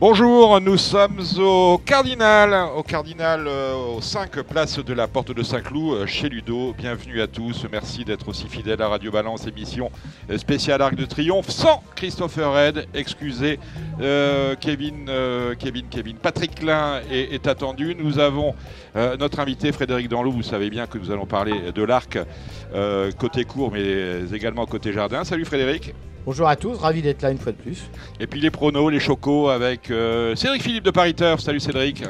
Bonjour, nous sommes au Cardinal, au Cardinal, euh, aux 5 places de la Porte de Saint-Cloud, euh, chez Ludo. Bienvenue à tous, merci d'être aussi fidèles à Radio Balance, émission euh, spéciale Arc de Triomphe, sans Christopher Red. Excusez, euh, Kevin, Kevin, Kevin. Patrick Klein est, attendu. Nous avons notre invité Frédéric Danlou. Vous savez bien que nous allons parler de l'arc côté court, mais également côté jardin. Salut Frédéric. Bonjour à tous, ravi d'être là une fois de plus. Et puis les pronos, les chocos avec euh, Cédric Philippe de Paris Turf. Salut Cédric.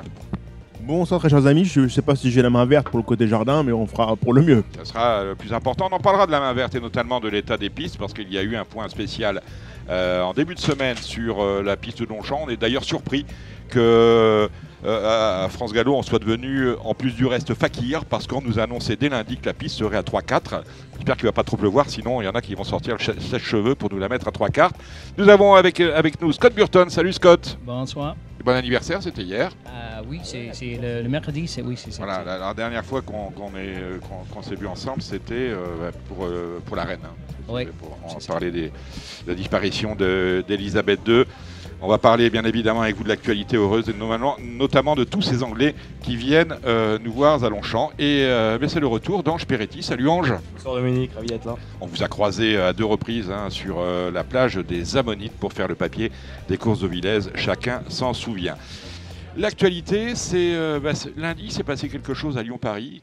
Bonsoir très chers amis, je ne sais pas si j'ai la main verte pour le côté jardin, mais on fera pour le mieux. Ça sera le plus important. On en parlera de la main verte et notamment de l'état des pistes parce qu'il y a eu un point spécial euh, en début de semaine sur euh, la piste de Longchamp. On est d'ailleurs surpris que euh, à France Gallo on soit devenu en plus du reste fakir parce qu'on nous a annoncé dès lundi que la piste serait à 3-4. J'espère qu'il ne va pas trop pleuvoir, sinon il y en a qui vont sortir le ch- sèche-cheveux pour nous la mettre à 3 quarts. Nous avons avec, euh, avec nous Scott Burton. Salut Scott. Bonsoir. Bon anniversaire, c'était hier. Euh, oui, c'est le, le mercredi, c'est oui, c'est ça. Voilà, la, la dernière fois qu'on euh, qu'on- s'est vu ensemble, c'était euh, pour, euh, pour la reine. hein. Oui, pour- ça. parler des- de la disparition de- d'Elisabeth II. On va parler bien évidemment avec vous de l'actualité heureuse, et notamment, notamment de tous ces Anglais qui viennent euh, nous voir à Longchamp. Et euh, c'est le retour d'Ange Peretti. Salut Ange. Bonsoir Dominique, ravi d'être là. On vous a croisé à deux reprises hein, sur euh, la plage des Ammonites pour faire le papier des courses de Villez. Chacun s'en souvient. L'actualité, c'est euh, bah, c'est- lundi, s'est passé quelque chose à Lyon-Paris.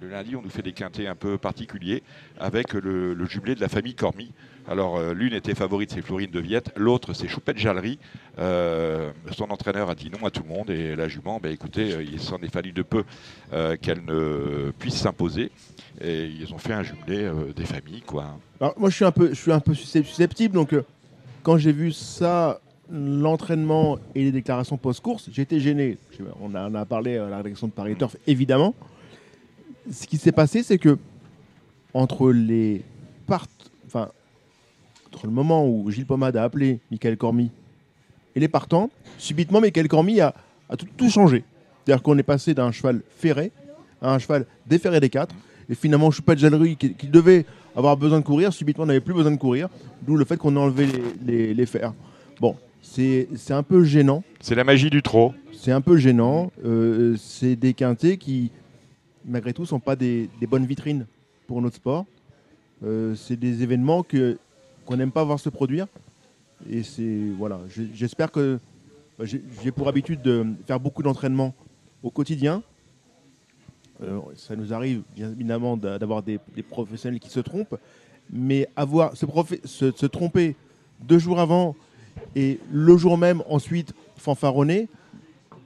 Le lundi, on nous fait des quintés un peu particuliers avec le, le jumelé de la famille Cormy. Alors, euh, l'une était favorite, c'est Florine de Viette. L'autre, c'est Choupette Jallery. Euh, son entraîneur a dit non à tout le monde. Et la jument, bah, écoutez, euh, il s'en est fallu de peu qu'elle ne puisse s'imposer. Et ils ont fait un jumelé des familles, quoi. Alors, moi je suis un peu, je suis un peu suscep- susceptible, donc quand j'ai vu ça, l'entraînement et les déclarations post-course, été gêné. On a, a parlé à la rédaction de Paris Turf, évidemment. Ce qui s'est passé, c'est que entre les part... entre le moment où Gilles Pomade a appelé Michael Cormy et les partants, subitement Michael Cormy a, a tout, tout changé. C'est-à-dire qu'on est passé d'un cheval ferré à un cheval déferré des quatre. Et finalement, Choupette Jallery, qui, qui devait avoir besoin de courir, subitement n'avait plus besoin de courir. D'où le fait qu'on a enlevé les, les- les fers. Bon, c'est un peu gênant. C'est la magie du trot. C'est un peu gênant. Euh, c'est des quintés qui, malgré tout, sont pas des, des bonnes vitrines pour notre sport. Euh, c'est des événements que qu'on n'aime pas voir se produire. Et c'est voilà. J'espère que bah, j'ai pour habitude de faire beaucoup d'entraînement au quotidien. Euh, ça nous arrive bien évidemment d'a- d'avoir des, professionnels qui se trompent, mais avoir se tromper deux jours avant et le jour même ensuite fanfaronner,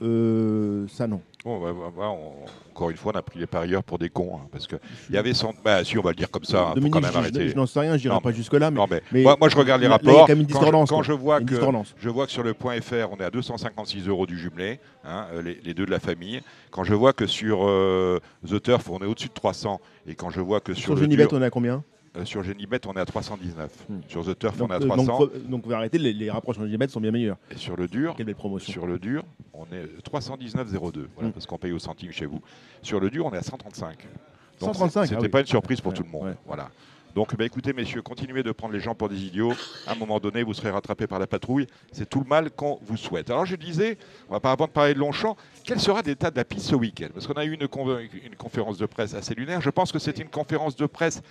euh, ça non. Bon, bah, bah, bah, on- encore une fois, on a pris les parieurs pour des cons. hein, parce que il y avait sans. Bah, si, on va le dire comme ça. Faut Dominique, quand même je- je, arrêter. je n'en sais rien, je n'irai pas jusque-là, mais, mais, mais moi, moi, je regarde les là- là, il y a rapports. quand je, quand je vois que je vois que sur le point .fr, on est à 256 euros du jumelé, hein, euh, les, les deux de la famille. Quand je vois que sur euh, The Turf, on est au-dessus de 300, et quand je vois que sur, sur le dur- on est à combien? Sur Genibet, on est à 319. Hmm. Sur The Turf, donc, on est à euh, 300. donc, euh, donc, vous arrêtez, les, les rapprochements de Genibet sont bien meilleurs. et sur le dur, Quelle belle promotion. Sur le dur, on est 319,02, voilà, Mm. parce qu'on paye au centime chez vous. Sur le dur, on est à 135. Donc 135, C'était ah oui. pas une surprise pour Ouais, tout le monde. ouais. Voilà. Donc, bah, écoutez, messieurs, continuez de prendre les gens pour des idiots. À un moment donné, vous serez rattrapés par la patrouille. C'est tout le mal qu'on vous souhaite. Alors, je disais, on va pas avant de parler de Longchamp, quel sera l'état de la piste ce week-end? Parce qu'on a eu une, con- une conférence de presse assez lunaire. Je pense que c'était une conférence de presse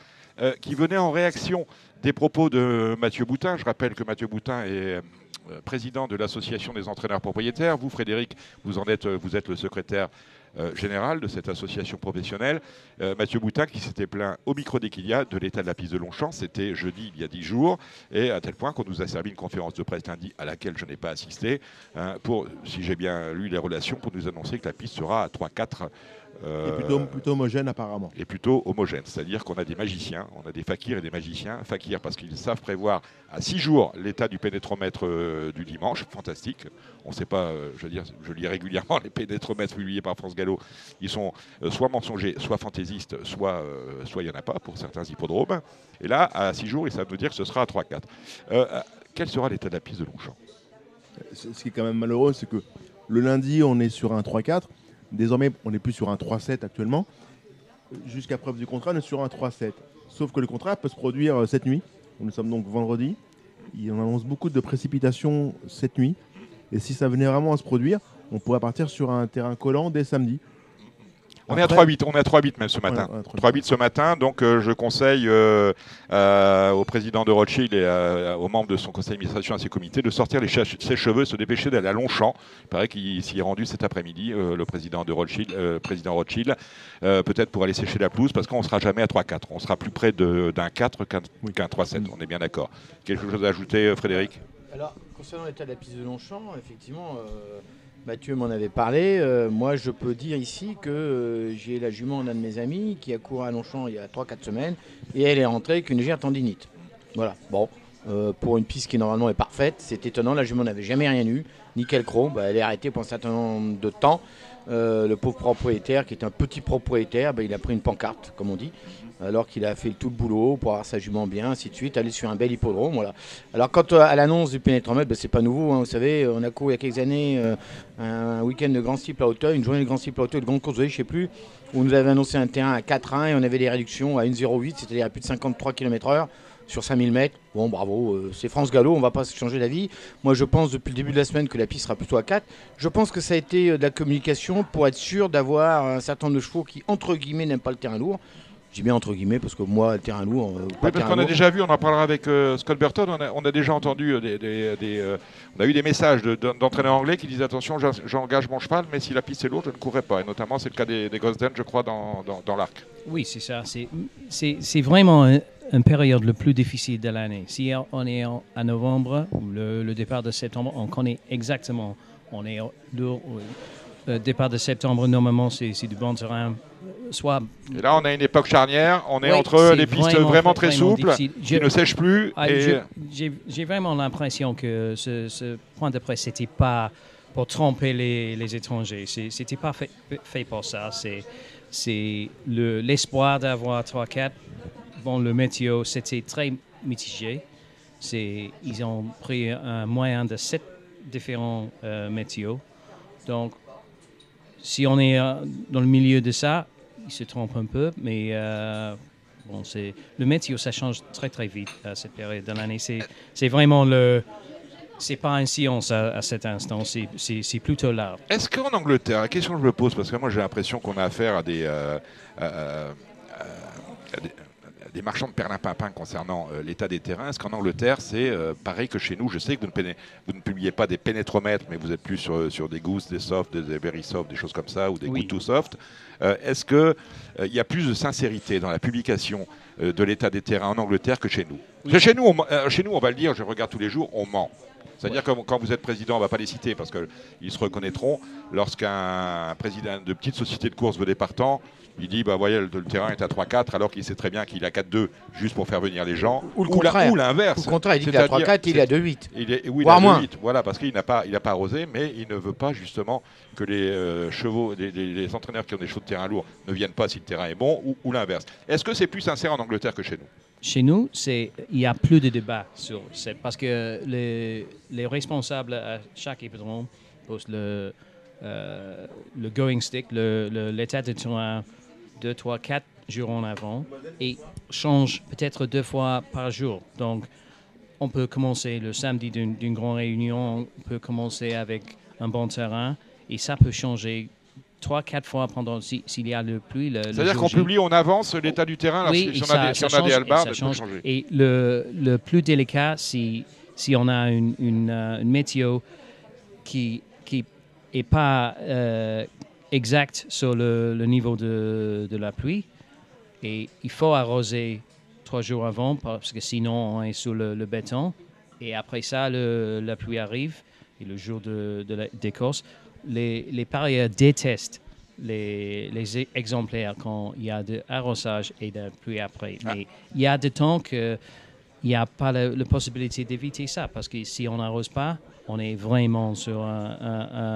euh, qui venait en réaction des propos de Mathieu Boutin. Je rappelle que Mathieu Boutin est euh, président de l'association des entraîneurs propriétaires. Vous, Frédéric, vous en êtes, euh, vous êtes le secrétaire général de cette association professionnelle. Mathieu Boutin qui s'était plaint au micro d'Equilia de l'état de la piste de Longchamp. C'était jeudi il y a dix jours. Et à tel point qu'on nous a servi une conférence de presse lundi à laquelle je n'ai pas assisté, hein, pour, si j'ai bien lu les relations, pour nous annoncer que la piste sera à 3-4 Et plutôt, plutôt homogène apparemment. est plutôt homogène. C'est-à-dire qu'on a des magiciens, on a des fakirs et des magiciens. Fakirs parce qu'ils savent prévoir à six jours l'état du pénétromètre euh, du dimanche. Fantastique. On ne sait pas, euh, je veux dire, je lis régulièrement les pénétromètres publiés par France Gallo. Ils sont euh, soit mensongers, soit fantaisistes, soit euh, soit il n'y en a pas pour certains hippodromes. Et là, à six jours, ils savent nous dire que ce sera à 3-4. Euh, euh, quel sera l'état de la piste de Longchamp? Ce qui est quand même malheureux, c'est que le lundi, on est sur un 3-4. Désormais, on n'est plus sur un 3-7 actuellement. Jusqu'à preuve du contrat, on est sur un 3-7. Sauf que le contrat peut se produire euh, cette nuit. Nous sommes donc vendredi. Il en annonce beaucoup de précipitations cette nuit. Et si ça venait vraiment à se produire, on pourrait partir sur un terrain collant dès samedi. On est à Après- 3-8, on est à 3-8 même ce matin. Ouais, ouais, 3-8. 3-8 ce matin, donc euh, je conseille euh, euh, au président de Rothschild et euh, aux membres de son conseil d'administration et à ses comités de sortir les che- ses cheveux, se dépêcher d'aller à Longchamp. Il paraît qu'il s'y est rendu cet après-midi, euh, le président de Rothschild, euh, président Rothschild, euh, peut-être pour aller sécher la pelouse, parce qu'on ne sera jamais à 3-4. On sera plus près d'un 4 qu'un Oui. qu'un 3-7, Mm. on est bien d'accord. Quelque chose à ajouter, Frédéric? Alors, concernant l'état de la piste de Longchamp, effectivement, euh, Mathieu m'en avait parlé. Euh, moi, je peux dire ici que euh, j'ai la jument d'un de mes amis qui a couru à Longchamp il y a 3-4 semaines et elle est rentrée avec une légère tendinite. Voilà, bon. euh, pour une piste qui normalement est parfaite, c'est étonnant. La jument n'avait jamais rien eu. Nickel chrome, bah, elle est arrêtée pour un certain nombre de temps. Le pauvre propriétaire, qui est un petit propriétaire, bah, il a pris une pancarte, comme on dit, alors qu'il a fait tout le boulot pour avoir sa jument bien, ainsi de suite, aller sur un bel hippodrome. Voilà. Alors, quant à l'annonce du pénétromètre, bah, c'est pas nouveau. hein. vous savez, on a couru il y a quelques années euh, un week-end de grand cycle à hauteur, une journée de grand cycle à hauteur, de grande course, je sais plus, où on nous avait annoncé un terrain à 4-1 et on avait des réductions à 1,08, c'est-à-dire à plus de 53 km/h sur 5000 mètres. Bon, bravo, euh, c'est France Gallo, on va pas se changer d'avis. Moi, je pense depuis le début de la semaine que la piste sera plutôt à 4. Je pense que ça a été euh, de la communication pour être sûr d'avoir un certain nombre de chevaux qui, entre guillemets, n'aiment pas le terrain lourd. Je dis bien entre guillemets parce que moi, le terrain lourd, euh, pas Oui, parce qu'on a déjà vu, on en parlera avec euh, Scott Burton, on a, on a déjà entendu euh, des, des- des, euh, on a eu des messages de- d'en- d'entraîneurs anglais qui disent attention, j'en- j'engage mon cheval, mais si la piste est lourde, je ne courrai pas. Et notamment, c'est le cas des, des Gosden, je crois, dans, dans- dans l'arc. Oui, c'est ça. C'est- vraiment un- une période le plus difficile de l'année. Si on est en- à novembre ou le, le départ de septembre, on connaît exactement. On est au- le, le départ de septembre, normalement, c'est du bon terrain. Soit Et là, on a une époque charnière, on est Oui, entre c'est les pistes vraiment, très souples, difficile. qui Je- ne sèchent plus. Ah, et- je- J'ai vraiment l'impression que ce, ce point de presse, c'était pas pour tromper les, les étrangers. C'était pas fait, fait pour ça. C'est c'est le- l'espoir d'avoir 3-4. Bon, le météo, c'était très mitigé. Ils ont pris un moyen de sept différents euh, météos. Donc, si on est euh, dans le milieu de ça, ils se trompent un peu, mais euh, bon, c'est le météo, ça change très très vite à cette période de l'année. C'est, vraiment le, c'est pas une science à, cet instant, c'est, plutôt l'art. Est-ce qu'en Angleterre, la question que je me pose, parce que moi j'ai l'impression qu'on a affaire à des, euh, à des, à des marchands de perlimpinpin concernant euh, l'état des terrains, est-ce qu'en Angleterre c'est euh, pareil que chez nous? Je sais que vous ne, péné- vous ne publiez pas des pénétromètres, mais vous êtes plus sur, sur des goose, des soft, des, des very soft, des choses comme ça, ou des Oui. good to soft. Euh, est-ce qu'il y a plus de sincérité dans la publication de l'état des terrains en Angleterre que chez nous? Chez nous, on, chez nous, on va le dire, je regarde tous les jours, on ment. C'est-à-dire que quand vous êtes président, on ne va pas les citer parce qu'ils se reconnaîtront. Lorsqu'un président de petite société de course veut des partants, il dit bah voyez le, le terrain est à 3-4 alors qu'il sait très bien qu'il a 4-2 juste pour faire venir les gens. Ou le contraire. ou l'inverse. Au contraire, il dit qu'il est à C'est-à-dire- 3-4, il est à 2-8. il est, oui, il Voire a moins. 2-8, voilà, parce qu'il n'a pas, il n'a pas arrosé, mais il ne veut pas justement que les euh, chevaux, les, les- les entraîneurs qui ont des chevaux de terrain lourd ne viennent pas si le terrain est bon, ou, ou l'inverse. Est-ce que c'est plus sincère en Angleterre que chez nous? Chez nous, c'est, il y a plus de débat sur c'est parce que les, les responsables à chaque hippodrome posent le, euh, le going stick, le- le- l'état de terrain 2, 3, 4 jours en avant et change peut-être deux fois par jour. Donc, on peut commencer le samedi d'une, grande réunion, on peut commencer avec un bon terrain et ça peut changer trois, quatre fois pendant si- s'il y a le pluie. C'est-à-dire qu'on publie, on avance l'état du terrain, Oui, si, on a des, si ça on a des ça change. changer. Et le, le plus délicat, si, si on a une, une, euh, une météo qui qui est pas euh, exacte sur le, le niveau de, de la pluie, et il faut arroser trois jours avant parce que sinon on est sur le, le béton. Et après ça, le- la pluie arrive et le jour de, de la- des courses, les, les parieurs détestent les, les e- exemplaires quand il y a de arrosage et de pluie après. Ah. Mais il y a des temps que il n'y a pas la, la possibilité d'éviter ça parce que si on n'arrose pas, on est vraiment sur un,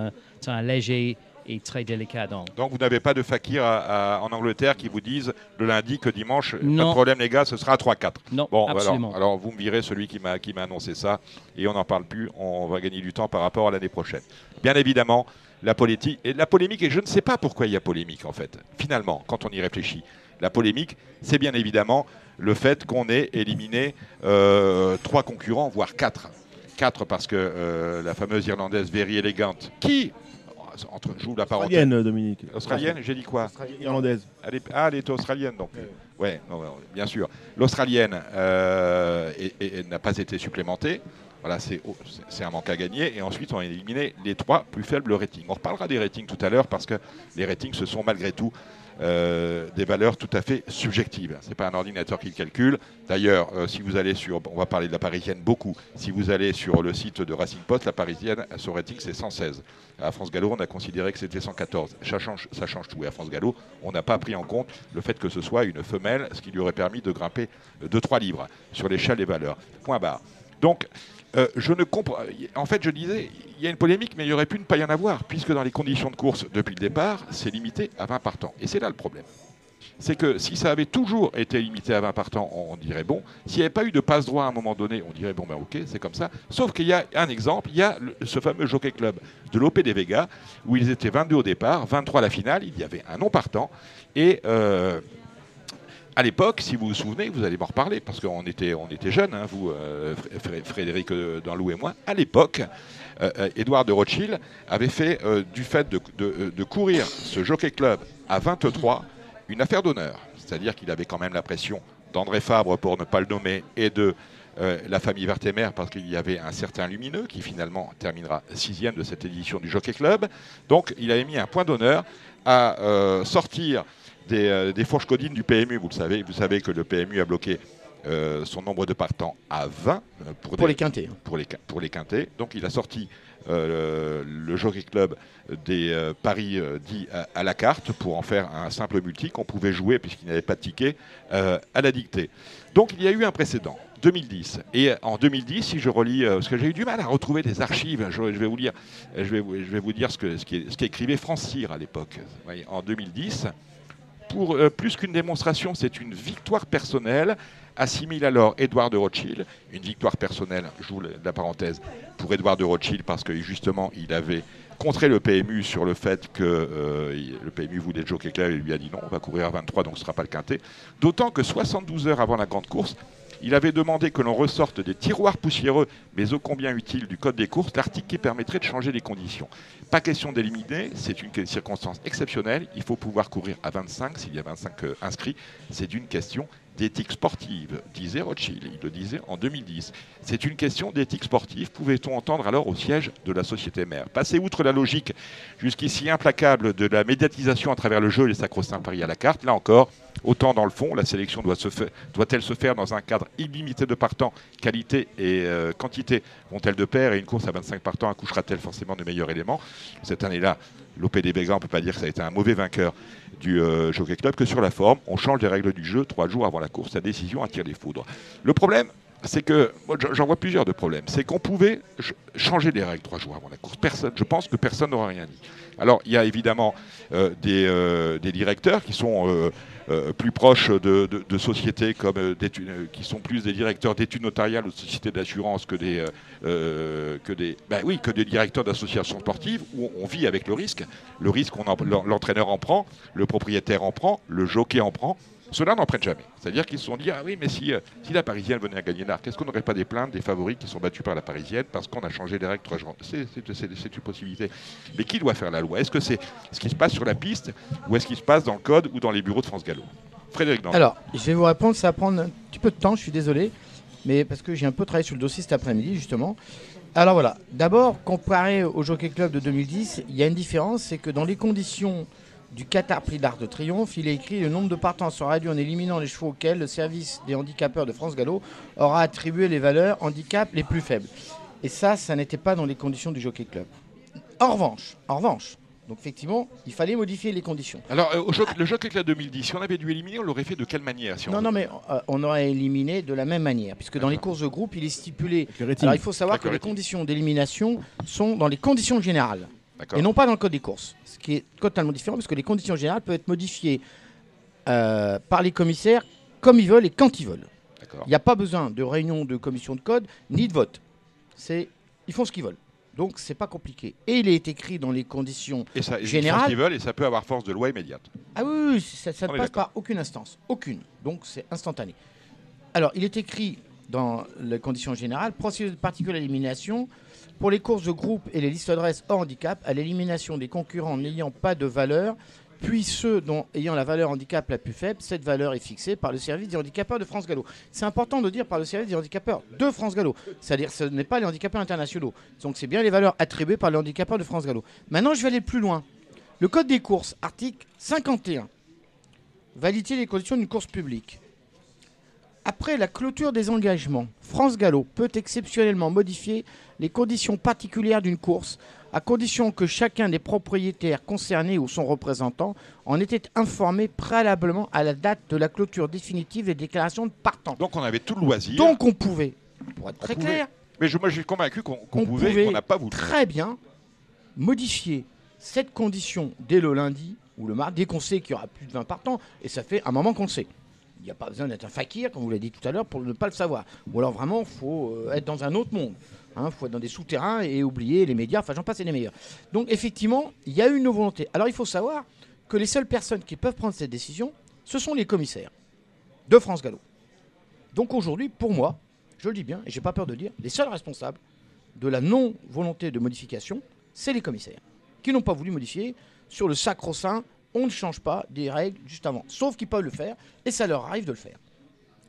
un- un léger est très délicat. Donc, Donc vous n'avez pas de fakir à- à- en Angleterre qui vous disent le lundi que dimanche, pas de Non. problème les gars, ce sera à 3-4. non, Bon, absolument. alors, alors vous me virez celui qui m'a qui m'a annoncé ça et on n'en parle plus. On va gagner du temps par rapport à l'année prochaine. Bien évidemment, la politique et la polémique et je ne sais pas pourquoi il y a polémique en fait. Finalement, quand on y réfléchit, la polémique, c'est bien évidemment le fait qu'on ait éliminé euh, trois concurrents, voire quatre. Quatre parce que euh, la fameuse irlandaise Very Elegant, qui entre, j'ouvre la parenthèse. Australienne, Dominique. Australienne, j'ai dit quoi Irlandaise. elle est, ah, elle est australienne, donc. Ouais, non, non, bien sûr. L'australienne euh, n'a pas été supplémentée. Voilà, c'est oh, c'est un manque à gagner. Et ensuite, on a éliminé les trois plus faibles ratings. On reparlera des ratings tout à l'heure parce que les ratings, ce sont malgré tout euh, des valeurs tout à fait subjectives. C'est pas un ordinateur qui le calcule. D'ailleurs, euh, si vous allez sur, on va parler de la parisienne beaucoup. Si vous allez sur le site de Racing Post, la parisienne, son rating c'est 116. À France Gallo, on a considéré que c'était 114. Ça change, ça change tout. Et à France Gallo, on n'a pas pris en compte le fait que ce soit une femelle, ce qui lui aurait permis de grimper de 3 livres sur l'échelle des valeurs. Point barre. Donc, euh, je ne comprends. En fait, je disais, il y a une polémique, mais il aurait pu ne pas y en avoir, puisque dans les conditions de course depuis le départ, c'est limité à 20 partants. Et c'est là le problème. C'est que si ça avait toujours été limité à 20 partants, on, dirait bon. S'il n'y avait pas eu de passe droit à un moment donné, on dirait bon, ben ok, c'est comme ça. Sauf qu'il y a un exemple, il y a ce fameux Jockey Club de l'OP des Vega, où ils étaient 22 au départ, 23 à la finale, il y avait un non partant. Et. euh, à l'époque, si vous vous souvenez, vous allez m'en reparler, parce qu'on était, on était jeunes, hein, vous, euh, Fr- Fr- Frédéric euh, Danlou et moi, à l'époque, euh, euh, Édouard de Rothschild avait fait euh, du fait de, de- courir ce Jockey Club à 23 une affaire d'honneur. C'est-à-dire qu'il avait quand même la pression d'André Fabre, pour ne pas le nommer, et de euh, la famille Vertemer, parce qu'il y avait un certain lumineux qui finalement terminera sixième de cette édition du Jockey Club. Donc il avait mis un point d'honneur à euh, sortir des, euh, des fourches codines du PMU. Vous le savez, vous savez que le PMU a bloqué euh, son nombre de partants à 20 euh, pour, Pour des- les quintés. hein. pour les, quin- pour les quintés. Donc il a sorti euh, le Jockey Club des euh, paris dits à, à la carte pour en faire un simple multi qu'on pouvait jouer puisqu'il n'y avait pas de ticket à la dictée. Donc il y a eu un précédent. 2010. Et en 2010, si je relis, parce que j'ai eu du mal à retrouver des archives, je, je vais vous lire, je vais, vous- je vais vous dire ce que ce qui- ce qu'écrivait Cyr à l'époque. En 2010, pour euh, plus qu'une démonstration, c'est une victoire personnelle. Assimile alors Édouard de Rothschild, une victoire personnelle, je vous la parenthèse, pour Édouard de Rothschild parce que justement il avait contré le PMU sur le fait que euh, le PMU voulait Jockey Club et lui a dit non, on va courir à 23 donc ce ne sera pas le quintet. D'autant que 72 heures avant la grande course, il avait demandé que l'on ressorte des tiroirs poussiéreux, mais ô combien utiles, du code des courses, l'article qui permettrait de changer les conditions. Pas question d'éliminer, c'est une circonstance exceptionnelle. Il faut pouvoir courir à 25, s'il y a 25 euh, inscrits. C'est une question d'éthique sportive, disait Rothschild. Il le disait en 2010. C'est une question d'éthique sportive. Pouvait-on entendre alors au siège de la société mère Passer outre la logique jusqu'ici implacable de la médiatisation à travers le jeu et les sacro-saints paris à la carte, là encore, autant dans le fond, la sélection doit-elle se faire dans un cadre illimité de partants Qualité et euh, quantité vont-elles de pair Et une course à 25 partants accouchera-t-elle forcément de meilleurs éléments? Cette année-là, l'OPD Béga, on ne peut pas dire que ça a été un mauvais vainqueur du euh, Jockey Club que sur la forme. On change les règles du jeu trois jours avant la course. La décision attire les foudres. Le problème, c'est que j'en- vois plusieurs de problèmes. C'est qu'on pouvait ch- changer les règles trois jours avant la course. Je pense que personne n'aura rien dit. Alors, il y a évidemment euh, des, euh, des directeurs qui sont plus proches de, sociétés comme euh, euh, qui sont plus des directeurs d'études notariales ou de sociétés d'assurance que des euh, euh, que des ben que des directeurs d'associations sportives où on vit avec le risque. L'entraîneur en prend, le propriétaire en prend, le jockey en prend. Ceux-là n'en prennent jamais. C'est-à-dire qu'ils se sont dit, ah oui, mais si, euh, si la Parisienne venait à gagner l'art, qu'est-ce qu'on n'aurait pas des plaintes des favoris qui sont battus par la Parisienne parce qu'on a changé les règles trois jours C'est une possibilité. Mais qui doit faire la loi? Est-ce que c'est ce qui se passe sur la piste ou est-ce qu'il se passe dans le code ou dans les bureaux de France Gallo? Frédéric Danton. Alors, je vais vous répondre, ça va prendre un petit peu de temps, je suis désolé, mais parce que j'ai un peu travaillé sur le dossier cet après-midi, justement. Alors voilà, d'abord, comparé au Jockey Club de 2010, il y a une différence, c'est que dans les conditions du Qatar Prix d'Arc de Triomphe, il est écrit le nombre de partants sera réduit en éliminant les chevaux auxquels le service des handicapeurs de France Gallo aura attribué les valeurs handicap les plus faibles. Et ça, ça n'était pas dans les conditions du Jockey Club. En revanche, en revanche, donc effectivement, il fallait modifier les conditions. Alors, euh, au Joc- le Jockey Club 2010, si on avait dû éliminer, on l'aurait fait de quelle manière si Non, non, mais euh, on aurait éliminé de la même manière, puisque dans les courses de groupe, il est stipulé. Alors il faut savoir que le les conditions d'élimination sont dans les conditions générales. Et non pas dans le code des courses. Ce qui est totalement différent parce que les conditions générales peuvent être modifiées euh, par les commissaires comme ils veulent et quand ils veulent. Il n'y a pas besoin de réunion de commission de code ni de vote. C'est ils font ce qu'ils veulent. Donc c'est pas compliqué. Et il est écrit dans les conditions. Et ça, ils font Général- ce qu'ils veulent et ça peut avoir force de loi immédiate. Ah oui, oui, ça, ça ne passe par aucune instance, aucune. Donc c'est instantané. Alors il est écrit dans les conditions générales procédure de particulière élimination pour les courses de groupe et les listes d'adresses hors handicap à l'élimination des concurrents n'ayant pas de valeur. Puis ceux dont ayant la valeur handicap la plus faible, cette valeur est fixée par le service des handicapeurs de France Gallo. C'est important de dire par le service des handicapeurs de France Gallo. C'est-à-dire ce n'est pas les handicapeurs internationaux. Donc c'est bien les valeurs attribuées par les handicapeurs de France Gallo. Maintenant je vais aller plus loin. Le code des courses, article 51, valider les conditions d'une course publique. Après la clôture des engagements, France Gallo peut exceptionnellement modifier les conditions particulières d'une course, à condition que chacun des propriétaires concernés ou son représentant en était informé préalablement à la date de la clôture définitive des déclarations de partant. Donc on avait tout le loisir. Donc on pouvait, pour être très pouvait. clair, Mais je, moi je suis convaincu qu'on qu'on on pouvait, pouvait qu'on n'a pas voulu. très bien modifier cette condition dès le lundi ou le mardi, dès qu'on sait qu'il y aura plus de 20 partants, et ça fait un moment qu'on le sait. Il n'y a pas besoin d'être un fakir, comme vous l'avez dit tout à l'heure, pour ne pas le savoir. Ou alors vraiment, il faut euh, être dans un autre monde. Il faut être dans des souterrains et oublier les médias, enfin j'en passe et les meilleurs. Donc effectivement, il y a eu une volonté. Alors il faut savoir que les seules personnes qui peuvent prendre cette décision, ce sont les commissaires de France Gallo. Donc aujourd'hui, pour moi, je le dis bien, et j'ai pas peur de le dire, les seuls responsables de la non-volonté de modification, c'est les commissaires, qui n'ont pas voulu modifier sur le sacro-saint, on ne change pas des règles juste avant, sauf qu'ils peuvent le faire, et ça leur arrive de le faire.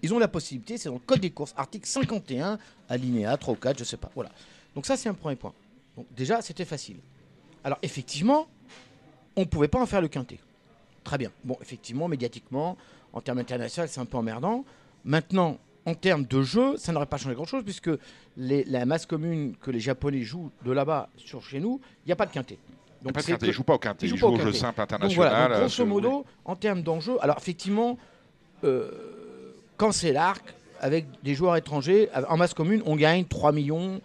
Ils ont la possibilité, c'est dans le Code des courses, article 51, alinéa 3 ou 4, je sais pas. Voilà. Donc ça, c'est un premier point. Donc déjà, c'était facile. Alors effectivement, on ne pouvait pas en faire le quintet. Très bien. Bon, effectivement, médiatiquement, en termes internationaux, c'est un peu emmerdant. Maintenant, en termes de jeu, ça n'aurait pas changé grand-chose puisque la masse commune que les Japonais jouent de là-bas sur chez nous, il n'y a pas de quintet. Donc, pas de quintet, pas au quintet, jouent pas au jeu simple donc international. voilà, donc, euh, grosso modo, en termes d'enjeu, alors effectivement, euh, quand c'est l'arc, avec des joueurs étrangers, en masse commune, on gagne 3 millions,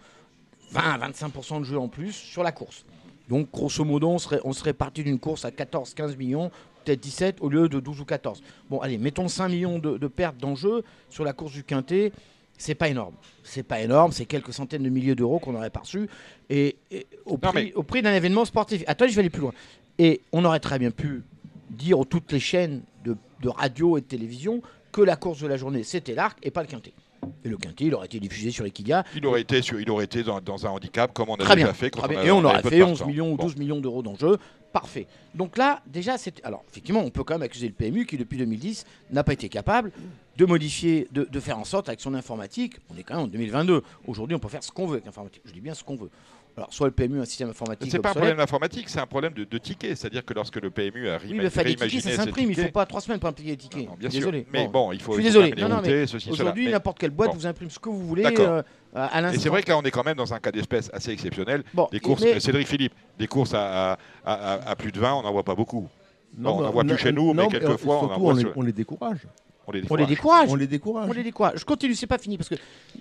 20 25% de jeu en plus sur la course. Donc grosso modo, on serait, on serait parti d'une course à 14-15 millions, peut-être 17 au lieu de 12 ou 14. Bon, allez, mettons 5 millions de, de pertes d'enjeu sur la course du Quintet. C'est pas énorme. C'est pas énorme, c'est quelques centaines de milliers d'euros qu'on aurait perçus. Et, et au, prix, mais- au prix d'un événement sportif. Attends, je vais aller plus loin. Et on aurait très bien pu dire aux toutes les chaînes de, de radio et de télévision que la course de la journée, c'était l'arc et pas le quintet. Et le quintet, il aurait été diffusé sur Equidia. Il aurait été, sur, il aurait été dans, dans un handicap comme on a Très déjà bien. fait. Quand bien. a- Et on aurait fait 11 partants. millions ou Bon. 12 millions d'euros d'enjeu. Parfait. Donc là, déjà, c'est. Alors, effectivement, on peut quand même accuser le PMU qui, depuis 2010, n'a pas été capable de modifier, de, de faire en sorte avec son informatique. On est quand même en 2022. Aujourd'hui, on peut faire ce qu'on veut avec l'informatique. Je dis bien ce qu'on veut. Alors, soit le PMU a un système informatique. C'est pas un problème informatique, c'est un problème de, de ticket. C'est-à-dire que lorsque le PMU a Oui, le fait des tickets, ça s'imprime. Il ne faut tickets- pas trois semaines pour imprimer les tickets. Non, bien sûr. désolé. Mais bon, il faut. je suis désolé. Non, non. Aujourd'hui, Mais- n'importe quelle boîte bon. vous imprime ce que vous voulez D'accord. euh, à l'instant. Et c'est vrai que là, on est quand même dans un cas d'espèce assez exceptionnel. Bon, Des courses, mais- euh, Cédric Philippe, des courses à, à- à- à plus de 20, on n'en voit pas beaucoup. Non, on mais en voit plus chez nous, mais non, quelquefois, on en voit on, on les décourage. On les on les décourage. On les décourage. On les décourage. Je continue, c'est pas fini parce que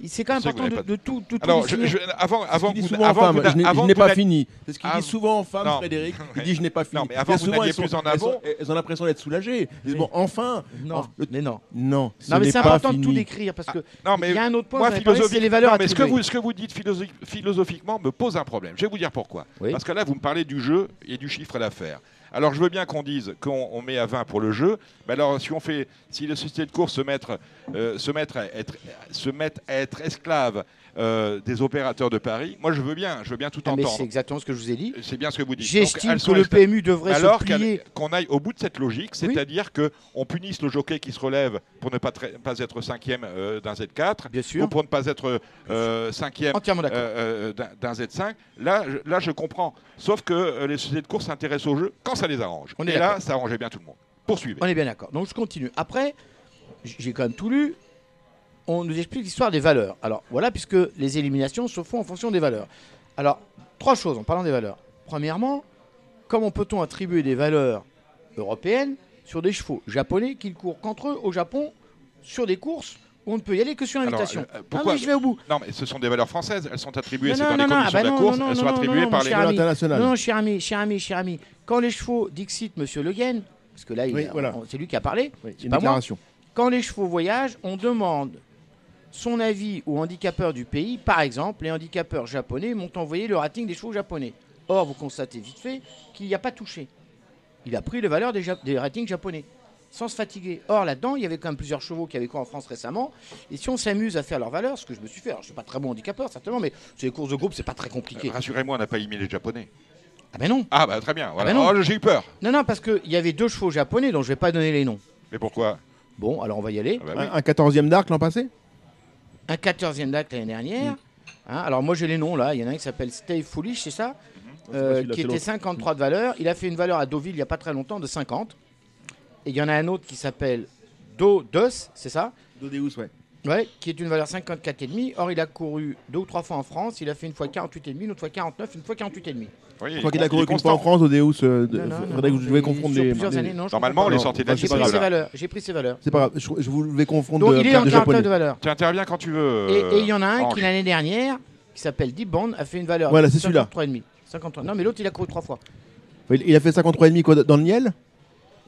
c'est quand même que important de, de tout, tout, tout Alors, je- je- avant, avant Ce que vous- avant femme, que vous- avant je n'ai que pas fini. C'est ce qu'il Ah, dit souvent en femme, non. Frédéric. Il dit je n'ai pas fini. Non, mais avant que vous souvent, elles sont- plus en avant- Elles ont l'impression d'être soulagées. Ils disent Oui. bon, enfin. Non, enfin, le- mais non. Non, ce Non, mais c'est important de tout décrire parce que Non, mais il y a un autre point. c'est les valeurs mais ce que, vous, ce que vous dites philosophi- philosophiquement me pose un problème. Je vais vous dire pourquoi. Parce que là, vous me parlez du jeu et du chiffre d'affaires. Alors, je veux bien qu'on dise qu'on on met à 20 pour le jeu. Mais alors, si on fait, si les sociétés de course se mettent, euh, se à, être, se mettent à être esclaves euh, des opérateurs de Paris, moi, je veux bien, je veux bien tout Ah, mais entendre. c'est exactement ce que je vous ai dit. C'est bien ce que vous dites. J'estime que le. PMU devrait Alors se qu'on aille au bout de cette logique, Oui. c'est-à-dire que on punisse le jockey qui se relève pour ne pas, être cinquième euh, d'un Z4, Bien ou pour ne pas être euh, cinquième d'un- d'un Z5. Là, je, là, je comprends. Sauf que les sociétés de course s'intéressent au jeu quand ça les arrange. On est Et là, ça arrangeait bien tout le monde. Poursuivez. On est bien d'accord. Donc je continue. Après, j'ai quand même tout lu. On nous explique l'histoire des valeurs. Alors voilà, puisque les éliminations se font en fonction des valeurs. Alors, trois choses en parlant des valeurs. Premièrement, comment peut-on attribuer des valeurs européennes sur des chevaux japonais qui ne courent qu'entre eux au Japon sur des courses on ne peut y aller que sur Alors, invitation. euh, Non, pourquoi mais je vais au bout. Non, mais ce sont des valeurs françaises. Elles sont attribuées, Non, c'est non, dans non, les non, conditions ah bah de la non, course. non, elles non, sont non, attribuées non, par les. Valeurs internationales. Non, cher ami, cher ami, cher ami. Quand les chevaux, Dixit, monsieur Le Guen, parce que là, il Oui, a- voilà. on- c'est lui qui a parlé. Oui, c'est une pas moi. Quand les chevaux voyagent, on demande son avis aux handicapeurs du pays. Par exemple, les handicapeurs japonais m'ont envoyé le rating des chevaux japonais. Or, vous constatez vite fait qu'il n'y a pas touché. Il a pris les valeurs des, Ja- des ratings japonais, sans se fatiguer. Or, là-dedans, il y avait quand même plusieurs chevaux qui avaient quoi en France récemment. Et si on s'amuse à faire leurs valeurs, ce que je me suis fait, alors je suis pas très bon handicapeur, certainement, mais c'est les courses de groupe, c'est pas très compliqué. Euh, Rassurez-moi, on n'a pas imité les Japonais. Ah ben non. Ah, bah très bien. Voilà. bah non. oh, j'ai eu peur. Non, non, parce qu'il y avait deux chevaux japonais dont je vais pas donner les noms. Mais pourquoi? Bon, alors on va y aller. Ah oui. Un, un 14e d'arc l'an passé? Un 14e d'acte l'année dernière. Hein, alors moi j'ai les noms là, il y en a un qui s'appelle Stay Foolish, c'est ça? Euh, Qui était l'autre. 53 de valeur. Il a fait une valeur à Deauville il n'y a pas très longtemps de 50. Et il y en a un autre qui s'appelle Do Dos, c'est ça? Dodeus, ouais. Ouais, qui est une valeur 54,5. Or il a couru deux ou trois fois en France. Il a fait une fois 48,5, une autre fois 49, une fois 48,5. Oui, Je crois qu'il a couru qu'une fois en. France, Dodeus. Euh, de- Non, confondre sur les. plusieurs les- années, non, Normalement, on est sorti de J'ai pris pas ses grave. valeurs. J'ai pris ses valeurs. C'est pas grave, je, je vous vais confondre Donc de il est en de 49 japonais. de valeur. Tu interviens quand tu veux. Et il y en a un qui l'année dernière, qui s'appelle Deep Bond, a fait une valeur Voilà, de c'est celui-là. 53,5. 53. Non, mais l'autre il a couru trois fois. Il, a fait 53,5 quoi dans le Niel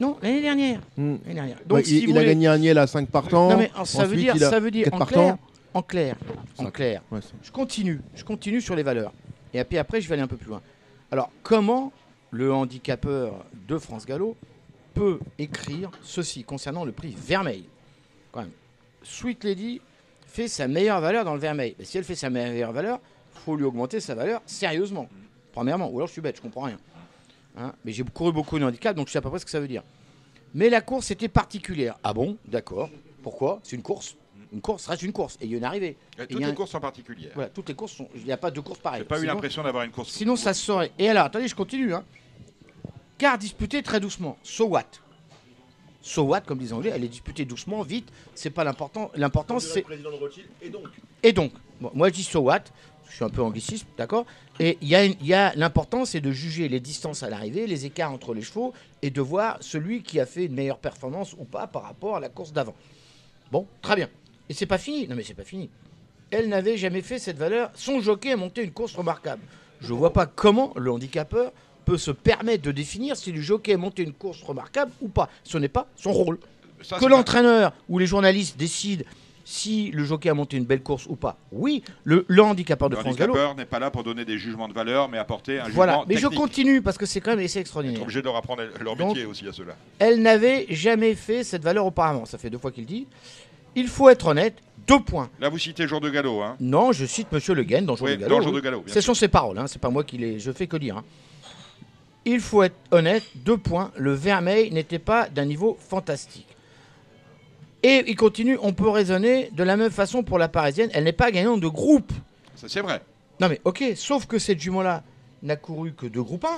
Non, l'année dernière. Hmm. L'année dernière. Donc Ouais, si il, vous il a voulez- gagné un Niel à 5 partants. Non mais ça veut Ensuite, dire, il a ça veut dire quatre en partants. clair, en clair, en clair. Ouais, c'est- Je continue, je continue sur les valeurs. Et puis après, je vais aller un peu plus loin. Alors, comment le handicapeur de France Gallo peut écrire ceci concernant le prix vermeil? Quand même, Sweet Lady fait sa meilleure valeur dans le vermeil. Mais si elle fait sa meilleure valeur, faut lui augmenter sa valeur sérieusement. Premièrement, ou alors je suis bête, je comprends rien. Hein, mais j'ai couru beaucoup de handicap, donc je sais à peu près ce que ça veut dire. Mais la course était particulière. Ah bon? D'accord. Pourquoi? C'est une course. Une course reste une course. Et il y a une arrivée. Et Et Toutes il y a les un- courses en particulier. Voilà, toutes les courses sont. Il n'y a pas de course pareille. J'ai pas eu Sinon- l'impression d'avoir une course. Sinon, ça se saurait. Et alors, attendez, je continue. Hein. Car disputée très doucement. So what? So what, comme disent les Anglais, elle est disputée doucement, vite. C'est pas l'important. L'important, c'est. Et donc, bon, moi je dis so what, je suis un peu anglicisme, d'accord? Et il y a, y l'important, c'est de juger les distances à l'arrivée, les écarts entre les chevaux, et de voir celui qui a fait une meilleure performance ou pas par rapport à la course d'avant. Bon, très bien. Et c'est pas fini. Non, mais c'est pas fini. Elle n'avait jamais fait cette valeur. Son jockey a monté une course remarquable. Je vois pas comment le handicapeur peut se permettre de définir si le jockey a monté une course remarquable ou pas. Ce n'est pas son rôle Ça, que l'entraîneur ou les journalistes décident si le jockey a monté une belle course ou pas. Oui, le, le handicapeur de Le France Gallo. handicapeur n'est pas là pour donner des jugements de valeur, mais apporter un Voilà, jugement mais je continue parce que c'est quand même assez extraordinaire. obligé de leur apprendre leur Donc- métier aussi à ceux-là. Elle n'avait jamais fait cette valeur auparavant. Ça fait deux fois qu'il dit. Il faut être honnête. Deux points. Là, vous citez Jour de Galop, hein Non, je cite Monsieur Le Guen dans Jour Oui, de oui. bien Ce sont ses paroles, hein, c'est pas moi qui les. Je fais que dire. hein. Il faut être honnête, deux points. Le Vermeil n'était pas d'un niveau fantastique. Et il continue, on peut raisonner de la même façon pour la Parisienne. Elle n'est pas gagnante de groupe. Ça, c'est vrai. Non mais ok, sauf que cette jument-là n'a couru que deux groupes 1,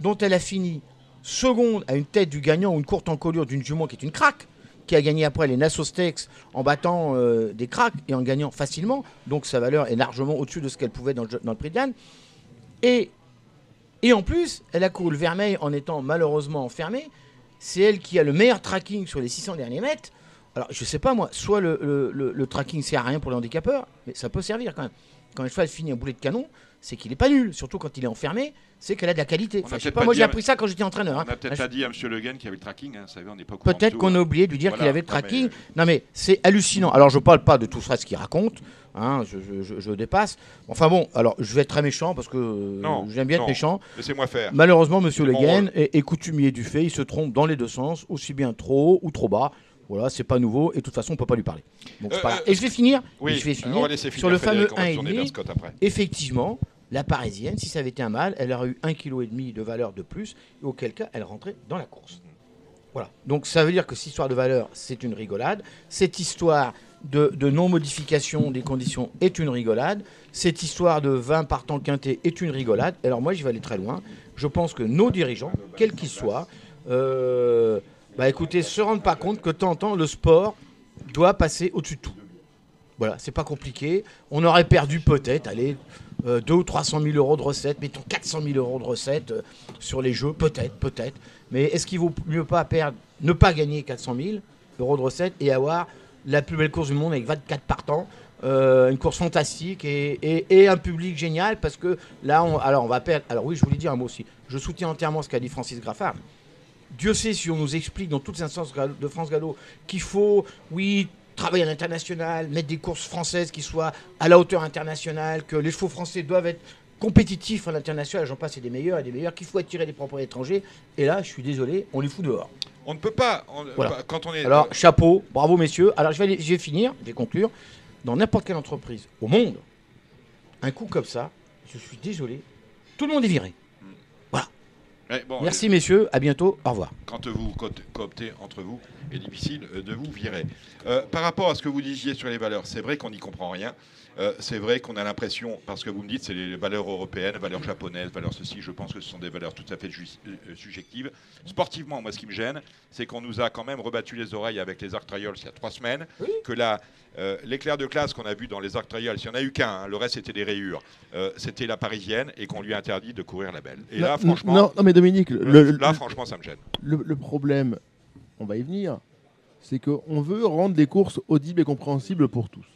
dont elle a fini seconde à une tête du gagnant ou une courte encolure d'une jument qui est une craque, qui a gagné après les Nassau Stakes en battant euh, des cracks et en gagnant facilement. Donc sa valeur est largement au-dessus de ce qu'elle pouvait dans le, dans le prix de Diane. Et, et en plus, elle a couru le vermeil en étant malheureusement enfermée. C'est elle qui a le meilleur tracking sur les 600 derniers mètres. Alors, je sais pas moi, soit le, le- le- le tracking sert à rien pour les handicapeurs, mais ça peut servir quand même. Quand un cheval finit un boulet de canon, c'est qu'il est pas nul. Surtout quand il est enfermé, c'est qu'elle a de la qualité. On a Enfin, je sais peut-être pas, pas moi j'ai appris ça quand j'étais entraîneur. On hein. n'a peut-être pas dit à M. Le Guen qu'il y avait le tracking, hein, vous savez, on n'est pas Peut-être qu'on a hein. oublié de lui dire Voilà. qu'il avait le Non, mais- tracking. Non mais c'est hallucinant. Alors je parle pas de tout ça ce qu'il raconte. hein, je, je- je- je dépasse. Enfin bon, alors je vais être très méchant parce que euh, j'aime bien non. être méchant. Laissez-moi faire. Malheureusement, Monsieur C'est Le mon Guen rôle. est, est coutumier du fait. Il se trompe dans les deux sens, aussi bien trop haut ou trop bas. Voilà, c'est pas nouveau et de toute façon on peut pas lui parler. Donc Euh, pas euh, Et je vais finir. Oui, je vais on finir va laisser sur le fameux on va se tourner vers 1,5. Scott après. Effectivement, la Parisienne, si ça avait été un mâle, elle aurait eu 1,5 kg de valeur de plus, et auquel cas elle rentrait dans la course. Voilà. Donc ça veut dire que cette histoire de valeur, c'est une rigolade. Cette histoire de, de non-modification des conditions est une rigolade. Cette histoire de 20 partants quintés est une rigolade. Alors moi, j'y vais aller très loin. Je pense que nos dirigeants, quels qu'ils soient, euh, bah écoutez, se rendent pas compte que de temps en temps, le sport doit passer au-dessus de tout. Voilà, c'est pas compliqué. On aurait perdu peut-être, allez, euh, 2 ou 300 000 euros de recettes, mettons 400 000 euros de recettes euh, sur les jeux, peut-être, peut-être. Mais est-ce qu'il vaut mieux pas perdre, ne pas gagner 400 000 euros de recettes et avoir la plus belle course du monde avec 24 partants. Euh, une course fantastique et un public génial? Parce que là, on, alors on va perdre. Alors oui, je voulais dire un mot aussi. Je soutiens entièrement ce qu'a dit Francis Graffard. Dieu sait si on nous explique dans toutes les instances de France Gallo qu'il faut, oui, travailler à l'international, mettre des courses françaises qui soient à la hauteur internationale, que les chevaux français doivent être compétitifs à l'international, j'en passe, c'est des meilleurs et des meilleurs, qu'il faut attirer des propres étrangers. Et là, je suis désolé, on les fout dehors. On ne peut pas. on- Voilà. bah, Quand on est. Alors, chapeau, bravo messieurs. Alors, je vais, aller- je vais finir, je vais conclure. Dans n'importe quelle entreprise au monde, un coup comme ça, je suis désolé, tout le monde est viré. Ouais, bon, Merci messieurs, à bientôt, au revoir. quand vous co- cooptez entre vous, il est difficile euh, de vous virer. Euh, par rapport à ce que vous disiez sur les valeurs, c'est vrai qu'on n'y comprend rien. Euh, c'est vrai qu'on a l'impression, parce que vous me dites, c'est les valeurs européennes, valeurs japonaises, valeurs ceci, je pense que ce sont des valeurs tout à fait euh, subjectives. Sportivement, moi, ce qui me gêne, c'est qu'on nous a quand même rebattu les oreilles avec les Arc Trials il y a trois semaines, que là, euh, l'éclair de classe qu'on a vu dans les Arc Trials, il n'y en a eu qu'un, hein, le reste c'était des rayures, euh, c'était la parisienne et qu'on lui a interdit de courir la belle. Et là, franchement, non, non, mais Dominique, le, euh, le- là, franchement, ça me gêne. le- le problème, on va y venir, c'est qu'on veut rendre les courses audibles et compréhensibles pour tous.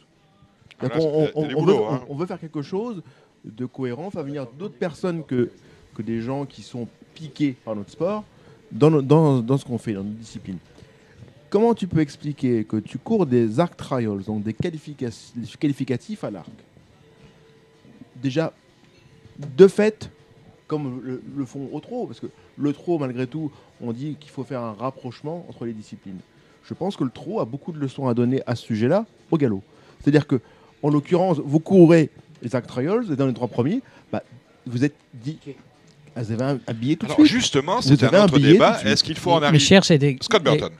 Ah, là, Donc, on, c'est- on- c'est des on boulots, veut, hein. on- on veut faire quelque chose de cohérent, faire venir d'autres personnes que, que des gens qui sont piqués par notre sport dans, no- dans, dans ce qu'on fait, dans notre discipline. Comment tu peux expliquer que tu cours des arc trials, donc des, qualifica- des qualificatifs à l'arc? Déjà, de fait, comme le, le font au trot, parce que le trot, malgré tout, on dit qu'il faut faire un rapprochement entre les disciplines. Je pense que le trot a beaucoup de leçons à donner à ce sujet-là au galop. C'est-à-dire que, en l'occurrence, vous courez les Act Trials, et dans les trois premiers, bah, vous êtes dit. ah, Vous avez un, un billet tout de Alors suite. justement, c'est un un autre débat. de. Est-ce qu'il faut en arriver? Scott Burton.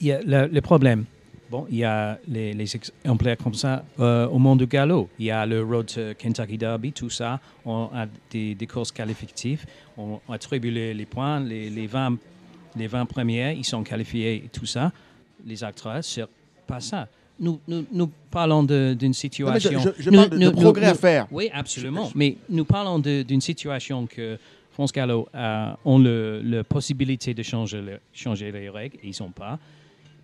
Il y a le, le problème. Bon, il y a les, les exemplaires comme ça euh, au monde du galop. Il y a le Road Kentucky Derby, tout ça. On a des, des courses qualificatives. On attribue les, les points. Les, les, 20, les 20 premiers, ils sont qualifiés et tout ça. Les acteurs, c'est pas ça. Nous, nous, nous parlons d'une Non, situation. je, je- je Nous- parle de, de nous- progrès nous- à faire. oui, absolument. Mais nous parlons d'une situation que France Gallo a, ont le, la possibilité de changer, le- changer les règles ils n'ont pas.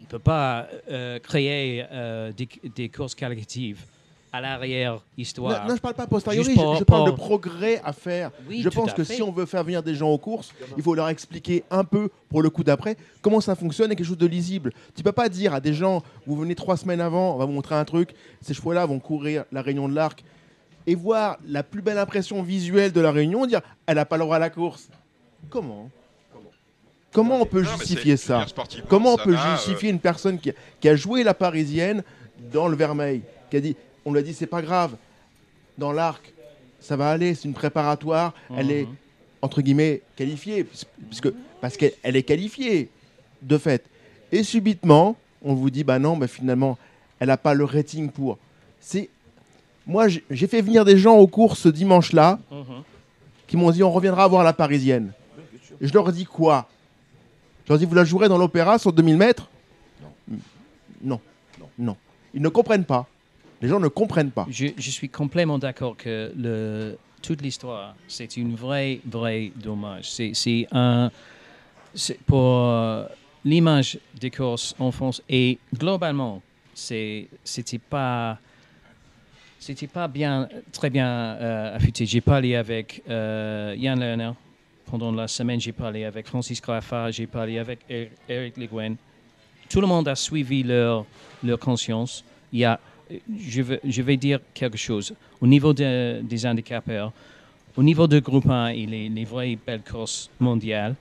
Ne peuvent pas euh, créer euh, des, des courses qualificatives à l'arrière histoire. Non, non, je parle pas posteriori, je, je parle de progrès à faire. Oui, je pense que fait. si on veut faire venir des gens aux courses, il faut leur expliquer un peu pour le coup d'après comment ça fonctionne et quelque chose de lisible. Tu peux pas dire à des gens, vous venez trois semaines avant, on va vous montrer un truc, ces chevaux-là vont courir la réunion de l'arc et voir la plus belle impression visuelle de la réunion, dire elle n'a pas le droit à la course. Comment? Comment on peut Non, justifier ça Comment on ça peut euh, justifier une personne qui a, qui a joué la parisienne dans le Vermeil, qui a dit, on lui a dit c'est pas grave, dans l'arc, ça va aller, c'est une préparatoire, elle est Mhm. entre guillemets qualifiée, puisque parce qu'elle elle est qualifiée de fait. Et subitement, on vous dit bah non, bah finalement, elle n'a pas le rating pour. C'est moi j'ai fait venir des gens aux courses ce dimanche-là Mhm. qui m'ont dit on reviendra voir la parisienne. Et je leur dis quoi? Je leur dis vous la jouerez dans l'opéra sur 2000 mètres non. non. Non. Ils ne comprennent pas. Les gens ne comprennent pas. Je, je suis complètement d'accord que le, toute l'histoire, c'est une vraie, vraie dommage. C'est, un. pour euh, l'image des courses en France et globalement, c'était pas. C'était pas bien, très bien euh, affûté. J'ai parlé avec euh, Yann Lerner pendant la semaine. J'ai parlé avec Francis Graffard. J'ai parlé avec Er- Eric Le Guin. Tout le monde a suivi leur, leur conscience. Il y a je je vais dire quelque chose. Au niveau de- des handicapeurs, au niveau de groupe 1 et les, les vraies belles courses mondiales,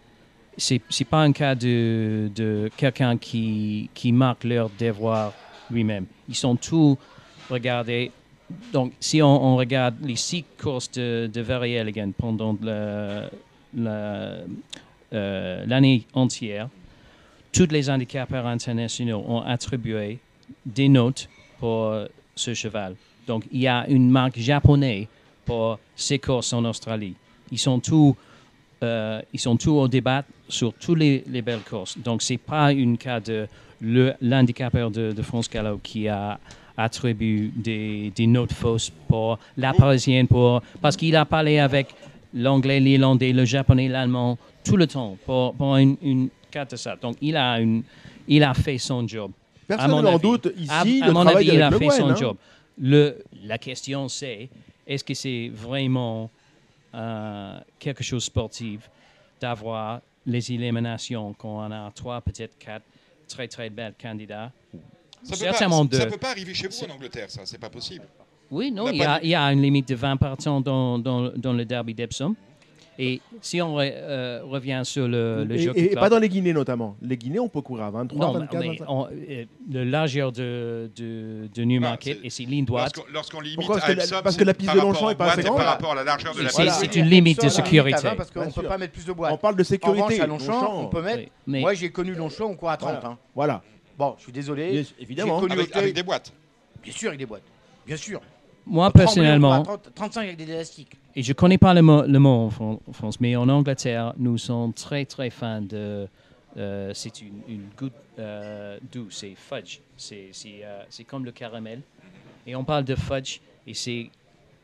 c'est n'est pas un cas de, de quelqu'un qui, qui marque leur devoir lui-même. Ils sont tous regardés. Donc, si on, on regarde les six courses de, de Very Elegant pendant le- euh, l'année entière, tous les handicapeurs internationaux ont attribué des notes pour ce cheval. Donc, il y a une marque japonaise pour ces courses en Australie. Ils sont tous, euh, ils sont tous au débat sur toutes les, les belles courses. Donc, ce n'est pas un cas de l'handicapeur de, de France Gallo qui a attribué des, des notes fausses pour la parisienne, pour, parce qu'il a parlé avec l'anglais, l'irlandais, le japonais, l'allemand tout le temps pour, pour une, une cas de ça. Donc, il a, une, il a fait son job. Personne mon n'en doute ici À, à le mon travail avis, il a fait son hein. job. Le, la question, c'est est-ce que c'est vraiment euh, quelque chose de sportif d'avoir les éliminations quand on a trois, peut-être quatre très très belles candidats? Ça peut, Certainement pas, ça deux. peut pas arriver chez vous en Angleterre, ça, c'est pas possible. Oui, On non, n'a il y, pas a, il y a une limite de 20 partants dans, dans, dans le derby d'Epsom. Et si on re- euh, revient sur le, le Et, Jockey et Club- pas dans les Guinées notamment. Les Guinées, on peut courir à 23, Non, 24, mais 25. on- euh, le largeur de, de, de Newmarket, c'est- et c'est ligne droite, Lorsqu'on limite Pourquoi? Parce à que la- Epsom, parce que la piste de Longchamp aux est pas assez grande. Par rapport à la largeur de la C'est- piste. c'est une limite de sécurité. limite à 20 Parce qu'on Bien ne peut pas mettre plus de On boîtes. parle de En sécurité. revanche, à Longchamp, Longchamp, on peut mettre. Oui, mais Moi, j'ai connu Longchamp, on court à 30. Voilà. hein. Voilà. Bon, je suis désolé. Évidemment. J'ai connu avec des boîtes. Bien sûr, avec des boîtes. Bien sûr. Moi personnellement, court à 30 35 avec des élastiques. et je ne connais pas le mot, le mot en, Fran- en France, mais en Angleterre, nous sommes très très fans de. euh, c'est une, une goutte euh, douce, c'est fudge. C'est c'est, euh, c'est comme le caramel. Et on parle de fudge, et c'est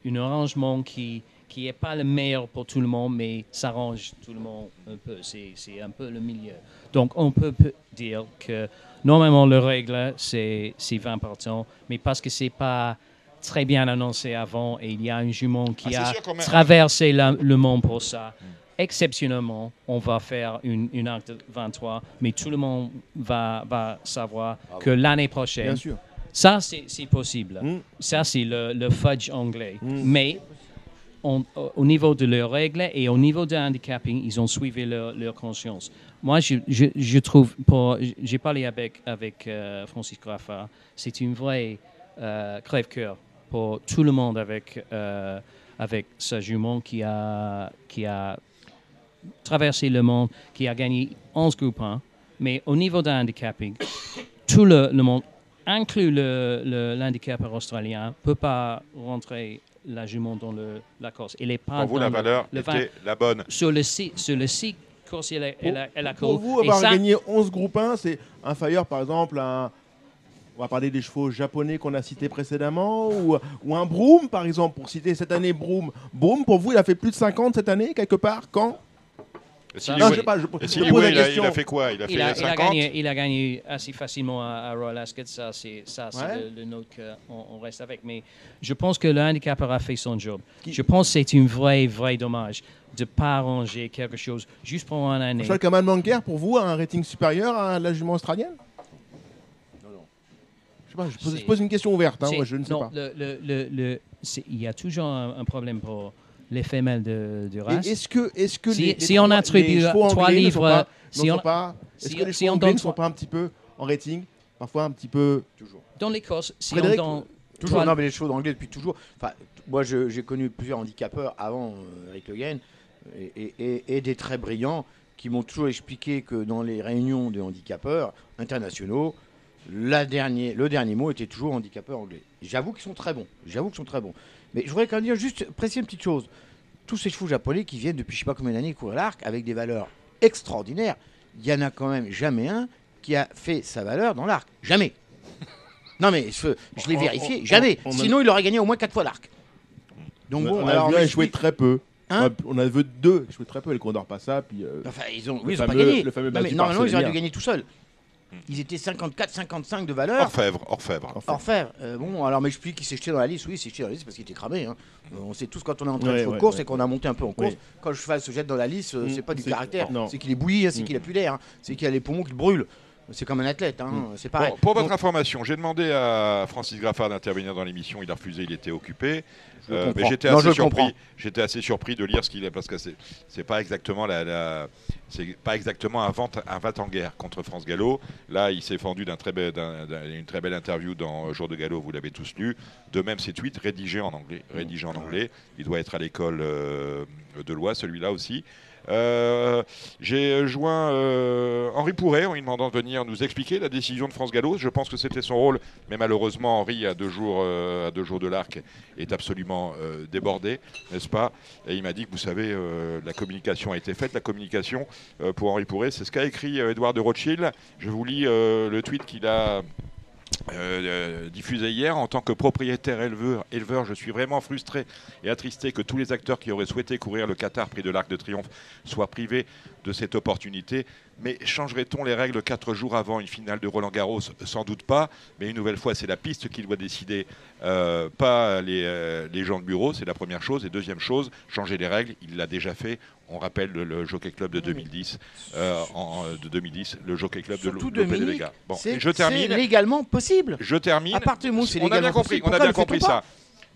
un arrangement qui qui n'est pas le meilleur pour tout le monde, mais ça arrange tout le monde un peu. C'est c'est un peu le milieu. Donc on peut dire que normalement le règle, c'est c'est 20 partants, mais parce que c'est pas très bien annoncé avant et il y a un jument qui Ah, a sûr traversé la- le monde pour ça. Exceptionnellement, on va faire une, une acte de 23, mais tout le monde va, va savoir que l'année prochaine, Bien sûr. ça c'est possible. Mm. Ça c'est le, le fudge anglais. Mm. Mais on- au- au niveau de leurs règles et au niveau de handicapping, ils ont suivi leur, leur conscience. Moi, je, je, je trouve, j'ai parlé avec, avec euh, Francis Graffard, c'est une vraie euh, crève-cœur pour tout le monde avec, euh, avec ce jument qui a, qui a traversé le monde, qui a gagné 11 groupes 1. Mais au niveau de handicapping, tout le, le monde, inclus le- le- l'handicapeur australien, ne peut pas rentrer la jument dans le, la course. Elle est pas Pour vous, la le- valeur le était la bonne. Sur le site, sur le site coursier, elle, a- elle, a- elle a Pour couru. vous, Et avoir ça, gagné 11 groupes 1, c'est inférieur par exemple à un. On va parler des chevaux japonais qu'on a cités précédemment, ou, ou un Broom par exemple, pour citer cette année Broom. Broom, pour vous, il a fait plus de 50 cette année, quelque part Quand? Silly Non, je sais pas, je, je pose la il a, question. il a fait quoi? Il a fait il a, il a 50 gagné, il a gagné assez facilement à, à Royal Ascot. Ça, c'est ça, c'est Ouais. le, le note qu'on on reste avec. Mais je pense que le handicapeur a fait son job. Qui- Je pense que c'est un vrai, vrai dommage de ne pas arranger quelque chose juste pour une année. Charles Kamal Manker, pour vous, a un rating supérieur à la jument australienne Je sais pas, je pose, je C'est- pose une question ouverte, hein, moi je ne sais non, pas. le- le- le- le- c'est- il y a toujours un, un problème pour les femelles de, de race. Est-ce que, est-ce que Si- les, les si on trois- attribue les trois livres, sont pas, si ne on- sont pas- est-ce si- que les si chevaux on donne ne sont pas un petit peu en rating, parfois un petit peu Toujours. Dans l'Écosse, si Frédéric, on donne Toujours, trois- non, mais les chevaux d'anglais depuis toujours. Enfin, moi, je- j'ai connu plusieurs handicapeurs avant euh, Eric Le Guen et, et- et- et des très brillants qui m'ont toujours expliqué que dans les réunions de handicapeurs internationaux, la dernier, le dernier mot était toujours handicapeur anglais. J'avoue qu'ils sont très bons. J'avoue qu'ils sont très bons. Mais je voudrais quand même dire juste préciser une petite chose. Tous ces chevaux japonais qui viennent depuis je sais pas combien d'années courir l'arc avec des valeurs extraordinaires, il y en a quand même jamais un qui a fait sa valeur dans l'arc. Jamais. Non mais je, je l'ai vérifié, on- jamais. on a- Sinon il aurait gagné au moins 4 fois l'arc. Donc bon, on a alors vu un très peu. Hein on a vu deux échouer très peu, le Condor pas ça, puis euh, Enfin, ils ont, oui, ils ont pas gagné. le fameux Non, mais normalement, ils auraient dû gagner tout seuls. Ils étaient 54-55 de valeur. Orfèvre, orfèvre. Orfèvre. Euh, bon, alors m'explique qu'il s'est jeté dans la liste. Oui, il s'est jeté dans la liste parce qu'il était cramé. hein. Euh, on sait tous quand on est en train de de course ouais. et qu'on a monté un peu en course. Oui. Quand le cheval se jette dans la liste, euh, Mm, c'est pas du caractère. C'est qu'il est bouilli, hein, c'est Mm. qu'il a plus l'air. hein. C'est qu'il a les poumons qui le brûlent. C'est comme un athlète. hein. C'est pareil. Bon, pour votre Donc, information, j'ai demandé à Francis Graffard d'intervenir dans l'émission. Il a refusé, il était occupé. Euh, mais j'étais assez surpris. comprends. J'étais assez surpris de lire ce qu'il est parce que c'est pas exactement la, la- c'est pas exactement un vent un vent en guerre contre France Gallo. Là, il s'est fendu d'un très bel- d'un- d'un- une très belle interview dans Jour de Gallo. Vous l'avez tous lu. De même, ses tweets rédigés en anglais. Rédigés en anglais. Il doit être à l'école euh, de loi, celui-là aussi. Euh, J'ai joint euh, Henri Pourret en lui demandant de venir nous expliquer la décision de France Gallo. Je pense que c'était son rôle, mais malheureusement Henri à deux jours, euh, à deux jours de l'arc est absolument euh, débordé, n'est-ce pas? Et il m'a dit que vous savez, euh, la communication a été faite. La communication euh, pour Henri Pourret, c'est ce qu'a écrit euh, Edouard de Rothschild. Je vous lis euh, le tweet qu'il a euh, diffusé hier. En tant que propriétaire éleveur, je suis vraiment frustré et attristé que tous les acteurs qui auraient souhaité courir le Qatar prix de l'Arc de Triomphe soient privés de cette opportunité. Mais changerait-on les règles quatre jours avant une finale de Roland Garros? Sans doute pas. Mais une nouvelle fois, c'est la piste qui doit décider, euh, pas euh, les gens de bureau. C'est la première chose. Et deuxième chose, changer les règles. Il l'a déjà fait. On rappelle le, Jockey Club de 2010, euh, en, de 2010, le Jockey Club Surtout, de Lopé de Vega. Bon, je termine. légalement possible. Je termine. À partir du moment où c'est on a bien légalement compris, possible, on a bien compris ça.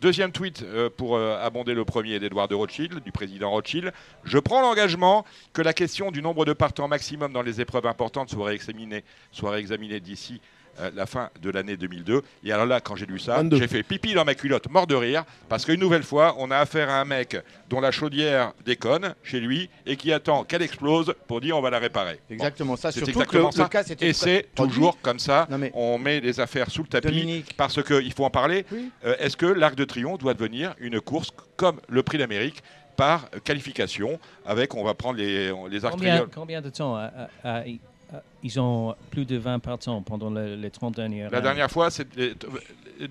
Deuxième tweet euh, pour euh, abonder le premier d'Edouard de Rothschild, du président Rothschild. Je prends l'engagement que la question du nombre de partants maximum dans les épreuves importantes soit réexaminée, soit réexaminée d'ici euh, la fin de l'année 2002. Et alors là, quand j'ai lu ça, 22. j'ai fait pipi dans ma culotte, mort de rire, parce qu'une nouvelle fois, on a affaire à un mec dont la chaudière déconne chez lui et qui attend qu'elle explose pour dire on va la réparer. Bon. Exactement ça. C'est que exactement le, ça. le cas, c'était Et c'est toujours comme ça. Non, mais- On met les affaires sous le tapis Dominique. parce qu'il faut en parler. Oui. Euh, Est-ce que l'Arc de Triomphe doit devenir une course comme le Prix d'Amérique par qualification avec, on va prendre les, les arcs Combien, combien de temps euh, ils- ont plus de 20 partants pendant le- les 30 dernières La années. dernière fois, c'était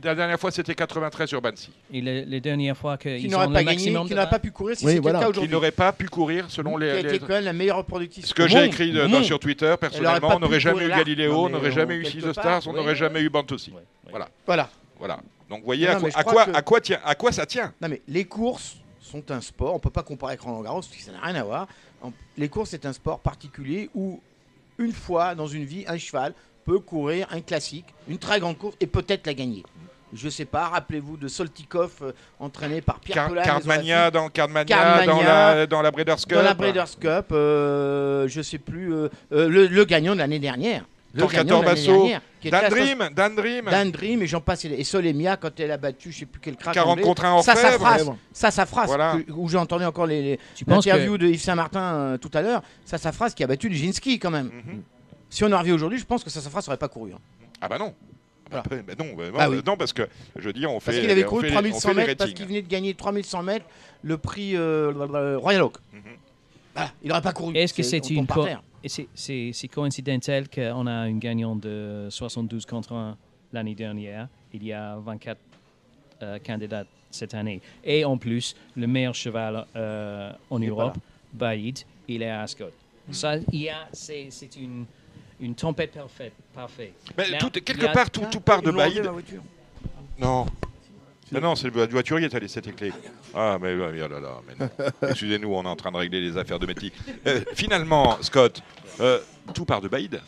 la dernière fois, c'était 93 sur Bansi. Et les, les dernières fois Qui qu'ils n'aurait ont pas le gagné, maximum qui de n'a 20, pas pu courir si Oui, c'était voilà. le cas Qui aujourd'hui. n'aurait pas pu courir selon Qui a les, été les- quand même la meilleure productrice. ce que j'ai écrit de- dans- sur Twitter. Personnellement, on n'aurait jamais eu Non, on n'aurait jamais eu Six Stars, on n'aurait jamais eu Bantossi. Voilà, Voilà. voilà. Donc, vous voyez Non, à, quoi, à quoi, que- à quoi tient, à quoi ça tient? Non mais les courses sont un sport, on peut pas comparer avec Roland Garros parce que ça n'a rien à voir. Les courses c'est un sport particulier où une fois dans une vie un cheval peut courir un classique, une très grande course et peut-être la gagner. Je sais pas, rappelez-vous de Soltikov euh, entraîné par Pierre Car- Collat Cardmania dans, Cardmania, Cardmania, dans, la, dans la Breeders' Cup. dans la Breeders' Cup, euh, je sais plus euh, euh, le, le gagnant de l'année dernière. Le Torquator l'année Basso, dernière, qui était Dan Dream, Dan Dream. Dan Dream et j'en passe et Solemia quand elle a battu je sais plus quel crack 40 anglais. contre 1 en ça ça sa phrase Voilà. que- où j'ai entendu encore les, les- l'interview de Yves Saint-Martin euh, tout à l'heure ça sa phrase qui a battu Liginski quand même Mhm. si on en revient aujourd'hui je pense que ça sa phrase n'aurait pas couru hein. Ah bah non. Voilà. Bah non, bah non, Bah oui. non, parce que je dire, on fait. parce qu'il avait couru fait les- on 3100 fait les mètres parce qu'il venait de gagner 3100 mètres le prix euh, Royal Oak Mhm. voilà il n'aurait pas couru Est-ce que c'est une par co- terre. Et c'est- coïncidentel qu'on a une gagnante de 72 contre 1 l'année dernière. Il y a 24 euh, candidats cette année. Et en plus, le meilleur cheval euh, en Il Europe, Baïd, il est à Ascot. Ça, il y a, c'est une, une tempête parfaite. parfaite. Mais Là, tout- quelque a- part, tout, tout part de Baïd. voiture. Non. C'est le voiturier a laissé tes clés. Ah, mais, oh là là, mais non. Excusez-nous, on est en train de régler les affaires de métier. Euh, finalement, Scott, euh, tout part de Baïd.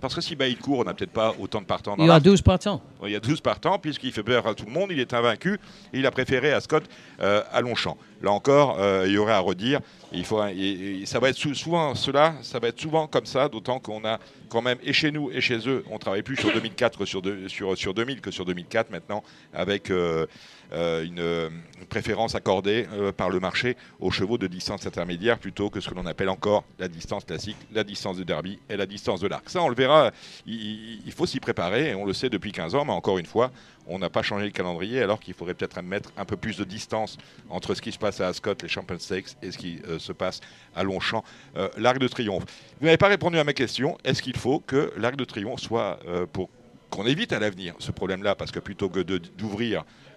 Parce que si Baïd court, on n'a peut-être pas autant de partants dans Il y a l'arc. 12 partants. Il y a 12 partants, puisqu'il fait peur à tout le monde, il est invaincu, et il a préféré à Scott euh, à Longchamp. Là encore, euh, il y aurait à redire, il faut, et- et ça va être sou- souvent cela, ça va être souvent comme ça, d'autant qu'on a quand même, et chez nous et chez eux, on travaille plus sur 2004 que sur, sur, sur 2000 que sur 2004 maintenant, avec euh, une, euh, une préférence accordée euh, par le marché aux chevaux de distance intermédiaire plutôt que ce que l'on appelle encore la distance classique, la distance de derby et la distance de l'arc. Ça, on le verra, il, faut s'y préparer, et on le sait depuis 15 ans, mais encore une fois, on n'a pas changé le calendrier, alors qu'il faudrait peut-être mettre un peu plus de distance entre ce qui se passe à Ascot, les Champions Stakes, et ce qui euh, se passe à Longchamp, euh, l'Arc de Triomphe. Vous n'avez pas répondu à ma question. Est-ce qu'il faut que l'Arc de Triomphe soit, euh, pour qu'on évite à l'avenir ce problème-là, parce que plutôt que de-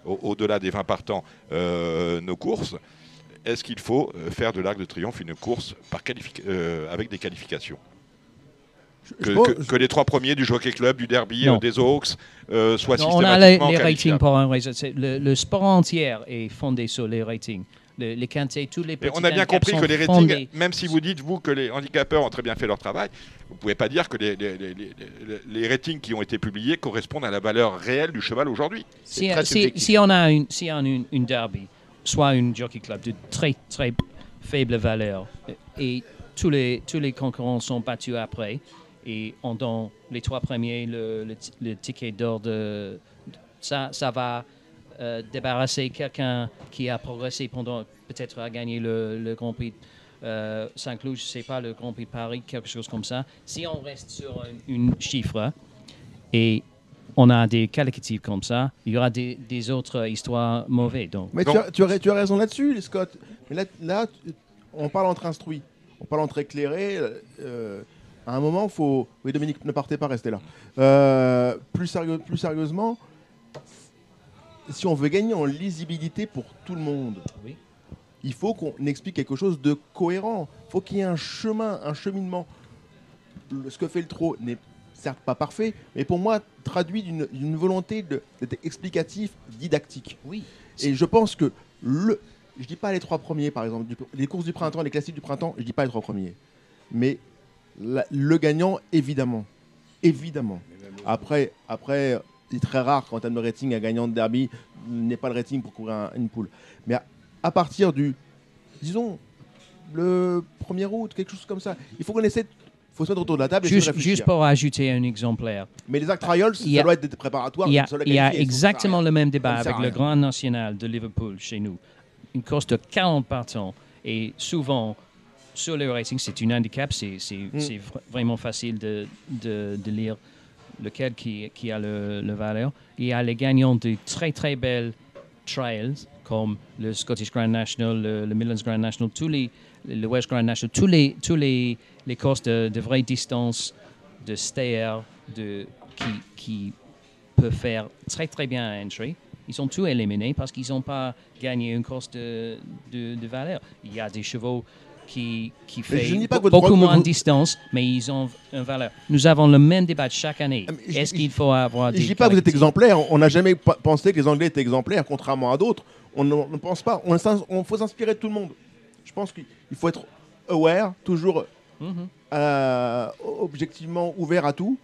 au- au-delà des 20 partants euh, nos courses, est-ce qu'il faut euh, faire de l'Arc de Triomphe une course par euh, avec des qualifications? Que, Je pense- que- que les trois premiers du Jockey Club, du Derby, euh, des Hawks euh, soient Non, on a les, systématiquement les ratings pour un raison. Le sport entier est fondé sur les ratings. Le- les quintés, tous les Mais petits on a bien compris que les ratings, fondés. même si vous dites, vous, que les handicapeurs ont très bien fait leur travail, vous ne pouvez pas dire que les, les- les- ratings qui ont été publiés correspondent à la valeur réelle du cheval aujourd'hui. Si, on a une, si on a une, une derby, soit une jockey club de très très faible valeur, et tous les, tous les concurrents sont battus après, et on donne les trois premiers le, le, le ticket d'or de, ça, ça va euh, débarrasser quelqu'un qui a progressé pendant, peut-être a gagné le, le Grand Prix euh, Saint-Cloud, je ne sais pas, le Grand Prix de Paris, quelque chose comme ça. Si on reste sur un une chiffre et on a des qualificatifs comme ça, il y aura des, des autres histoires mauvaises. Donc, Mais Donc- tu, as, tu as- tu as raison là-dessus, Scott. Mais là, on parle entre instruits, on parle entre éclairés. euh, À un moment, faut. Oui, Dominique, ne partez pas, restez là. Euh, plus, sérieux- plus sérieusement, si on veut gagner en lisibilité pour tout le monde, Oui. il faut qu'on explique quelque chose de cohérent. Il faut qu'il y ait un chemin, un cheminement. Le- ce que fait le trop n'est certes pas parfait, mais pour moi, traduit d'une volonté d'être explicatif, didactique. Oui. Et je pense que le. Je dis pas les trois premiers, par exemple. du- les courses du printemps, les classiques du printemps, je dis pas les trois premiers. Mais la- le gagnant, évidemment. Évidemment. Après, après c'est très rare qu'en termes de rating, un gagnant de derby n'ait pas le rating pour courir un- une poule. Mais à, à partir du. Disons, le 1er août, quelque chose comme ça, il faut qu'on essaie. Il faut se mettre autour de la table et de Juste, pour ajouter un exemplaire, Mais les Act Trials, ça doit être des préparatoires. il y a, il y exactement le même débat avec le. Grand National de Liverpool chez nous. Une course de 40 partants et souvent sur le rating, c'est un handicap, c'est Mm. vraiment facile de, de, de lire lequel qui, qui a le, le valeur. Il y a les gagnants de très très belles trials comme le Scottish Grand National, le, Midlands Grand National, tous les, le West Grand National, tous les, tous les, les courses de, de vraie distance, de stayer, de, qui, qui peuvent faire très très bien un entry. Ils sont tous éliminés parce qu'ils n'ont pas gagné une course de, de valeur. Il y a des chevaux qui, qui ne votre beaucoup droit- moins vous- de distance, mais ils ont une valeur. Nous avons le même débat chaque année. Ah, Est-ce qu'il faut avoir Je des dis pas que vous êtes exemplaire. On n'a jamais pensé que les Anglais étaient exemplaires, contrairement à d'autres. On ne ne pense pas. On, faut s'inspirer de tout le monde. Je pense qu'il il faut être aware, toujours Mhm. euh, objectivement ouvert à tout,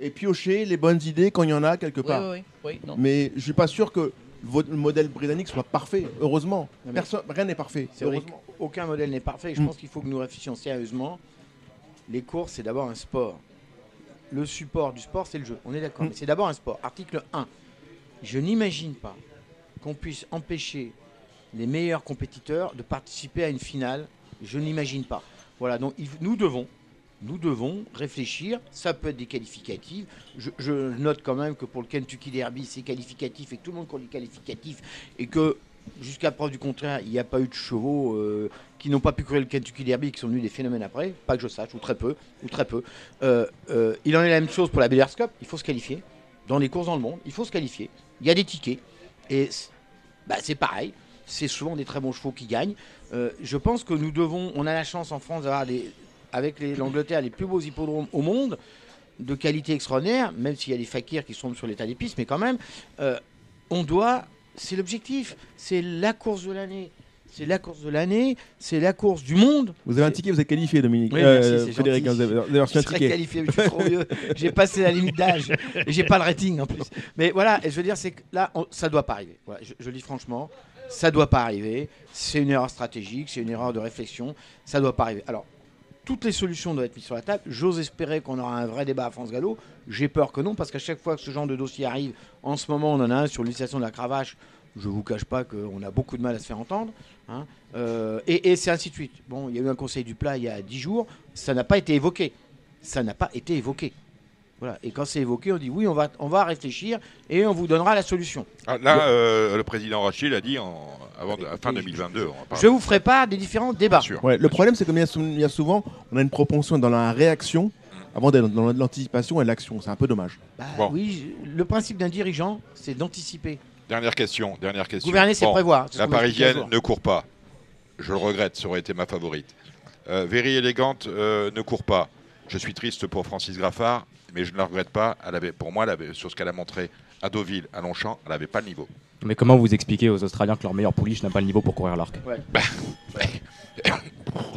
et piocher les bonnes idées quand il y en a quelque part. oui, oui, oui, non. Mais je suis pas sûr que votre le modèle britannique soit parfait. Heureusement, Personne, rien n'est parfait. C'est vrai Heureusement. Qu'aucun modèle n'est parfait. et Je Mm. pense qu'il faut que nous réfléchissions sérieusement. Les courses, c'est d'abord un sport. Le support du sport, c'est le jeu. On est d'accord. Mm. C'est d'abord un sport. Article 1. Je n'imagine pas qu'on puisse empêcher les meilleurs compétiteurs de participer à une finale. Je n'imagine pas. Voilà, donc nous devons, nous devons réfléchir. Ça peut être des qualificatifs. Je, je note quand même que pour le Kentucky Derby, c'est qualificatif et que tout le monde connaît les qualificatifs et que jusqu'à preuve du contraire, il n'y a pas eu de chevaux euh, qui n'ont pas pu courir le Kentucky Derby qui sont venus des phénomènes après, pas que je sache, ou très peu, ou très peu. Euh, euh, il en est la même chose pour la Air Cup, il faut se qualifier. Dans les courses dans le monde, il faut se qualifier. Il y a des tickets. Et bah, c'est pareil, c'est souvent des très bons chevaux qui gagnent. Je pense que nous devons, on a la chance en France d'avoir des, avec l'Angleterre les plus beaux hippodromes au monde, de qualité extraordinaire, même s'il y a des fakirs qui sont sur l'état des pistes, mais quand même, on doit, c'est l'objectif, c'est la course de l'année. C'est la course de l'année, c'est la course du monde. Vous avez un ticket, vous êtes qualifié, Dominique. Oui, Euh, Frédéric, gentil. vous avez reçu Je un serais ticket. qualifié, mais je suis trop vieux. J'ai passé la limite d'âge. Et j'ai pas le rating en plus. Mais voilà, et je veux dire, c'est que là, on- ça doit pas arriver. Voilà, je, je le dis franchement, ça doit pas arriver. C'est une erreur stratégique, c'est une erreur de réflexion. Ça doit pas arriver. Alors, toutes les solutions doivent être mises sur la table. J'ose espérer qu'on aura un vrai débat à France Gallo. J'ai peur que non, parce qu'à chaque fois que ce genre de dossier arrive, en ce moment, on en a un sur l'utilisation de la cravache. Je vous cache pas qu'on a beaucoup de mal à se faire entendre. hein. Euh, et et c'est ainsi de suite. Bon, il y a eu un conseil du plat il y a 10 jours. Ça n'a pas été évoqué. Ça n'a pas été évoqué. Voilà. Et quand c'est évoqué, on dit oui, on va, on va réfléchir et on vous donnera la solution. Ah, là, euh, le président Rachid a dit en, avant de, à fin Et- 2022. On va pas- Je vous ferai pas des différents débats. Bien sûr. Ouais, le problème, c'est que il y a souvent, on a une propension dans la réaction avant d'être dans l'anticipation et l'action. C'est un peu dommage. Bah Bon. oui, je- le principe d'un dirigeant, c'est d'anticiper. Dernière question. Dernière question. Gouverner, c'est Bon, prévoir. Ce La parisienne ne court pas. Je le regrette, ça aurait été ma favorite. Euh, Very élégante euh, ne court pas. Je suis triste pour Francis Graffard, mais je ne la regrette pas. Elle avait, pour moi, elle avait- sur ce qu'elle a montré à Deauville, à Longchamp, elle n'avait pas le niveau. Mais comment vous expliquez aux Australiens que leur meilleur pouliche n'a pas le niveau pour courir l'arc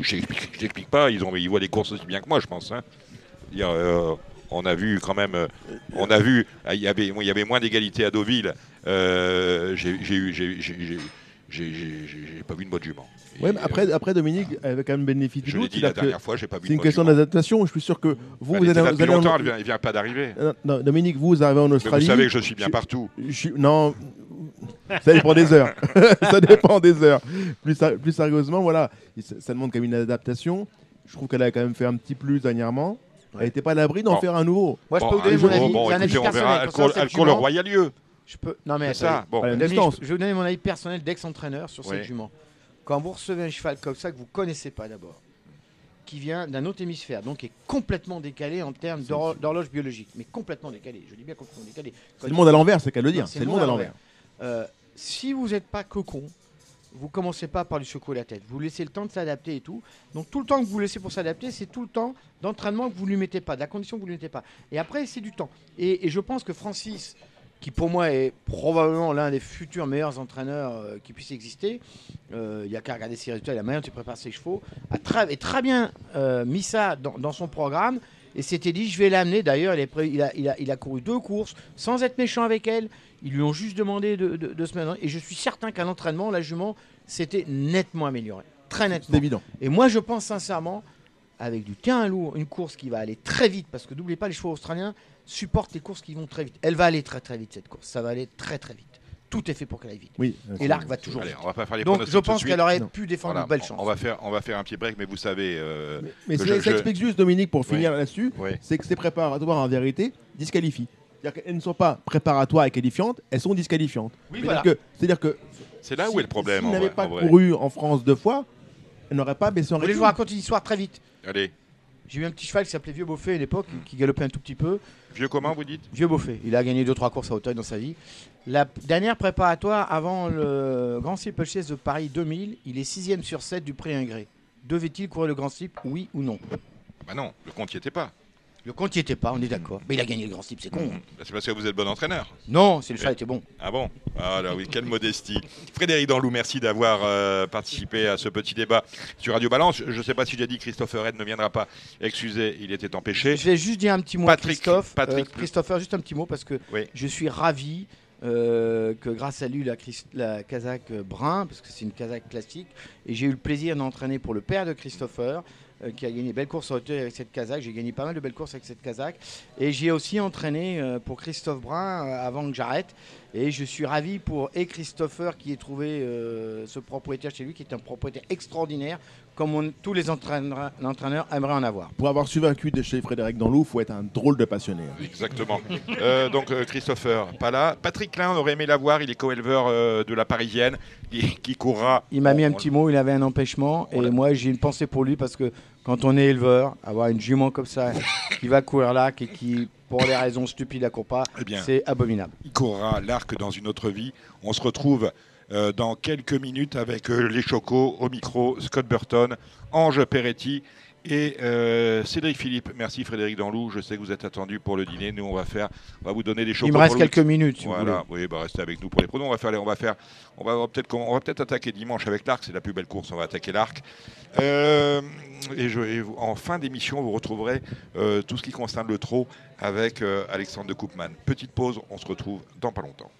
J'explique j'explique pas, ils, ont, ils voient les courses aussi bien que moi, je pense. hein. Dire, euh, on a vu quand même, euh, on a vu, il y avait, il y avait moins d'égalité à Deauville. Euh, j'ai j'ai eu, j'ai- pas vu une bonne jument. Ouais, mais après, après, Dominique, avec quand même bénéfice du je l'ai dit la que- dernière fois, j'ai pas vu c'est une question d'adaptation. Je suis sûr que vous, Elle vous allez, vous allez en- elle vient, elle vient pas d'arriver. Euh, non, Dominique, vous arrivez en Mais vous Australie. savez que je suis bien je- partout. Je non, ça dépend des heures. ça dépend des heures. Plus, sérieusement, voilà, ça, ça demande quand même une adaptation. Je trouve qu'elle a quand même fait un petit plus dernièrement. Elle n'était pas à l'abri d'en Bon. faire un nouveau. Moi, je Bon, peux vous donner un mon avis. bon, un écoutez, on personnel. verra. Elle court, le jument. Royal-Lieu. Je peux. Non mais ça. Bon. Distance. je je vais vous donner mon avis personnel d'ex-entraîneur sur Oui. cette jument. Quand vous recevez un cheval comme ça que vous connaissez pas d'abord, qui vient d'un autre hémisphère, donc est complètement décalé en termes d'hor- d'horloge biologique, mais complètement décalé. Je dis bien complètement décalé. C'est le monde à l'envers, c'est qu'à le dire. C'est le monde à l'envers. Euh, si vous n'êtes pas cocon, vous commencez pas par lui secouer la tête. Vous laissez le temps de s'adapter et tout. Donc tout le temps que vous laissez pour s'adapter, c'est tout le temps d'entraînement que vous ne lui mettez pas, de la condition que vous ne lui mettez pas. Et après, c'est du temps. Et, et je pense que Francis, qui pour moi est probablement l'un des futurs meilleurs entraîneurs euh, qui puisse exister, euh, il n'y a qu'à regarder ses résultats, la manière dont il prépare ses chevaux, a très, est très bien euh, mis ça dans, dans son programme. Et s'était dit, je vais l'amener. D'ailleurs, il, a, il, a, il a couru deux courses sans être méchant avec elle. Ils lui ont juste demandé de, de, de se mettre. Et je suis certain qu'à l'entraînement, la jument s'était nettement améliorée. Très C'est nettement. évident. Et moi, je pense sincèrement, avec du terrain lourd, une course qui va aller très vite, parce que n'oubliez pas, les chevaux australiens supportent les courses qui vont très vite. Elle va aller très très vite, cette course. Ça va aller très très vite. Tout est fait pour qu'elle aille vite. Oui. Et l'arc va toujours Allez, vite. on va pas faire les Donc je pense qu'elle aurait Non. pu défendre Voilà, une belle on- chance. On va, faire, on va faire un petit break, mais vous savez. euh, Mais que c'est- je- ça je- explique juste, Dominique, pour Oui. finir là-dessus, Oui. c'est que ces préparatoires, en vérité, disqualifient. C'est-à-dire qu'elles ne sont pas préparatoires et qualifiantes, elles sont disqualifiantes. Voilà. que, c'est-à-dire que C'est là si- où est le problème. S'il en n'avait pas en vrai. couru en France deux fois, elle n'aurait pas baissé en Vous voulez que je vous raconte une histoire très vite Allez, J'ai eu un petit cheval qui s'appelait Vieux Beaufait à l'époque, qui galopait un tout petit peu. vieux comment vous dites? Vieux Beaufait. Il a gagné 2-3 courses à Hauteuil dans sa vie. La dernière préparatoire avant le Grand Steeple Chase de Paris 2000, il est 6 sur 7 du prix Ingré. Devait-il courir le Grand Steeple Oui ou non? Bah non, le compte n'y était pas. Le compte n'y était pas, on est d'accord. Mais il a gagné le Grand Steeple, c'est con. hein. Bah, C'est parce que vous êtes bon entraîneur. Non, c'est le cheval était bon. Ah bon? Ah là oui, quelle modestie. Frédéric Danlou, merci d'avoir euh, participé à ce petit débat sur Radio Balance. Je ne sais pas si j'ai dit Christopher Red ne viendra pas. Excusez, il était empêché. Je vais juste dire un petit mot Patrick- à Christophe. Patrick- Euh, Christopher, juste un petit mot parce que Oui. je suis ravi euh, que grâce à lui, la, la Kazakh brun, parce que c'est une Kazakh classique, et j'ai eu le plaisir d'entraîner pour le père de Christopher. Euh, qui a gagné belle course à hauteur avec cette Kazakh. J'ai gagné pas mal de belles courses avec cette Kazakh. Et j'ai aussi entraîné euh, pour Christophe Brun euh, avant que j'arrête. Et je suis ravi pour et Christopher qui ait trouvé euh, ce propriétaire chez lui, qui est un propriétaire extraordinaire, comme on- tous les entraîneurs, entraîneurs aimeraient en avoir. Pour avoir su vaincu de chez Frédéric Danlou, il faut être un drôle de passionné. hein. Exactement. Euh, donc Christopher, pas là. Patrick Klein, on aurait aimé l'avoir. Il est co-éleveur euh, de la Parisienne qui, qui courra. Il m'a mis un On- petit mot, il avait un empêchement. On Et moi, j'ai une pensée pour lui parce que quand on est éleveur, avoir une jument comme ça qui va courir là, qui, qui pour des raisons stupides, la court pas, Eh c'est abominable. il courra l'arc dans une autre vie. On se retrouve euh, dans quelques minutes avec euh, les Chocos au micro, Scott Burton, Ange Peretti et euh, Cédric Philippe. Merci Frédéric Danlou. Je sais que vous êtes attendu pour le dîner. Nous, on va faire, on va vous donner des Chocos. Il me reste quelques minutes, si vous voulez. Voilà, oui, bah restez avec nous pour les pronos. On va faire, on va faire, on va peut-être, on va peut-être attaquer dimanche avec l'arc. C'est la plus belle course. On va attaquer l'arc. Euh, et, je- et vous- en fin d'émission, vous retrouverez euh, tout ce qui concerne le trot avec Alexandre de Koopman. Petite pause. On se retrouve dans pas longtemps.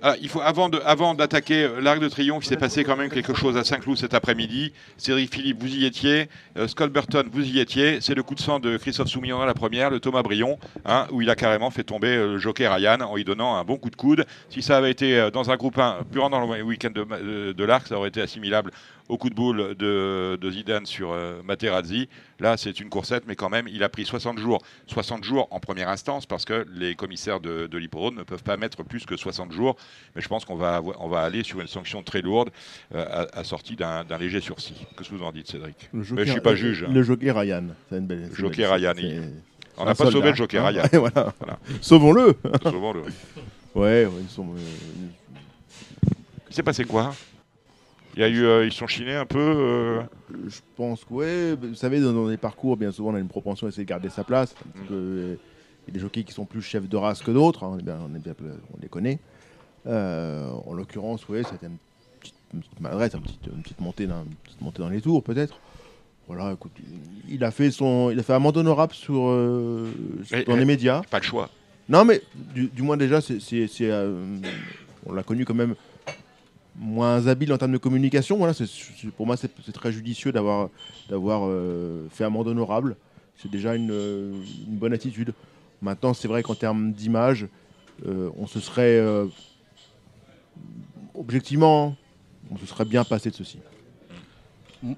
Ah, il faut avant de, avant d'attaquer euh, l'Arc de Triomphe, il s'est passé quand même quelque chose à Saint-Cloud cet après-midi. Cédric Philippe, vous y étiez. Euh, Scott Burton, vous y étiez. C'est le coup de sang de Christophe Soumillon à la première, le Thomas Brion, hein, où il a carrément fait tomber euh, le jockey Ryan en lui donnant un bon coup de coude. Si ça avait été dans un groupe 1, purement dans le week-end de l'Arc, ça aurait été assimilable au coup de boule de, de Zidane sur euh, Materazzi. Là, c'est une coursette, mais quand même, il a pris 60 jours. 60 jours en première instance, parce que les commissaires de, de l'hippodrome ne peuvent pas mettre plus que 60 jours. Mais je pense qu'on va, on va aller sur une sanction très lourde, euh, assortie d'un d'un léger sursis. Qu'est-ce que vous en dites, Cédric? Mais je suis pas juge, hein. Le jockey Ryan. C'est une belle. belle- Ryan, On n'a pas soldat, sauvé le jockey hein. Ryan. Ouais, voilà. Voilà. Sauvons-le. Sauvons-le. Ouais, ouais, ils sont. euh, Il s'est passé quoi? Il y a eu, euh, Ils sont chinés un peu euh, Je pense que, ouais, vous savez, dans, les parcours, bien souvent, on a une propension à essayer de garder sa place. un Mm. peu, euh, Il y a des jockeys qui sont plus chefs de race que d'autres, hein, on, les connaît. Euh, en l'occurrence, ouais, c'était une petite, une petite maladresse, une petite, une petite montée dans, une petite montée dans les tours, peut-être. Voilà, écoute, il- a fait son, il a fait amende honorable sur, sur- Mais- dans les médias. pas le choix. Non, mais du, du moins déjà, c'est, on l'a connu quand même moins habile en termes de communication. Voilà, pour moi, c'est, très judicieux d'avoir, euh, fait amende honorable. C'est déjà une, une bonne attitude. Maintenant, c'est vrai qu'en termes d'image, euh, on se serait euh, objectivement, on se serait bien passé de ceci.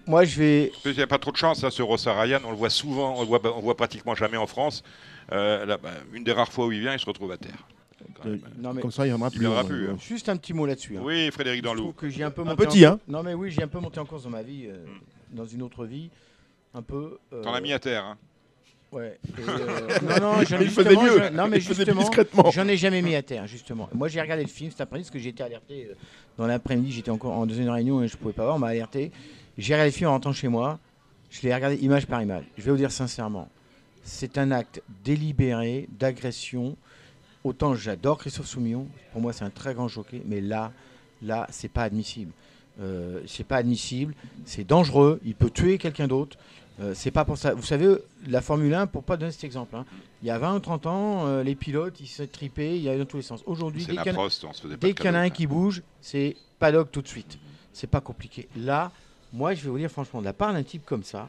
Moi, je vais. Il n'y a pas trop de chance, hein, ce Rossa Ryan. On le voit souvent, on le voit, on le voit pratiquement jamais en France. Euh, là, bah, une des rares fois où il vient, il se retrouve à terre. Quand même. Non, mais Comme ça, il viendra Il plus. viendra hein. plus, hein. juste un petit mot là-dessus. hein. Oui, Frédéric Je trouve Danlou. que j'ai un peu Un monté petit, en... hein. Non mais oui, j'ai un peu monté en course dans ma vie, euh, dans une autre vie, un peu. euh, T'en as mis à terre. Hein. Ouais. et, euh, non non, j'en ai Il faisait justement, mieux. je- Non mais Il faisait plus justement, discrètement. j'en ai jamais mis à terre justement. Moi j'ai regardé le film cet après-midi parce que j'étais alerté euh, dans l'après-midi, j'étais encore en deuxième réunion et je pouvais pas voir, on m'a alerté. J'ai regardé le film en rentrant chez moi. Je l'ai regardé image par image. Je vais vous dire sincèrement, c'est un acte délibéré d'agression. Autant j'adore Christophe Soumillon, pour moi c'est un très grand jockey, mais là, là, c'est pas admissible. Euh, c'est pas admissible, c'est dangereux, il peut tuer quelqu'un d'autre. Euh, c'est pas pour ça. Vous savez, la Formule 1, pour pas donner cet exemple, hein, il y a 20 ou 30 ans, euh, les pilotes, ils se tripaient, il y avait dans tous les sens. Aujourd'hui, C'est dès qu'il y en a- a un qui bouge, c'est paddock tout de suite. C'est pas compliqué. Là, moi, je vais vous dire franchement, de la part d'un type comme ça,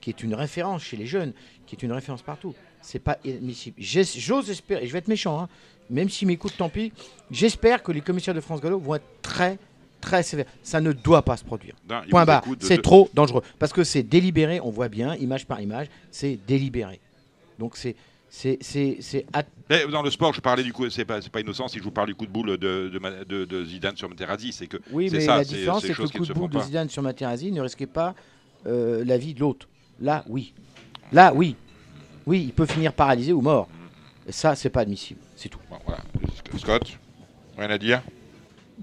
qui est une référence chez les jeunes, qui est une référence partout, c'est pas admissible. J'ose espérer, et je vais être méchant, hein, même s'il m'écoute, tant pis, j'espère que les commissaires de France Gallo vont être très, très sévères. Ça ne doit pas se produire. Non, Point barre. C'est de- trop dangereux. Parce que c'est délibéré, on voit bien, image par image, c'est délibéré. Donc c'est. C'est, dans le sport, je parlais du coup, c'est pas, c'est pas innocent si je vous parle du coup de boule de, de, Ma- de- de Zidane sur Materazzi, c'est que Oui, mais ça, la différence, c'est que le coup de boule de. Zidane sur Materazzi ne risquait pas euh, la vie de l'autre. Là, oui. Là, oui. Oui, il peut finir paralysé ou mort. Et ça, c'est pas admissible. C'est tout. Bon, voilà. Scott, rien à dire?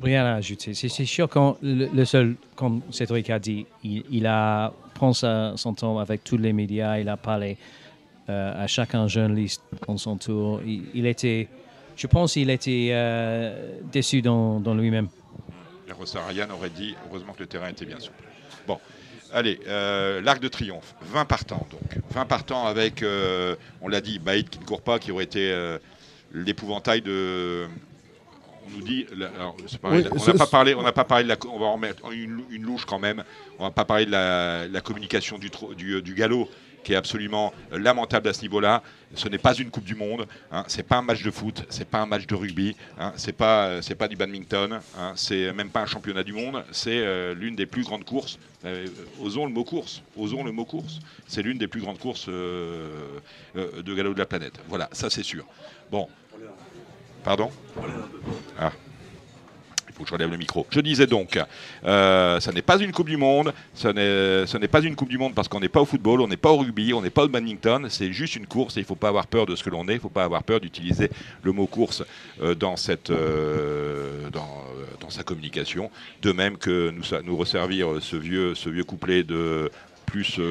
Rien à ajouter. C'est c'est sûr quand le, le seul, comme Cédric a dit, il, il a prend sa- son temps avec tous les médias, il a parlé euh, à chacun journaliste en son tour. Il, il était, je pense, qu'il était euh, déçu dans, dans lui-même. Et Rossa Ryan aurait dit heureusement que le terrain était bien souple. Bon, allez, euh, l'Arc de Triomphe, 20 partants donc. 20 partants avec, euh, on l'a dit, Baïd qui ne court pas, qui aurait été euh, l'épouvantail de. On nous dit, alors, pareil, Oui, on n'a pas parlé, on n'a pas parlé de la, on va en mettre une, une louche quand même. On va pas parler de la, la communication du, du, du galop qui est absolument lamentable à ce niveau-là. Ce n'est pas une Coupe du Monde, hein, c'est pas un match de foot, c'est pas un match de rugby, hein, pas c'est pas du badminton, hein, c'est même pas un championnat du monde, c'est euh, l'une des plus grandes courses. euh, osons le mot course, osons le mot course. C'est l'une des plus grandes courses euh, euh, de galop de la planète. Voilà, ça c'est sûr. Bon, pardon? Ah. Faut que je relève le micro. Je disais donc, euh, ça n'est pas une Coupe du Monde, ce n'est pas une Coupe du Monde parce qu'on n'est pas au football, on n'est pas au rugby, on n'est pas au badminton, c'est juste une course et il ne faut pas avoir peur de ce que l'on est, il ne faut pas avoir peur d'utiliser le mot course euh, euh, dans, sa communication. De même que nous, resservir ce vieux, couplet de plus,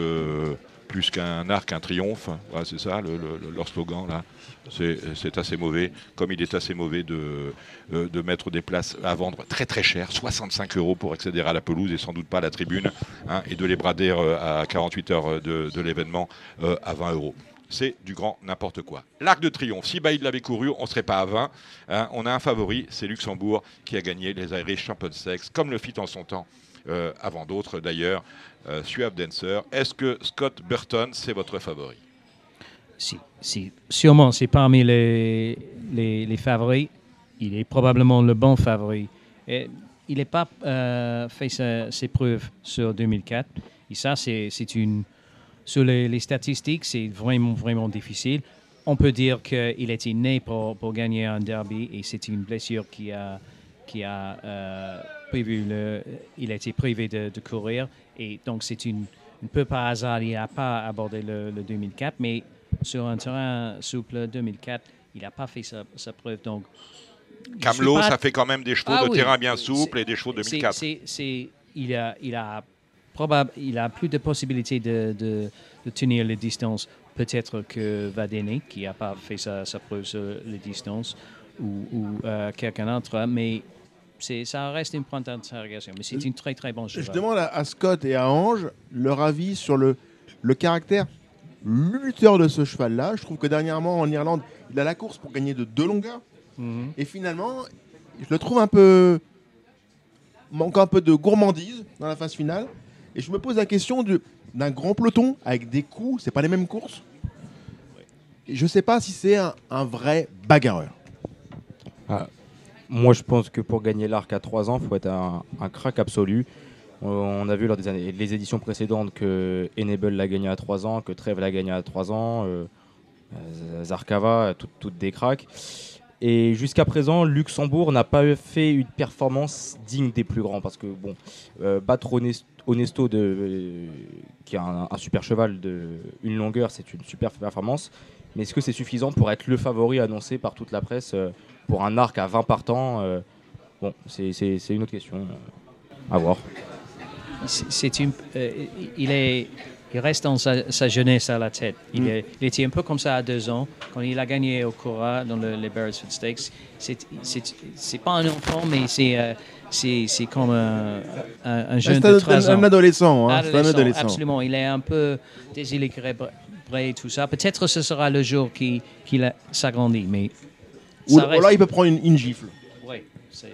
qu'un arc, un triomphe, Voilà, c'est ça le- leur slogan là. C'est assez mauvais, comme il est assez mauvais de, euh, de mettre des places à vendre très très cher, 65 euros pour accéder à la pelouse et sans doute pas à la tribune, hein, et de les brader euh, à 48 heures de, de l'événement euh, à 20 euros. C'est du grand n'importe quoi. L'Arc de Triomphe, si Baïd l'avait couru, on ne serait pas à 20. hein. on a un favori, c'est Luxembourg qui a gagné les Irish Champions Sex, comme le fit en son temps, euh, avant d'autres d'ailleurs, euh, Suave Dancer. Est-ce que Scott Burton, c'est votre favori? Si, si, sûrement, c'est parmi les, les, favoris. Il est probablement le bon favori. Et il n'a pas euh, fait ses preuves sur 2004. Et ça, c'est une. Sur les, statistiques, c'est vraiment, vraiment difficile. On peut dire qu'il était né pour, pour gagner un derby et c'est une blessure qui a, qui a euh, prévu le. Il a été privé de, de courir. Et donc, c'est une, un peu par hasard, il n'a pas abordé le, le 2004, mais sur un terrain souple 2004, il n'a pas fait sa, sa preuve. Donc, je Camelot, pas- ça fait quand même des chevaux Ah de oui. terrain bien souples et des chevaux de c'est- 2004. c'est- c'est- il a, il a probable, il a plus de possibilités de, de, de tenir les distances. Peut-être que Vadene, qui n'a pas fait sa, sa preuve sur les distances, ou, ou, euh, quelqu'un d'autre, mais c'est, ça reste une pointe d'interrogation. Mais c'est une très très bonne Je cheval. demande à, à Scott et à Ange leur avis sur le, le caractère lutteur de ce cheval-là. Je trouve que dernièrement, en Irlande, il a la course pour gagner de deux longueurs. Mhm. Et finalement, je le trouve un peu. manque un peu de gourmandise dans la phase finale. Et je me pose la question du- d'un grand peloton avec des coups, c'est pas les mêmes courses? Et je sais pas si c'est un, un vrai bagarreur. Moi, je pense que pour gagner l'arc à 3 ans, il faut être un, un crack absolu. On- On a vu lors des années, éditions précédentes que Enable l'a gagné à 3 ans, que Trev l'a gagné à 3 ans, euh, euh, Zarkava, tout- toutes des cracks. Et jusqu'à présent, Luxembourg n'a pas fait une performance digne des plus grands. Parce que, bon, euh, battre de, euh, qui a un, super cheval de une longueur, c'est une super performance. Mais est-ce que c'est suffisant pour être le favori annoncé par toute la presse euh, pour un arc à 20 partants euh, Bon, c'est une autre question. euh, à voir. C'est c'est une, euh, il, est, il reste dans sa, sa jeunesse à la tête. Il, Mm. est- il était un peu comme ça à deux ans, quand il a gagné au Cora dans le- les Beresford Stakes. C'est- pas un enfant, mais c'est euh, c'est comme un, un, un jeune de un, 13 un ans. adolescent. hein, c'est un Adolescent, adolescent. Absolument, il est un peu déséquilibré et tout ça. Peut-être ce sera le jour qu'il a- s'agrandit, mais Ou, reste- là, il peut prendre une, une gifle. Oui, c'est-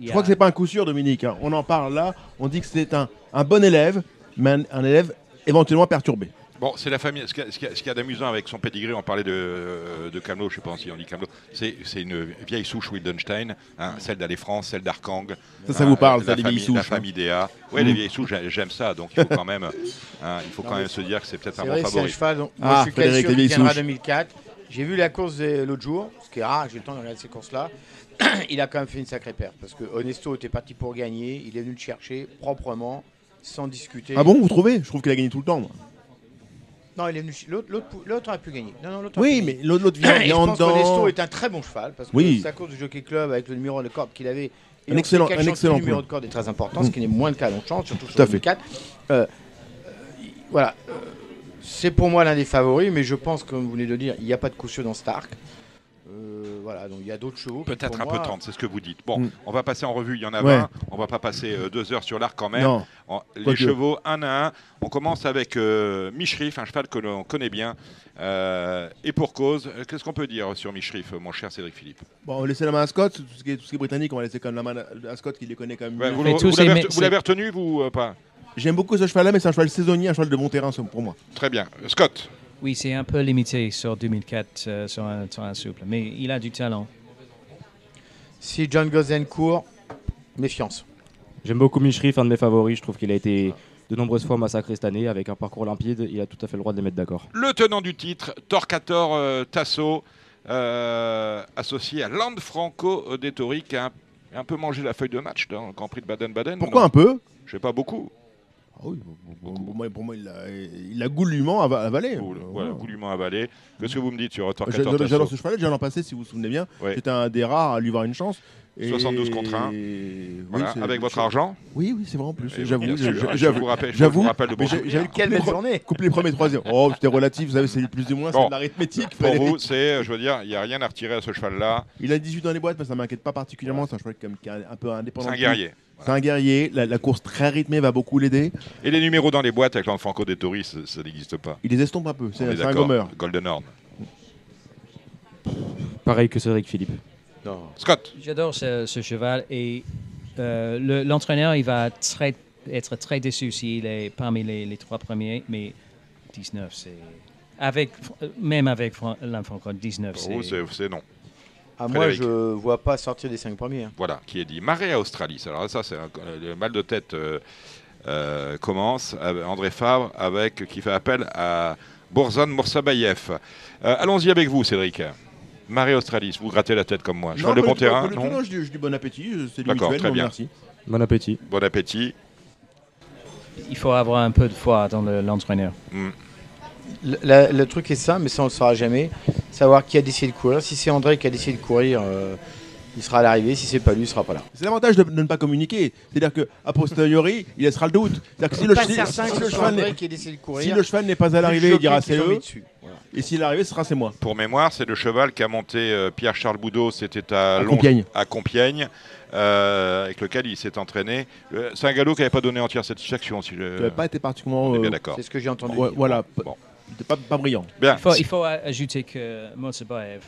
Je a- crois que c'est pas un coup sûr, Dominique. hein. On en parle là. On dit que c'est un, un bon élève, mais un, un élève éventuellement perturbé. Bon, c'est la famille. Ce qu'il y a, y a- d'amusant avec son pedigree, on parlait de, euh, de Camelot, je sais pas si on dit Camelot, c'est c'est une vieille souche Wildenstein, hein, celle d'Aller France, celle d'Arkang. Ça, ça hein, vous parle, ça, la les famille, vieilles La souches, hein. famille Déa. Oui, Mm. les vieilles souches, j'ai- j'aime ça, donc il faut quand même, hein, il faut Non, quand même se dire que c'est peut-être un vrai bon favori. cheval. dont- Ah, moi, je suis quasi Frédéric, sûr les qu'il vieilles viendra souches. 2004. J'ai vu la course l'autre jour, ce qui est rare, j'ai le temps de regarder ces courses-là. il a quand même fait une sacrée perte parce que Honesto était parti pour gagner. Il est venu le chercher proprement, sans discuter. Ah bon, vous trouvez? Je trouve qu'il a gagné tout le temps. moi. Non, il est venu. L'autre, l'autre, l'autre aurait pu gagner. Non, non, l'autre Oui, pu mais gagner. l'autre l'autre vient, Et je vient pense dedans. est un très bon cheval parce que Oui. sa course du Jockey Club avec le numéro de corde qu'il avait. Et Un on sait excellent- qu'à un Chantilly, excellent Le numéro de corde est très important, ce qui n'est moins le cas à Longchamp, surtout Tout sur à le fait. 4. Euh, voilà. euh, c'est pour moi l'un des favoris, mais je pense, comme vous venez de dire, il n'y a pas de coup sûr dans Stark. Euh, voilà, donc il y a d'autres chevaux. qui, Peut-être un peu moi, tendre, c'est ce que vous dites. Bon, Mm. on va passer en revue, il y en a Ouais. 20. On va pas passer euh, deux heures sur l'arc quand même. Non, les chevaux, un à un. On commence avec euh, Mishrif, un cheval que l'on connaît bien. Euh, et pour cause, qu'est-ce qu'on peut dire sur Mishrif, mon cher Cédric Philippe? Bon, on va laisser la main à Scott. Tout ce qui est, tout ce qui est britannique, on va laisser quand même la main à Scott qui les connaît quand même. Ouais, mieux. Vous, l'avez vous retenu, vous euh, pas? J'aime beaucoup ce cheval-là, mais c'est un cheval saisonnier, un cheval de bon terrain pour moi. Très bien. Scott Oui, c'est un peu limité sur 2004 euh, sur, un, sur un souple, mais il a du talent. Si John Gozen court, méfiance. J'aime beaucoup Mishrif, un de mes favoris. Je trouve qu'il a été de nombreuses fois massacré cette année avec un parcours limpide. Il a tout à fait le droit de les mettre d'accord. Le tenant du titre, Torquator euh, Tasso, euh, associé à Landfranco Dettori, qui a un, un peu mangé la feuille de match dans le Grand Prix de Baden-Baden. ou Pourquoi non un peu? Je sais pas beaucoup. Ah oui, pour, pour moi, pour moi, il a, il a goulûment ava- avalé. Euh, voilà, voilà. goulûment avalé. Qu'est-ce que vous me dites sur Torquator J'adore Tasso j'adore ce cheval, déjà l'an passé, si vous vous souvenez bien. Ouais. J'étais un des rares à lui voir une chance. Et- 72 contre un. Oui, Voilà, c'est- avec votre argent Oui, oui, c'est vrai en plus. J'avoue, j'avoue, je j'avoue. j'avais Quelle coupé les belle journée Coupe les premiers troisième. Oh, c'était relatif, vous savez, c'est plus du moins, Bon. c'est de l'arithmétique. Pour vous, c'est, je veux dire, il n'y a rien à retirer à ce cheval-là. Il a 18 dans les boîtes, mais ça m'inquiète pas particulièrement. C'est un cheval qui est un peu indépendant. C'est un guerrier. C'est un guerrier. La, la course très rythmée va beaucoup l'aider. Et les numéros dans les boîtes avec Landfranco Dettori, ça, ça n'existe pas. Il les estompe un peu. C'est est c'est un gommeur. Golden Horn. Pareil que Cédric Philippe. Scott, J'adore ce, ce cheval et euh, le- l'entraîneur, il va très- être très déçu s'il est parmi les, les trois premiers, mais 19, c'est. Avec, même avec l'Infrancon, 19, pour vous, c'est. non. À moi, je vois pas sortir des 5 premiers. hein. Voilà, qui est dit. Marais Australis. Alors ça, c'est un- le mal de tête euh, euh, commence. André Favre avec qui fait appel à Borzan Morsabayev. Euh, allons-y avec vous, Cédric. Marais Australis, vous grattez la tête comme moi. Cheval de pas bon du tout, pas terrain, tout, non non, je, dis, je dis bon appétit. euh, C'est du D'accord, très non, bien. merci. Bon appétit. Bon appétit. Il faut avoir un peu de foi dans le- l'entraîneur. Hmm. Le, la- le truc est simple, mais ça on ne le saura jamais. Savoir qui a décidé de courir. Si c'est André qui a décidé de courir, euh, il sera à l'arrivée. Si c'est pas lui, il sera pas là. C'est l'avantage de, de ne pas communiquer. C'est-à-dire qu'à posteriori, il laissera le doute. C'est-à-dire que si le, si- si que cheval n'est- a si pas à l'arrivée, il dira c'est eux. Voilà. Et s'il est arrivé, ce sera c'est moi. Pour mémoire, c'est le cheval qui a monté euh, Pierre-Charles Boudot, c'était à, Compiègne. à Compiègne, euh, avec lequel il s'est entraîné. Euh, c'est un galop qui n'avait pas donné entière satisfaction. Si je... Tu n'avais pas été particulièrement. Euh, d'accord. C'est ce que j'ai entendu. ouais, voilà, Bon. pas, pas brillant. Bien. Il faut, il faut a- ajouter que Motsabaev,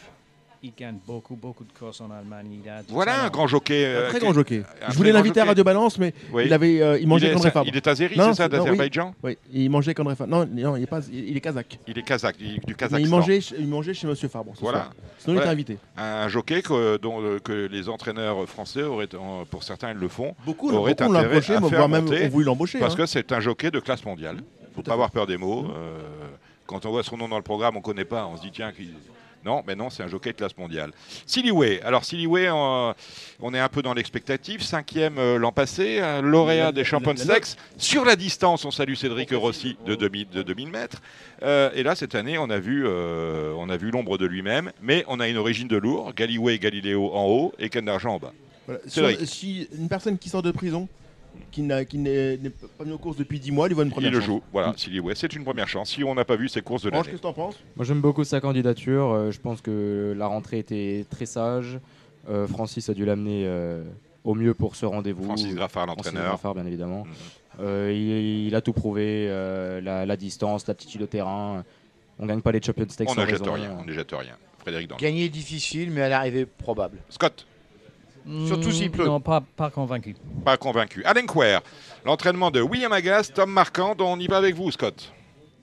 il gagne beaucoup, beaucoup de courses en Allemagne. Il a Voilà un grand jockey. Un euh, très grand jockey. un Je voulais l'inviter à. Radio Balance, mais Oui. il, avait, euh, il mangeait il, est, Fabre. il est azéri, c'est ça, oui. d'Azerbaïdjan Oui, il mangeait qu'André Fabre. Non, non, il est, pas, il est kazakh. Il est kazakh, il- du Mais Kazakhstan. il mangeait, il mangeait chez Monsieur Fabre. ce Voilà. soir. Sinon, il Voilà. était invité. Un jockey que, dont, euh, que les entraîneurs français, auraient, en- pour certains, ils le font, Beaucoup, Aurait beaucoup l'ont intérêt à faire voire même ont voulu l'embaucher. parce hein. que c'est un jockey de classe mondiale. Il ne faut pas avoir peur des mots. euh, quand on voit son nom dans le programme, on ne connaît pas. On se dit, tiens, qui- Non, mais non, c'est un jockey de classe mondiale. Silly Alors Silly on, on est un peu dans l'expectative. Cinquième euh, l'an passé, lauréat des Champions de sexe. Sur la distance, on salue Cédric Rossi de 2000, de 2000 mètres. Euh, et là, cette année, on a vu, euh, on a vu l'ombre de lui-même. Mais on a une origine de lourd. Galiway et Galiléo en haut et Ken d'Argent en bas. Voilà. Sur- si une personne qui sort de prison, qui n'a- qui n'est n'est pas mis aux courses depuis 10 mois, lui voit une Il première le chance. joue. Voilà, Silly c'est une première chance. Si on n'a pas vu ses courses de Ange, l'année. qu'est-ce que t'en penses? Moi j'aime beaucoup sa candidature. euh, je pense que la rentrée était très sage. Euh, Francis a dû l'amener euh, au mieux pour ce rendez-vous. Francis Graffard, Francis l'entraîneur. Graffard, bien évidemment. Euh, il, il a tout prouvé, euh, la, la distance, l'aptitude au terrain. On gagne pas les Champions Stakes On ne jette rien. On ne jette rien. Frédéric. Gagner est difficile, mais à l'arrivée probable. Scott. Surtout s'il Mm, pleut. Non, pas, pas convaincu. Pas convaincu. Alain Quer, l'entraînement de William Agas, Tom Marquand, on y va avec vous, Scott.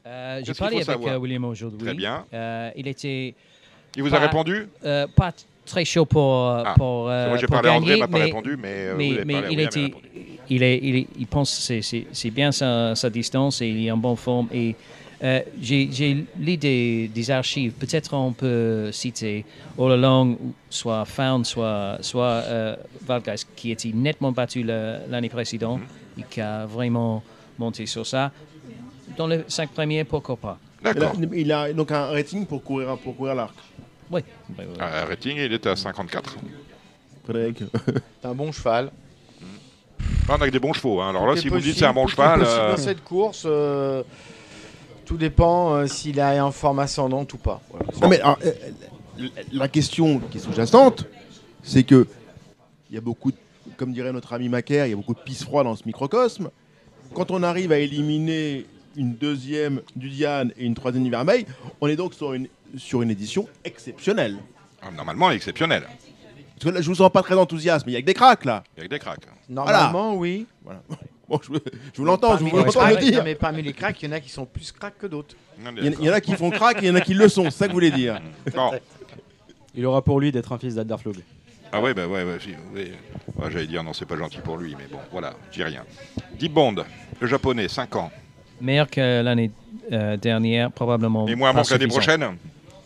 Euh, J'ai parlé avec euh, William aujourd'hui. Très bien. Euh, il était Il vous a répondu euh, pas très chaud pour, Ah, pour, Moi, j'ai parlé à André, il m'a pas mais, répondu, mais, vous mais, avez mais parlé à il, était, il est, il, est- il pense que c'est bien sa, sa distance et il est en bonne forme. Et euh, j'ai lu des, des archives. Peut-être on peut citer All Along, soit Found, soit, soit euh, Valgeist, qui était nettement battu l'année précédente Mhm. et qui a vraiment monté sur ça. Dans les cinq premiers, pourquoi pas? Il a, D'accord. il a donc un rating pour courir, pour courir l'arc. Oui. Ah, rating, il est à 54. Frédéric. C'est un bon cheval. On a que des bons chevaux. hein. Alors là, si vous me dites c'est un bon cheval, euh, dans cette course, euh, tout dépend euh, s'il est en forme ascendante ou pas. Voilà. Non, mais alors, euh, euh, la question qui est sous-jacente, c'est que il y a beaucoup, de- comme dirait notre ami Macaire, il y a beaucoup de pisse froid dans ce microcosme. Quand on arrive à éliminer une deuxième du Diane et une troisième du Vermeil, on est donc sur une, sur une édition exceptionnelle. ah, normalement, exceptionnel. Parce que là, je vous sens pas très enthousiaste, mais il y a que des cracks là. Avec des cracks. Normalement, oui. Voilà. Bon, je, je vous l'entends, je Parmi vous les l'entends le dire. non, mais parmi les cracks, il y en a qui sont plus cracks que d'autres. Il y, en- a qui font crack et il y en a qui le sont, c'est ça que vous voulez dire. Bon. Il aura pour lui d'être un fils d'Adderflog. Ah ouais, bah ouais, ouais, si, oui. Ouais, J'allais dire non, c'est pas gentil pour lui, mais bon, voilà, je dis rien. Deep Bond, le japonais, 5 ans. Meilleur que l'année euh, dernière, probablement. Et moins avant que l'année prochaine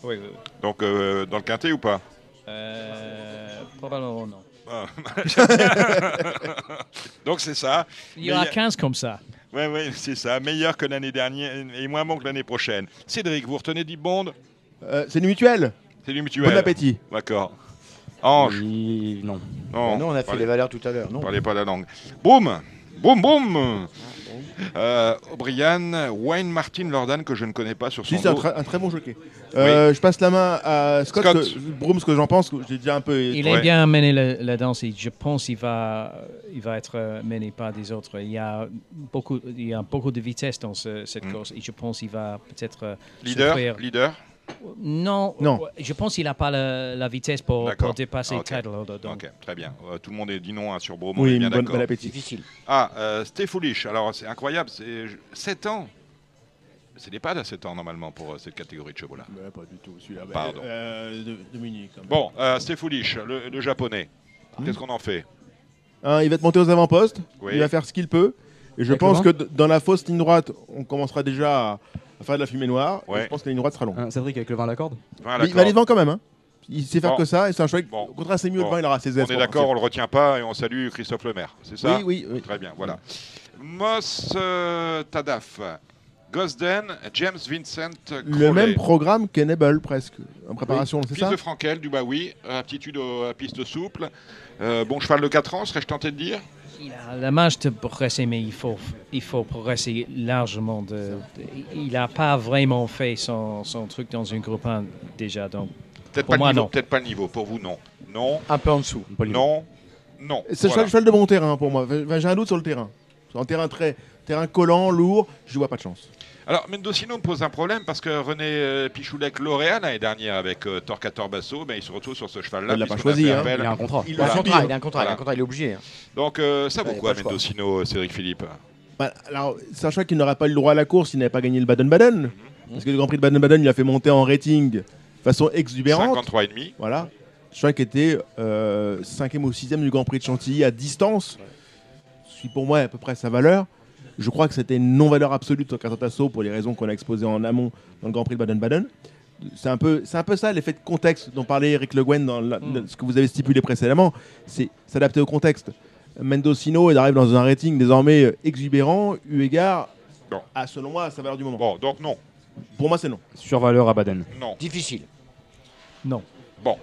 Oui, oui, oui. Donc euh, dans le quintet ou pas? Euh, probablement non. Ah, Donc c'est ça. Il y aura Mais il y 15 comme ça. Ouais, ouais, c'est ça. Meilleur que l'année dernière et moins bon que l'année prochaine. Cédric, vous retenez Deep Bond? Euh, c'est une mutuelle. C'est du mutuel. Bon appétit. D'accord. Ange Non. Non, non, on a fait parlez, les valeurs tout à l'heure. Non. parlez pas la langue. Boum Boum, boum euh, O'Brien, Wayne Martin Lordan, que je ne connais pas sur son Si, c'est un, dos. tra- un très bon jockey. Euh, Je passe la main à Scott, Scott. que- Broom, ce que j'en pense, que j'ai déjà un peu. Il Ouais. est bien mené la, la danse et je pense qu'il va, il va être euh, mené par des autres. Il y a beaucoup, il y a beaucoup de vitesse dans ce- cette Mm. course et je pense qu'il va peut-être euh, Leader souffrir. Leader Non, Non. je pense qu'il n'a pas la, la vitesse pour, dépasser Ok. Tidal Holder. Donc, Ok, très bien. Euh, tout le monde est dit non hein, sur est Oui, bien bon, d'accord. bon appétit. Difficile. Ah, euh, Stay Foolish. Alors, c'est incroyable. C'est 7 ans. C'est des pads à 7 ans, normalement, pour euh, cette catégorie de chevaux-là. Ouais, pas du tout, celui-là. Pardon. Euh, de- Dominique. quand même. Bon, euh, Stay Foolish, le, le japonais. Qu'est-ce qu'on en fait? Hein, il va te monter aux avant-postes, Oui. il va faire ce qu'il peut. Et je pense que d- dans la fausse ligne droite, on commencera déjà à, à faire de la fumée noire. Et je pense que la ligne droite sera longue. Hein, Cédric avec le vin à la corde? Mais il va aller devant quand même. Hein. Il sait faire Bon. que ça, et c'est un choix. Bon. Au contraire, c'est mieux Bon. devant, il aura ses On aises. est d'accord, on le retient pas et on salue Christophe Lemaire. C'est ça? Oui, oui, oui. Très bien, voilà. Moss euh, Tadaf, Gosden, James Vincent Le Crowley. même programme qu'Enable, presque, en préparation, c'est Fils ça? de Frankel, du Baoui, aptitude au- à piste souple. Euh, bon cheval de 4 ans, serais-je tenté de dire? La marge de progresser, mais il faut, il faut progresser largement. De, de- il n'a pas vraiment fait son, son truc dans une groupe 1 déjà. Donc, Peut-être Pour pas, moi, le niveau, non. peut-être pas le niveau. Pour vous, non. Non, Un peu en dessous. Le non, non. C'est le Voilà. cheval- cheval de bon terrain pour moi. Enfin, J'ai un doute sur le terrain. Sur un terrain très terrain collant, lourd, je vois pas de chance. Alors, Mendocino me pose un problème parce que René euh, Pichoulec, lauréat l'année dernière avec euh, Torquator Basso, ben, il se retrouve sur ce cheval-là. Il l'a pas choisi, hein. Il a un contrat. Il Il a un l'a contrat, il a un contrat, il a un contrat, il est obligé. hein. Donc, euh, ça vaut quoi. Mendocino, Cédric Philippe Bah, alors, sachant qu'il n'aurait pas eu le droit à la course, il n'avait pas gagné le Baden-Baden. Mhm. Parce que le Grand Prix de Baden-Baden, il a fait monter en rating de façon exubérante. 53,5. Voilà. Sachant qu'il était euh, cinquième ou sixième du Grand Prix de Chantilly à distance. Ce qui pour moi est à peu près sa valeur. Je crois que c'était une non-valeur absolue de Torquator Tasso pour les raisons qu'on a exposées en amont dans le Grand Prix de Baden-Baden. c'est un peu, c'est un peu ça l'effet de contexte dont parlait Eric Le Guen dans la- Mm. ce que vous avez stipulé précédemment. C'est s'adapter au contexte. Mendocino, il arrive dans un rating désormais euh, exubérant, eu égard à, selon moi, à sa valeur du moment. Bon, donc non. Pour moi, c'est non. Survaleur à Baden. Non. Difficile. Non. Bon.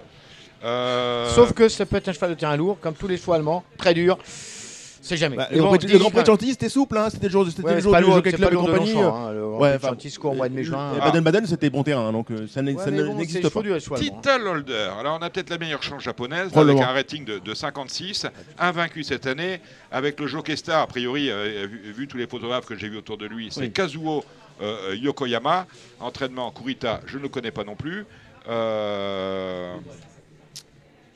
Euh, Sauf que ça peut être un cheval de terrain lourd, comme tous les chevaux allemands, très dur. C'est jamais. Bah, le, Grand le Grand Prix de Chantilly, c'était souple, hein, c'était le jour, c'était Ouais, le jour pas du Jockey Club et compagnie. Hein, le Ouais, enfin, Chantilly se court au mois de mai juin. Et Ah. Baden-Baden, c'était bon terrain, donc euh, ça n'existe pas. Title Holder. Alors, on a peut-être la meilleure chance japonaise, avec un rating de, de 56, invaincu cette année, avec le Jockey Star, a priori, euh, vu, tous les photographes que j'ai vus autour de lui, c'est. Kazuo euh, Yokoyama. Entraînement Kurita, je ne le connais pas non plus. Euh...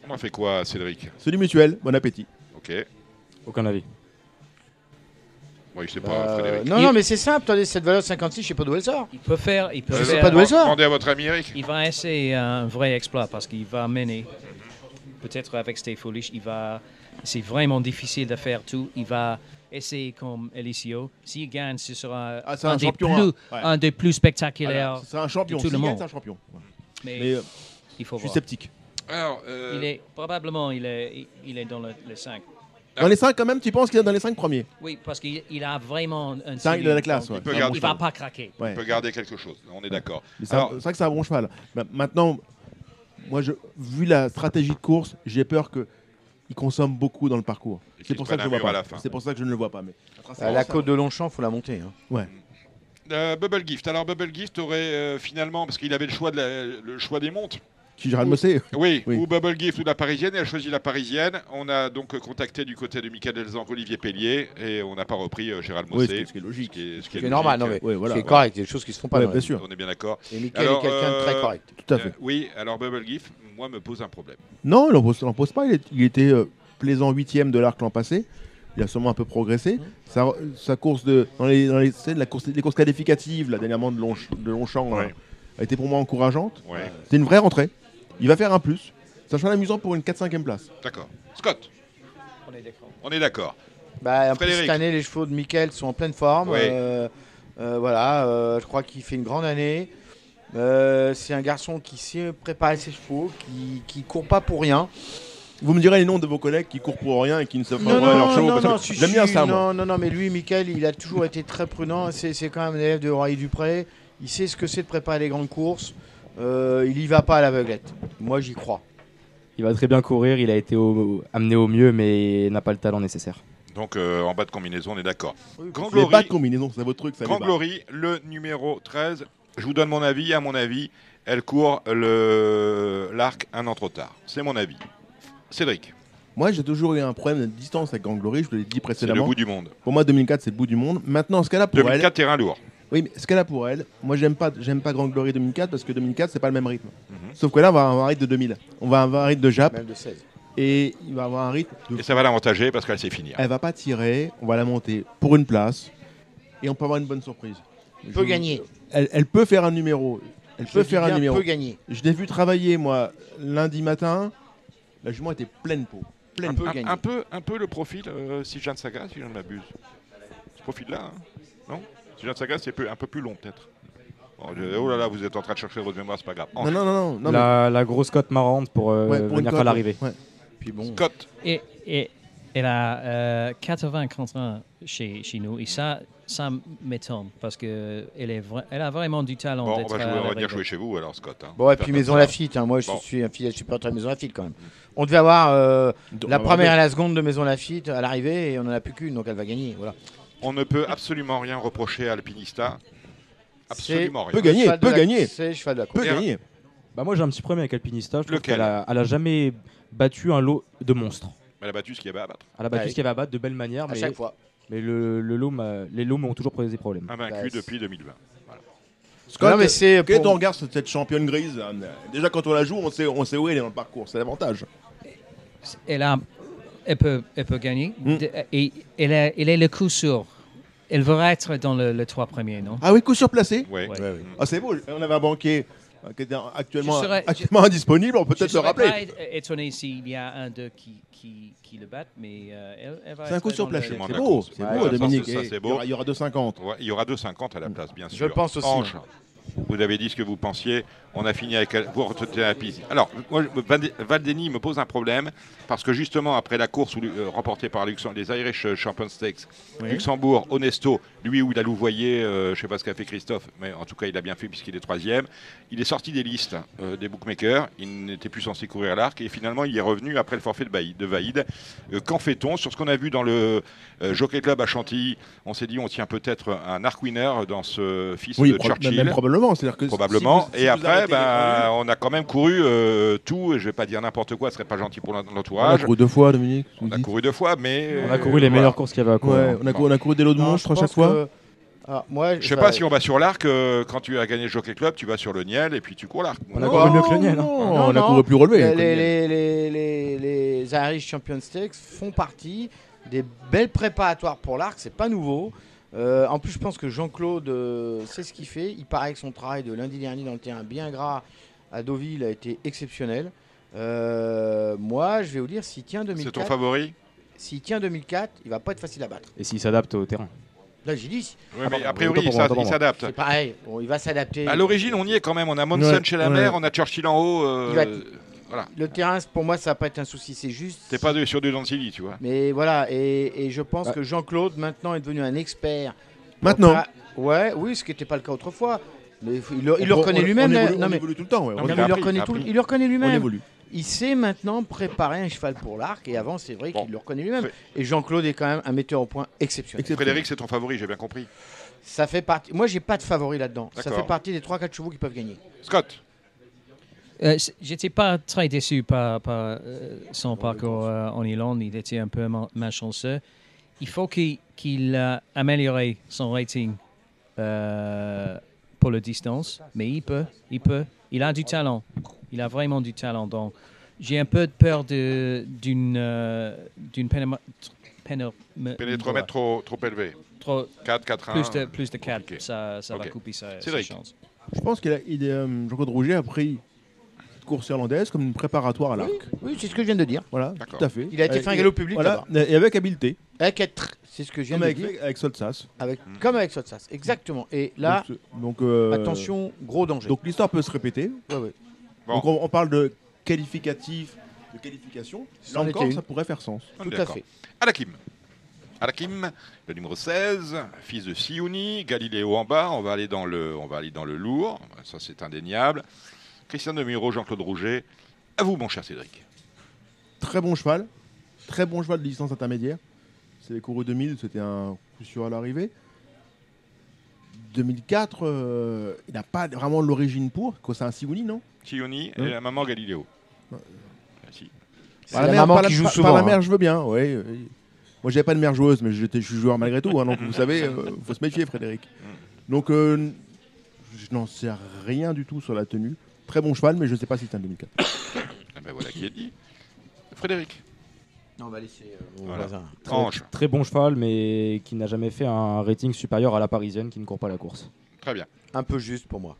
On a fait quoi, Cédric? Celui mutuel, bon appétit. Ok. Aucun avis. Oui, je sais pas, Euh, Frédéric. non, Il- non, mais c'est simple. Attendez, cette valeur de 56, je sais pas d'où elle sort. Il peut faire. Il peut Je sais faire- pas d'où elle sort. Demandez à votre ami Eric. Il va essayer un vrai exploit parce qu'il va mener. Peut-être avec Stay Foolish, il va. C'est vraiment difficile de faire tout. Il va essayer comme Elicio. S'il gagne, ce sera Ah, c'est un, un des champion, plus, hein. Ouais. un des plus spectaculaires. C'est un champion. tout le S'il gagne, monde. c'est un champion. mais Mais euh, il faut je suis voir. sceptique. Alors, euh, Il est probablement il est il- il est dans le, le 5. Dans les 5, quand même, tu penses qu'il est dans les 5 premiers Oui, parce qu'il il a vraiment un. Il a la classe. ouais. peut C'est un garder- Il va pas craquer. Ouais. on peut garder quelque chose, on est d'accord. C'est vrai que c'est un bon cheval. Ma- Maintenant, moi, je, vu la stratégie de course, j'ai peur que il consomme beaucoup dans le parcours. C'est pour ça que je vois à pas. la fin. C'est pour ça que je ne le vois pas. Mais Euh, la côte de Longchamp, faut la monter. hein. Euh, Bubble Gift. Alors, Bubble Gift aurait euh, finalement, parce qu'il avait le choix, de la- le choix des montres, Gérald Mossé Oui, Oui. ou Bubble Gift ou la parisienne. Elle a choisi la parisienne. On a donc contacté du côté de Michael Delzang, Olivier Pellier, et on n'a pas repris euh, Gérald Oui, Mossé. ce qui est logique. Ce qui est, ce qui est C'est normal, non, logique. mais Ouais, voilà. c'est correct. Il y a des choses qui se font pas. Ouais, bien sûr. On est bien d'accord. Et Michael Alors, est quelqu'un de très euh, correct. Tout à fait. Euh, oui, alors Bubble Gift, moi, me pose un problème. Non, il n'en pose, pas. Il, est- il était euh, plaisant huitième de l'arc l'an passé. Il a sûrement un peu progressé. Sa, sa course de dans les, dans la course, les courses qualificatives, là, dernièrement de, Longch- de Longchamp, là, Ouais. a été pour moi encourageante. Ouais, C'est une vraie rentrée. Il va faire un plus. Ça sera amusant pour une 4-5e place. d'accord. Scott, On est d'accord. on est d'accord. Bah, en plus, Frédéric. cette année, les chevaux de Michael sont en pleine forme. Oui. Euh, euh, voilà, euh, je crois qu'il fait une grande année. Euh, c'est un garçon qui sait préparer ses chevaux, qui, qui court pas pour rien. Vous me direz les noms de vos collègues qui courent pour rien et qui ne savent pas Non, préparer non, leur show. non, parce que non, si, J'aime bien si, ça, moi. non, non, non, mais lui, Michael, il a toujours été très prudent. C'est c'est quand même un élève de Roy Dupré. Il sait ce que c'est de préparer les grandes courses. Euh, il y va pas à l'aveuglette. Moi, j'y crois. Il va très bien courir, il a été au- amené au mieux, mais n'a pas le talent nécessaire. Donc, euh, en bas de combinaison, on est d'accord. Grand Il n'y a pas Glory, de combinaison, c'est votre truc. Ça Grand. Glory, le numéro 13. Je vous donne mon avis. À mon avis, elle court le- l'arc un an trop tard. C'est mon avis. Cédric, Moi, j'ai toujours eu un problème de distance avec Grand Glory, je vous l'ai dit c'est le précédemment. bout du monde. Pour moi, 2004, c'est le bout du monde. Maintenant, ce qu'elle a pour 2004, terrain lourd. Elle. Oui, mais ce qu'elle a pour elle, moi, j'aime pas, j'aime pas Grand Glory 2004 parce que 2004, c'est pas le même rythme. Mhm. Sauf que là, on va avoir un rythme de 2000. On va avoir un rythme de Jap Même de 16. et il va avoir un rythme de. Et ça va l'avantager parce qu'elle sait finir. Elle va pas tirer, on va la monter pour une place et on peut avoir une bonne surprise. Il peut Je- gagner. Elle, elle peut faire un numéro. Elle Je peut faire un numéro. peut gagner. Je l'ai vu travailler, moi, lundi matin. La jument était pleine peau. Pleine Un peau. peu un peu, un peu le profil euh, si Jeanne Saga, si je ne m'abuse. Ce profil-là, hein Jeanne Saga, c'est peu- un peu plus long peut-être. Oh là là, vous êtes en train de chercher votre mémoire, c'est pas grave. Non, non, non, non. non, mais- la, la grosse cote marrante pour, euh, ouais, pour une venir cote, faire l'arrivée. ouais. Puis bon. Scott, Et, et elle a euh, 80 contre 1 chez, chez nous. Et ça, ça m'étonne parce qu'elle elle a vraiment du talent bon, on va, jouer, on va dire jouer chez vous alors, Scott. hein. Bon, et puis Maison. Lafitte. hein. Moi, je Bon. suis un fidèle supporter de Maison Lafitte quand même. On devait avoir euh, Donc, la première et la seconde de Maison Lafitte à l'arrivée et on en a plus qu'une, donc elle va gagner. Voilà. On ne peut absolument rien reprocher à Alpinista. Absolument Peut rien. gagner, peut gagner. C'est le cheval de la Peut course. Et- gagner. Bah moi j'ai un petit problème avec Alpinista, je trouve Lequel qu'elle a, elle a jamais battu un lot de monstres. Elle a battu ce qu'il y avait à battre. Elle a battu Ouais. ce qu'il y avait à battre de belle manière, À mais, chaque fois. mais le, le lot m'a- les lots m'ont toujours posé des problèmes. Invaincu Bah, c'est- depuis 2020. Scott, non, mais c'est quel est pour- ton regard sur cette championne grise là Déjà, quand on la joue, on sait, on sait où elle est dans le parcours. C'est l'avantage. Elle, a, elle, peut, elle peut gagner. Mm. De- et elle, a- elle est le coup sûr. Elle va être dans le, le trois premiers, non? Ah oui, coup sur placé. Ouais. Ouais. Ouais, ouais. Ah, c'est beau. On avait un banquier euh, qui était actuellement, Je serais- actuellement indisponible. On peut Je peut-être le serais rappeler. pas é- étonné s'il y a un d'eux qui, qui, qui le battent, mais euh, elle, elle va C'est un coup sur placé. C'est beau. C'est beau, Dominique. ça, il y beau. aura- Il y aura 2,50. Ouais, il y aura 2,50 à la place, bien Je sûr. le pense aussi, Ange. Vous avez dit ce que vous pensiez. On a fini avec vous retenez la piste. Alors, moi, Valdeni me pose un problème parce que justement après la course où, euh, remportée par les Irish Champion Stakes, Luxembourg, Honesto, lui où il a louvoyé, euh, je ne sais pas ce qu'a fait Christophe, mais en tout cas il a bien fait puisqu'il est troisième. Il est sorti des listes euh, des bookmakers. Il n'était plus censé courir à l'arc et finalement il est revenu après le forfait de Vaïd. De Vaïd. Qu'en fait-on sur ce qu'on a vu dans le Jockey Club à Chantilly? On s'est dit on tient peut-être un arc winner dans ce fils de Churchill. Même probablement, c'est-à-dire que probablement. et après ben, on a quand même couru euh, tout, et je vais pas dire n'importe quoi, ce serait pas gentil pour l'entourage. On a couru deux fois, Dominique. On a couru deux fois, mais. On a couru les meilleures courses qu'il y avait à courir. on, a couru, on a couru des lots de monstres à chaque fois. Ah, moi, je sais pas si on va sur l'arc, euh, quand tu as gagné le Jockey Club, tu vas sur le Niel et puis tu cours l'arc. On a couru mieux que le Niel. Hein. on a couru plus relevé. Les, les, les, les, Irish Champion Stakes font partie des belles préparatoires pour l'arc, c'est pas nouveau. Euh, en plus, je pense que Jean-Claude euh, sait ce qu'il fait. Il paraît que son travail de lundi dernier dans le terrain bien gras à Deauville a été exceptionnel. Euh, moi, je vais vous dire, s'il tient 2004. C'est ton favori S'il tient 2004, il va pas être facile à battre. Et s'il s'adapte au terrain Là, j'ai dit. Oui, mais a priori, il s'adapte. C'est pareil, il va s'adapter. À l'origine, on y est quand même. On a Monson chez la mer, on a Churchill en haut. Le terrain, pour moi, ça va pas être un souci. C'est juste. T'es pas sur du Dancili, tu vois. Mais voilà, et, je pense que Jean-Claude, maintenant, est devenu un expert. Maintenant Ouais, oui, ce qui n'était pas le cas autrefois. Mais il, le reconnaît lui-même. On, évolue tout le temps. il, le reconnaît il le reconnaît lui-même. Il sait maintenant préparer un cheval pour l'arc et avant c'est vrai qu'il le reconnaît lui-même. Et Jean-Claude est quand même un metteur au point exceptionnel. Frédéric, c'est ton favori, j'ai bien compris. Ça fait partie. Moi, j'ai pas de favori là-dedans. Ça fait partie des 3-4 chevaux qui peuvent gagner. Scott. Euh, J'étais pas très déçu par, par euh, son parcours euh, en Irlande. Il était un peu malchanceux. Il faut qu'il qu améliore son rating euh, pour la distance, mais il peut, il peut. Il a du talent. Il a vraiment du talent. Donc, j'ai un peu peur d'une d'une pénétromètre trop, trop élevé. Trop, 4, 4, 1. Plus de, plus de 4, ça, ça va couper sa, sa chance. Je pense qu'il a, il est, Jean-Claude Rouget a pris course irlandaise comme une préparatoire à l'arc. Oui, c'est ce que je viens de dire. Voilà, tout à fait. Il a été fait un galop public. Voilà, et avec habileté. Avec être, c'est ce que je viens de avec, dire. Avec Solsas. Avec, Comme avec Solsas, exactement. Et là, donc, euh, attention, gros danger. Donc l'histoire peut se répéter. Ouais, ouais. Donc on, parle de qualificatif, de qualification. Là encore, ça pourrait faire sens. Tout à fait. Alakim. Alakim, le numéro 16, fils de Siouni, Galiléo en bas, on va aller dans le, on va aller dans le lourd, ça c'est indéniable. Christian Demiro, Jean-Claude Rouget. À vous, mon cher Cédric. Très bon cheval. Très bon cheval de distance intermédiaire. C'est les courus 2000, c'était un coup sûr à l'arrivée. 2004, euh, il n'a pas vraiment l'origine pour. C'est un Sioni, non? Sioni et la maman Galiléo. Ah, la, maman qui joue souvent. Par la mère, hein. je veux bien. Ouais, Moi, j'avais pas de mère joueuse, mais je suis joueur malgré tout. Hein, donc, vous savez, il euh, faut se méfier, Frédéric. Mm. Donc, euh, je n'en sais rien du tout sur la tenue. Très bon cheval, mais je ne sais pas si c'est un 2004. ah ben voilà qui est dit. Frédéric. on va laisser euh, Très, bon cheval, mais qui n'a jamais fait un rating supérieur à la parisienne qui ne court pas la course. Très bien. Un peu juste pour moi.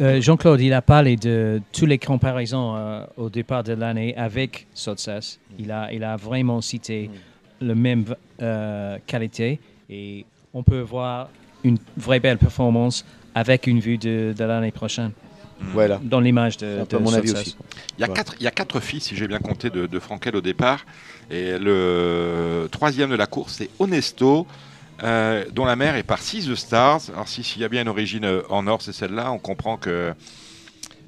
Euh, Jean-Claude, il a parlé de toutes les comparaisons euh, au départ de l'année avec Sotsas. Il a, il a vraiment cité mm. la même qualité et on peut voir une vraie belle performance avec une vue de, l'année prochaine. Voilà. Dans l'image de, de, mon avis aussi. Il y, a quatre, il y a quatre filles, si j'ai bien compté, de, de Frankel au départ. Et le troisième de la course, c'est Honesto, euh, dont la mère est par 6 Stars. Alors, s'il y a bien une origine euh, en or, c'est celle-là. On comprend que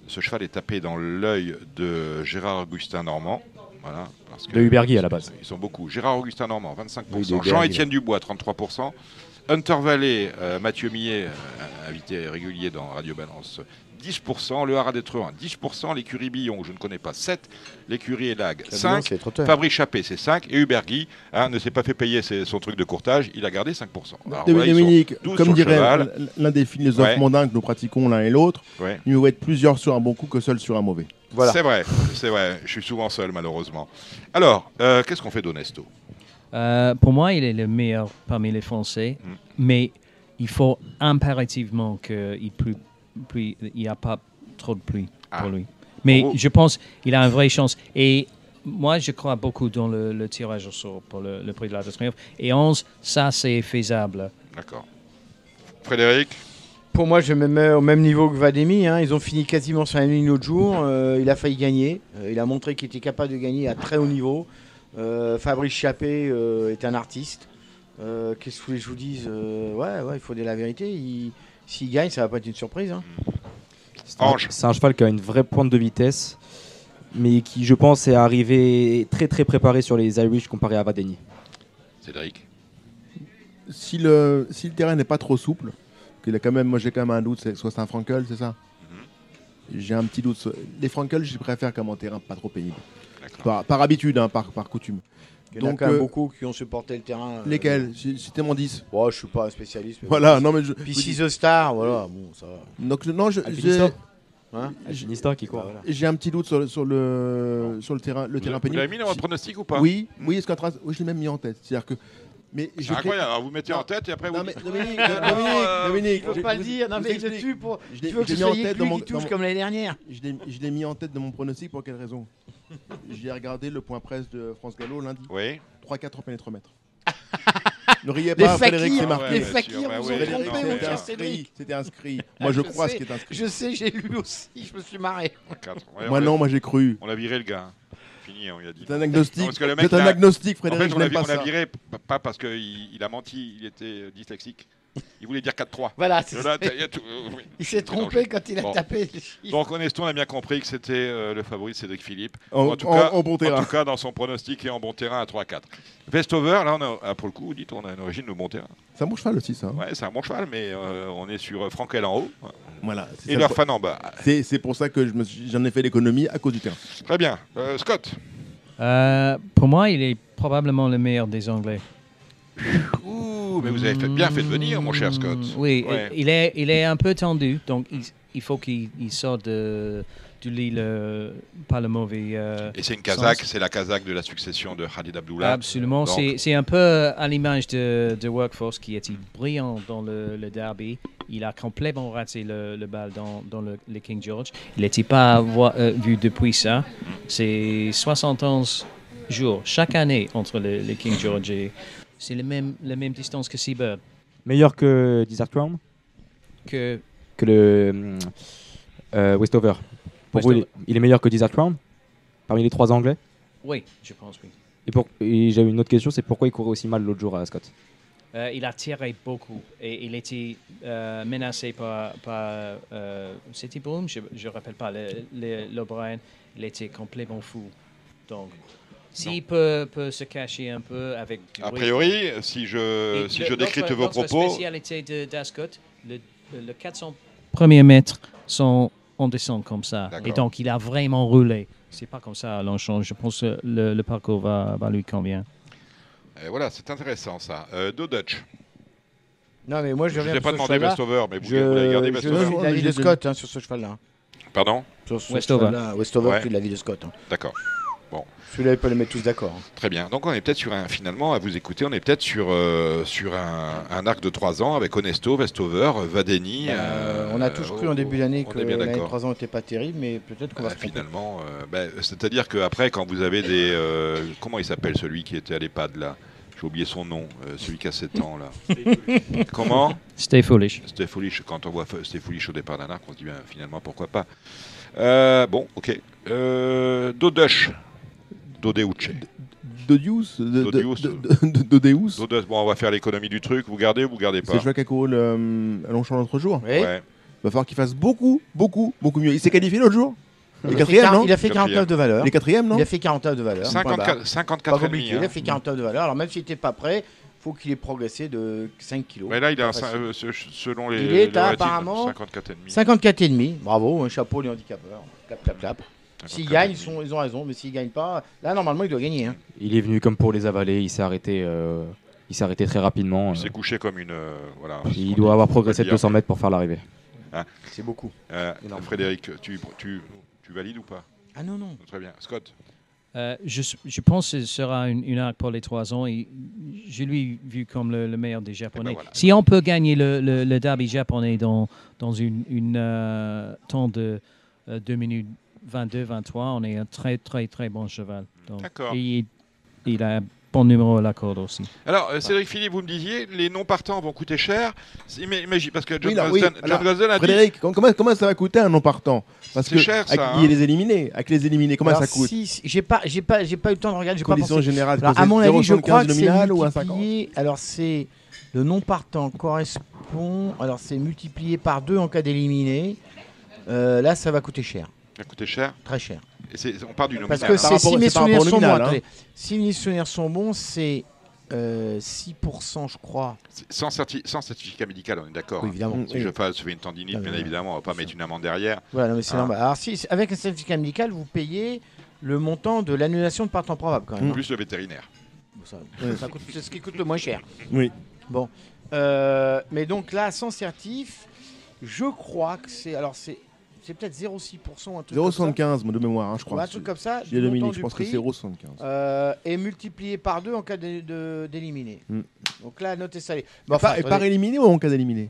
ce cheval est tapé dans l'œil de Gérard Augustin Normand. Voilà, parce que de Hubergui à la base. Ils sont beaucoup. Gérard Augustin Normand, 25%. Jean-Étienne Dubois, 33%. Hunter Valley, euh, Mathieu Millet, euh, invité régulier dans Radio Balance, 10%, le Haras d'être 1, 10%, l'écurie Billon, je ne connais pas, 7, l'écurie Elag, 5, Fabrice Chappé, c'est 5, et Hubert Guy hein, ne s'est pas fait payer son truc de courtage, il a gardé 5%. Alors, Dominique, comme dirait l'un des philosophes mondains que nous pratiquons l'un et l'autre, il vaut être plusieurs sur un bon coup que seul sur un mauvais. Voilà. C'est vrai, c'est vrai, je suis souvent seul malheureusement. Alors, euh, qu'est-ce qu'on fait d'Onesto? Euh, pour moi, il est le meilleur parmi les Français, mm. mais il faut impérativement qu'il n'y ait a pas trop de pluie pour ah. lui. Mais je pense qu'il a une vraie chance. Et moi, je crois beaucoup dans le, tirage au sort pour le, prix de la Triomphe. Et 11, ça, c'est faisable. D'accord. Frédéric? Pour moi, je me mets au même niveau que Vademi. hein. Ils ont fini quasiment sur la même ligne l'autre jour. Euh, il a failli gagner. Euh, il a montré qu'il était capable de gagner à très haut niveau. Euh, Fabrice Chappé euh, est un artiste. Euh, Qu'est-ce que vous voulez que je vous dise Euh, Ouais, ouais, il faut dire la vérité. Il- S'il gagne, ça va pas être une surprise. hein. C'est un- Ange. C'est un cheval qui a une vraie pointe de vitesse, mais qui, je pense, est arrivé très très préparé sur les Irish comparé à Vadeni. Cédric. Si le, si le terrain n'est pas trop souple, qu'il a quand même, moi j'ai quand même un doute, c'est soit c'est un Frankel, c'est ça? J'ai un petit doute. Les Frankel, je préfère comme en terrain pas trop pénible. Par, par habitude, hein, par, par coutume. Il y en a Donc, quand même euh, beaucoup qui ont supporté le terrain. euh, Lesquels? C'était mon 10. Ouais, je suis pas un spécialiste. mais Voilà, bon. non mais je. Puis je- The Star, voilà, bon, ça va. Donc, non, je- Alpinista. j'ai Hein? Alpinista qui court. Bah, voilà. j'ai un petit doute sur, sur le, sur le terrain, le Vous, terrain vous pénible. l'avez mis dans votre pronostic ou pas? Oui, oui, est-ce qu'en train- oui, je l'ai même mis en tête. C'est-à-dire que. Mais incroyable. Alors, vous mettez Non. en tête et après vous Non, mais Dominique, euh, Dominique, je- pas je le dire, non je mais tue pour. Je l'ai faut que je ce l'ai mis en soit tête mon. qui touche dans mon- comme l'année dernière. Je l'ai- je l'ai mis en tête de mon pronostic pour quelle raison? J'ai regardé le point presse de France Gallo lundi. Oui. 3-4 au pénétromètre. ne riez pas, Frédéric, c'est marqué. Les fakirs bah vous oui, ont trompé, C'était inscrit. Cédric. C'était inscrit. Moi, je Je crois sais. ce qui est inscrit. Je sais, j'ai lu aussi, je me suis marré. Moi, on non, moi, j'ai cru. On l'a viré le gars. Fini, on lui a dit. C'est un agnostique. parce que le mec, C'est un agnostique, En Frédéric, fait, je on l'a viré pas parce qu'il il a menti, il était dyslexique. Il voulait dire 4-3. Voilà, c'est ça. il tout- euh, oui. Il s'est trompé quand il a Bon. tapé. Donc, Honeston a bien compris que c'était euh, le favori de Cédric Philippe. En, En tout en- cas- en bon En terrain. tout cas, dans son pronostic et en bon terrain à 3-4. Vestover, là, on a, ah, pour le coup, vous dites, on a une origine de bon terrain. C'est un bon cheval aussi, ça. hein. Ouais, c'est un bon cheval, mais euh, on est sur Frankel en haut Voilà. c'est et leur le- fan en bas. C'est c'est pour ça que je j'en ai fait l'économie à cause du terrain. Très bien. Euh, Scott Euh, pour moi, il est probablement le meilleur des Anglais. Mais vous avez fait- bien fait de venir, mon cher Scott. Mm, Oui, Ouais. il, est, il est un peu tendu, donc il, il faut qu'il il sorte de, du lit le, pas le mauvais. euh, Et c'est une Kazakh, c'est la Kazakh de la succession de Khalid Abdullah. Absolument, c'est un peu à l'image de, de Workforce qui était brillant dans le, le derby. Il a complètement raté le, le bal dans, dans le, King George. Il n'était pas euh, vu depuis ça? C'est 71 jours chaque année entre le, le King George et c'est le même, la même distance que Seabird. Meilleur que Desert Crown Que, Que le euh, Westover. Pour vous, il est, meilleur que Desert Crown Parmi les trois Anglais? Oui, je pense, oui. Et, pour- et j'avais une autre question, c'est pourquoi il courait aussi mal l'autre jour à Scott Euh, il a tiré beaucoup et il était euh, menacé par, par euh, c'était Broom, je ne rappelle pas, le, le, l'O'Brien, il était complètement fou. Donc, s'il peut, peut se cacher un peu avec du A bruit- priori, si je, Et si le- je décrypte vos propos, spécialité de d'Ascot, le, le 400 premiers mètres sont en descente comme ça. Et donc, il a vraiment roulé. C'est pas comme ça à Longchamp. Je pense que le, le parcours va, va lui convient. euh, voilà, c'est intéressant ça. Euh, Do Dutch. Non, mais moi je Je ne vous ai pas demandé. Westover, mais vous, Je, vous l'avez gardé je Westover. suis Ouais, l'avis je de l'ai Scott hein, sur ce cheval-là. Pardon Sur ce Westover. cheval-là, Westover, Ouais. je suis l'avis de Scott. hein. D'accord. Celui-là, il peut les mettre tous d'accord. hein. Très bien. Donc on est peut-être sur un, finalement, à vous écouter, on est peut-être sur, euh, sur un, un arc de 3 ans avec Honesto, Vestover, Vadeni. Euh, euh, on a tous cru en début d'année on que bien l'année d'accord. 3 ans n'était pas terrible, mais peut-être qu'on va Euh, se finalement, euh, ben, c'est-à-dire qu'après, quand vous avez des. euh, comment il s'appelle celui qui était à l'EHPAD là? J'ai oublié son nom, euh, celui qui a 7 ans là. comment? Stay foolish. C'était foolish. Quand on voit C'était foolish au départ d'un arc, on se dit ben, finalement pourquoi pas. Euh, bon, ok. Euh, Dodush. Dodeuche. Dodius Dodius. de- de- de- Dodeus bon, on va faire l'économie du truc. Vous gardez ou vous gardez C'est pas le cheval qui a couru le, euh, à Longchamp l'autre jour. Oui. Ouais. Il va falloir qu'il fasse beaucoup, beaucoup, beaucoup mieux. Il s'est qualifié l'autre jour Il est Il, a fait non il a fait Quatrième. 49 de valeur. Il est quatrième, non Il a fait 49 de valeur. Point barre. 54, Pas 54 et compliqué. demi. Il hein. a fait 49 de valeur. Alors même s'il n'était pas prêt, faut qu'il ait progressé de 5 kilos. Ouais, là, il a euh, selon les. Il est les à, apparemment, 54 et demi. 54 et demi. Bravo, un chapeau les handicapeurs. Clap, clap, clap. S'ils 54 gagnent, ils, demi. sont, ils ont raison, mais s'ils gagnent pas, là normalement il doit gagner. hein. Il est venu comme pour les avaler, il s'est arrêté, euh, il s'est arrêté très rapidement. Il euh, s'est couché comme une. euh, voilà. il doit avoir progressé de dire. 200 mètres pour faire l'arrivée. C'est beaucoup. Euh, Énorme. Frédéric, tu, tu, tu valides ou pas? Ah non, non. Très bien. Scott? Euh, je, je pense que ce sera une, une arc pour les trois ans. Et je lui vu comme le, le meilleur des Japonais. Eh ben voilà. Si on peut gagner le, le, le derby japonais dans, dans une, une euh, temps de euh, 2 minutes 22, 23, on est un très, très, très bon cheval. D'accord. il, il a bon numéro à la corde aussi. Alors, euh, Cédric Philippe, vous me disiez, les non partants vont coûter cher. Imagine, parce que John Oui, là, oui, Gosden, John alors, Gosden a dit. Frédéric, com- comment, comment ça va coûter un non partant? Parce C'est que cher, ça, avec- hein. les éliminés. Avec les éliminés, comment Alors, ça coûte? si- si- J'ai pas, j'ai pas, j'ai pas eu le temps de regarder. Pas Conditions pensé. générales, Alors, à mon avis, je 0,75 crois que c'est ou un 50 multiplié. Alors c'est le non partant correspond. Alors c'est multiplié par deux en cas d'éliminer. Euh, là, ça va coûter cher, Ça a coûté cher. très cher. Et c'est- on part du nominal. Parce que hein. c'est si mes c'est par souvenirs rapport au sont bons. nominal, hein. attendez. Si mes souvenirs sont bons, c'est euh, 6%, je crois. C'est Sans, certi- sans certificat médical, on est d'accord. Oui, hein. évidemment. Mm. Si je fasse je fais une tendinite, Ah, bien oui. évidemment, on va pas mettre une amende derrière. Voilà, non, mais c'est Ah. normal. Alors si avec un certificat médical, vous payez le montant de l'annulation de partant probable quand même. hein. Plus le vétérinaire. Ça, ça coûte- c'est ce qui coûte le moins cher. Oui. Bon. Euh, mais donc là, sans certif, je crois que c'est. Alors c'est. C'est peut-être 0,6%, un truc comme ça. 0,75 moi, de mémoire, hein, je crois. un truc comme ça. J'ai Dominique, je pense que c'est 0,75. euh, et multiplié par deux en cas d'éliminer. Mm. Donc là, notez ça. Bon, Et enfin, par- et par éliminé ou en cas d'éliminer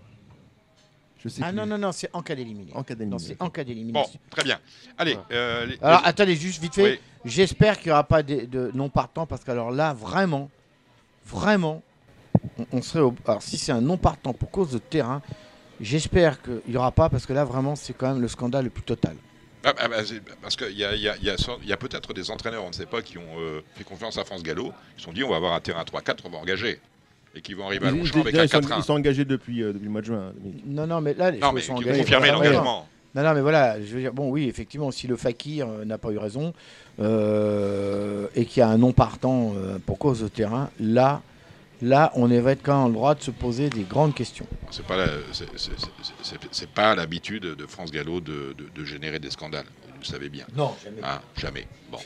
Je sais ah plus. non, non, non, c'est en cas d'éliminer. En cas c'est en cas Bon, très bien. Allez. Euh, les- Alors attendez, juste vite fait. Oui. J'espère qu'il n'y aura pas de, de non partant parce que alors là, vraiment, vraiment, on, on serait. au- alors si c'est un non partant pour cause de terrain, j'espère qu'il n'y aura pas parce que là, vraiment, c'est quand même le scandale le plus total. Ah, ah, bah, parce qu'il y a, il y a- il y a sans- il y a peut-être des entraîneurs, on ne sait pas, qui ont euh, fait confiance à France Gallo. Ils se sont dit, on va avoir un terrain 3-4, on va engager. Et qui vont arriver à Longchamp avec un ils sont, 4-1. ils sont engagés depuis, euh, depuis le mois de juin. Dominique. Non, non, mais là, les Non, choses mais sont confirmé l'engagement. Non, non, mais voilà, je veux dire, bon, oui, effectivement, si le fakir euh, n'a pas eu raison euh, et qu'il y a un non partant euh, pour cause de terrain, là, là, on être quand même en droit de se poser des grandes questions. C'est pas la- c'est- c'est- c'est- c'est- c'est pas l'habitude de France Gallo de, de- de générer des scandales. Vous le savez bien. Non, jamais. Hein, jamais. Bon.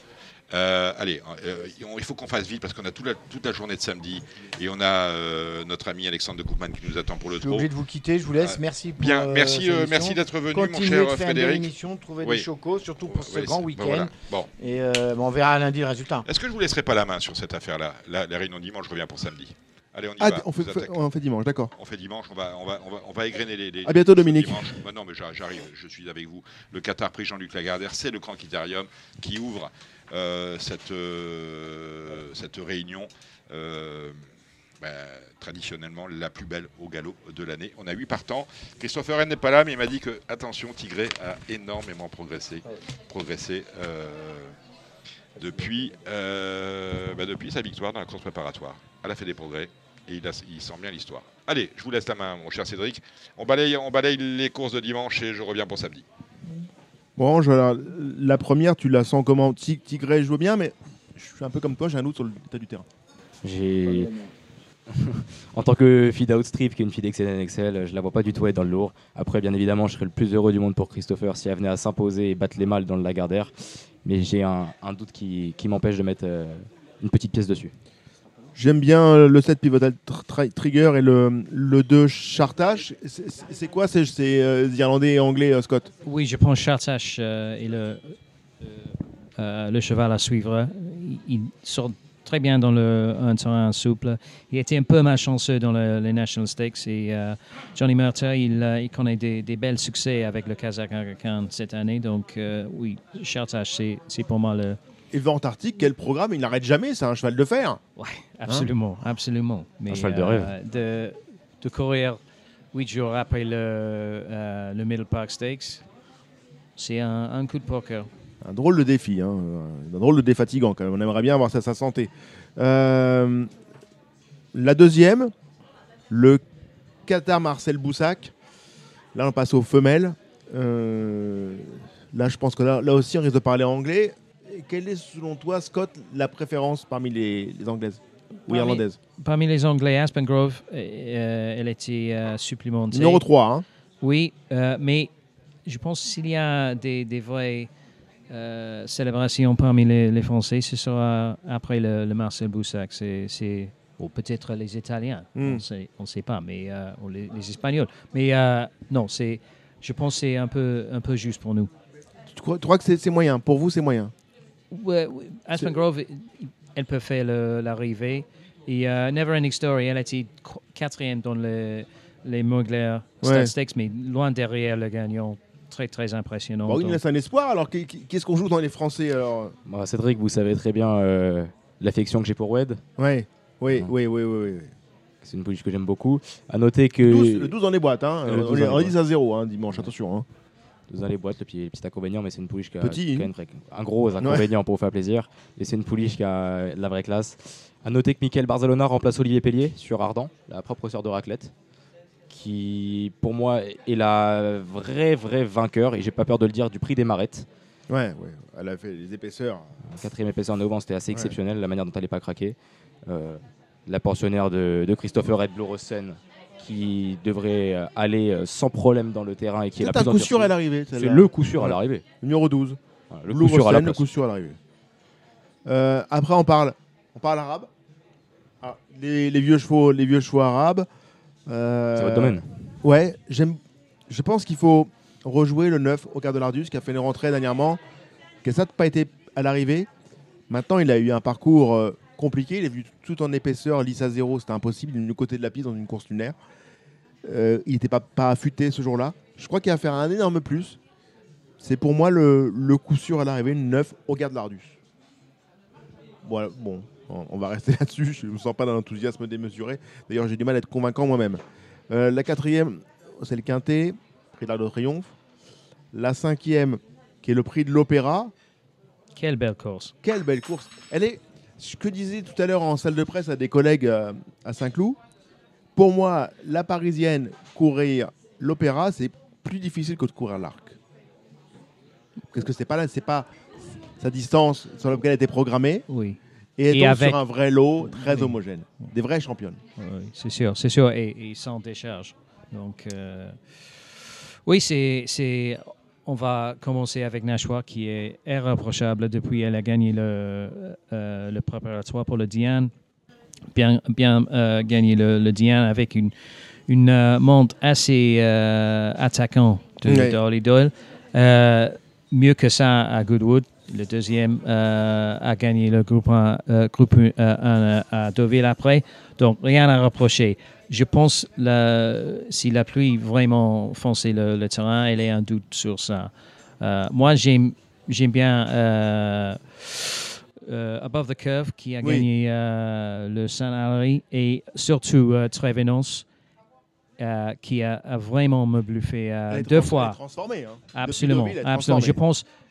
Euh, allez, euh, il faut qu'on fasse vite parce qu'on a toute la, toute la journée de samedi et on a euh, notre ami Alexandre de Koopman qui nous attend pour le Je suis trop. obligé de vous quitter, je vous laisse. Ah, Merci pour Bien, merci, euh, merci d'être venu, mon Continuez cher de faire Frédéric. émission, trouver Oui. des chocos, surtout pour ce grand week-end. ben voilà. Bon. Et euh, bon, on verra lundi le résultat. Est-ce que je vous laisserai pas la main sur cette affaire-là la, la réunion de dimanche, je reviens pour samedi. Allez, on y Ah, va. on fait, Vous fait- attaquez. on fait dimanche, d'accord. On fait dimanche, on va, on va, on va, on va égrener les. les À bientôt, Dominique. dimanche. Bah non, mais j'a- j'arrive, je suis avec vous. Le Qatar prix Jean-Luc Lagardère, c'est le Grand Quitarium qui ouvre cette, euh, cette réunion. euh, bah, traditionnellement la plus belle au galop de l'année. On a 8 partants. Christopher Rennes n'est pas là, mais il m'a dit que, attention, Tigré a énormément progressé, progressé euh, depuis, euh, bah, depuis sa victoire dans la course préparatoire. Elle a fait des progrès et il, a- il sent bien l'histoire. Allez, je vous laisse la main, mon cher Cédric. On balaye, on balaye les courses de dimanche et je reviens pour samedi. Bon, alors, la première, tu la sens comment? Ti- Tigré joue bien, mais je suis un peu comme toi, j'ai un doute sur l'état du terrain. J'ai. en tant que fille d'Outstrip, qui est une fille d'Excel Excel, je la vois pas du tout être dans le lourd. Après, bien évidemment, je serais le plus heureux du monde pour Christopher si elle venait à s'imposer et battre les mâles dans le Lagardère. Mais j'ai un, doute qui, qui m'empêche de mettre euh, une petite pièce dessus. J'aime bien euh, le 7 Pivotal tr- Tri- Trigger et le, le 2 Chartage. C'est- quoi c'est, euh, Irlandais et Anglais, euh, Scott? Oui, je pense Chartache euh, est le, le cheval à suivre. Il, sort très bien dans le un terrain souple. Il était un peu malchanceux dans le- les National Stakes et Johnny Murta, il, il connaît des, des bels succès avec le Kazakh cette année. Donc euh, oui, Chartache, c'est c'est pour moi le... Et Vent Antarctique, quel programme Il n'arrête jamais, c'est un cheval de fer. Absolument, absolument. Mais, Un cheval de euh, rêve. De, de courir huit jours après le, euh, le Middle Park Stakes, c'est un, un coup de poker. Un drôle de défi, hein, un drôle de défatigant quand même. On aimerait bien voir ça, sa santé. Euh, la deuxième, le Qatar Marcel Boussac. Là, on passe aux femelles. Euh, là, je pense que là, là aussi, on risque de parler anglais. Quelle est, selon toi, Scott, la préférence parmi les, les anglaises ou irlandaises Parmi les Anglais, Aspen Grove, euh, elle était euh, supplémentée. Numéro 3. Hein. Oui, euh, mais je pense s'il y a des, des vraies euh, célébrations parmi les, les Français, ce sera après le, le Marcel Boussac. C'est, ou peut-être les Italiens, Hmm. on ne sait pas, mais euh, ou les, les Espagnols. Mais euh, non, c'est, je pense que c'est un peu, un peu juste pour nous. Tu crois, tu crois que c'est moyen? Pour vous, c'est moyen? Ouais, ouais, Aspen Grove, elle peut faire le- l'arrivée. Et euh, Never Ending Story, elle a été qu- quatrième dans le- les Mugler Ouais. Stakes, mais loin derrière le gagnant. Très, très impressionnant. Bon, il laisse un espoir. Alors, qu'est- qu'est-ce qu'on joue dans les Français alors? Bah, Cédric, vous savez très bien euh, l'affection que j'ai pour Wed. Ouais. Oui, Ouais. oui, oui, oui, oui. C'est une pouliche que j'aime beaucoup. À noter que 12, le 12 dans les boîtes, hein. Le 12 on les on est 10 à 0 hein, dimanche, attention. Hein. Dans les boîtes, le petit, petit inconvénient, mais c'est une pouliche qui a, Petit, qui a hein. une vraie- un gros inconvénient pour vous faire plaisir. Et c'est une pouliche qui a de la vraie classe. À noter que Michael Barzalona remplace Olivier Pellier sur Ardent, la propre sœur de raclette, qui pour moi est la vraie, vraie vainqueur, et j'ai pas peur de le dire, du prix des marettes. Ouais, ouais. Elle a fait les épaisseurs. En quatrième épaisseur néo c'était assez Ouais. exceptionnel, la manière dont elle n'est pas craquée. Euh, la pensionnaire de, de Christopher Red Rosen qui devrait euh, aller euh, sans problème dans le terrain et qui est la plus coup sûr à l'arrivée. C'est le coup sûr à l'arrivée. Numéro 12. Voilà, le coup sûr à la Rosen, le place. coup sûr à l'arrivée. Euh, après, on parle, on parle arabe. Ah, les, les vieux chevaux, les vieux chevaux arabes. Euh, C'est votre domaine. Ouais, j'aime. Je pense qu'il faut rejouer le 9 au quart de l'Ardus qui a fait une rentrée dernièrement, qui n'a pas été à l'arrivée. Maintenant, il a eu un parcours euh, compliqué. Il est vu tout en épaisseur, lisse à zéro, c'était impossible. Il est du côté de la piste dans une course lunaire. Euh, il n'était pas, pas affûté ce jour-là. Je crois qu'il va faire un énorme plus. C'est pour moi le, le coup sûr à l'arrivée, 9 au quart de l'Ardus. Voilà, bon, on on va rester là-dessus. Je ne me sens pas d'un enthousiasme démesuré. D'ailleurs, j'ai du mal à être convaincant moi-même. Euh, la quatrième, c'est le Quintet, prix de l'Arc de Triomphe. La cinquième, qui est le prix de l'Opéra. Quelle belle course. Quelle belle course. Elle est, ce que disais tout à l'heure en salle de presse à des collègues euh, à Saint-Cloud, pour moi, la parisienne, courir l'Opéra, c'est plus difficile que de courir l'Arc. Parce que c'est pas là, c'est pas sa distance sur laquelle elle était programmée, Oui, et elle Et tombe avec- sur un vrai lot très Oui. homogène. Des vraies championnes. oui, c'est sûr, c'est sûr, et, et sans décharge. Donc, euh, oui, c'est, on va commencer avec Nashua, qui est irréprochable depuis elle a gagné le, euh, le préparatoire pour le Diane. Bien, bien euh, gagné le, le Diane avec une, une euh, monte assez euh, attaquant de, Oui. Holly Doyle. Euh, mieux que ça à Goodwood. Le deuxième euh, a gagné le groupe 1 groupe un, euh, à Deauville après. Donc, rien à reprocher. Je pense la, si la pluie vraiment fonçait le, le terrain, elle est un doute sur ça. Euh, moi, j'aime, bien euh, euh, Above the Curve qui a Oui. gagné euh, le Saint-Henri et surtout euh, Trévenance euh, qui a, a vraiment me bluffé euh, deux fois. Hein. Absolument, absolument. Je pense euh,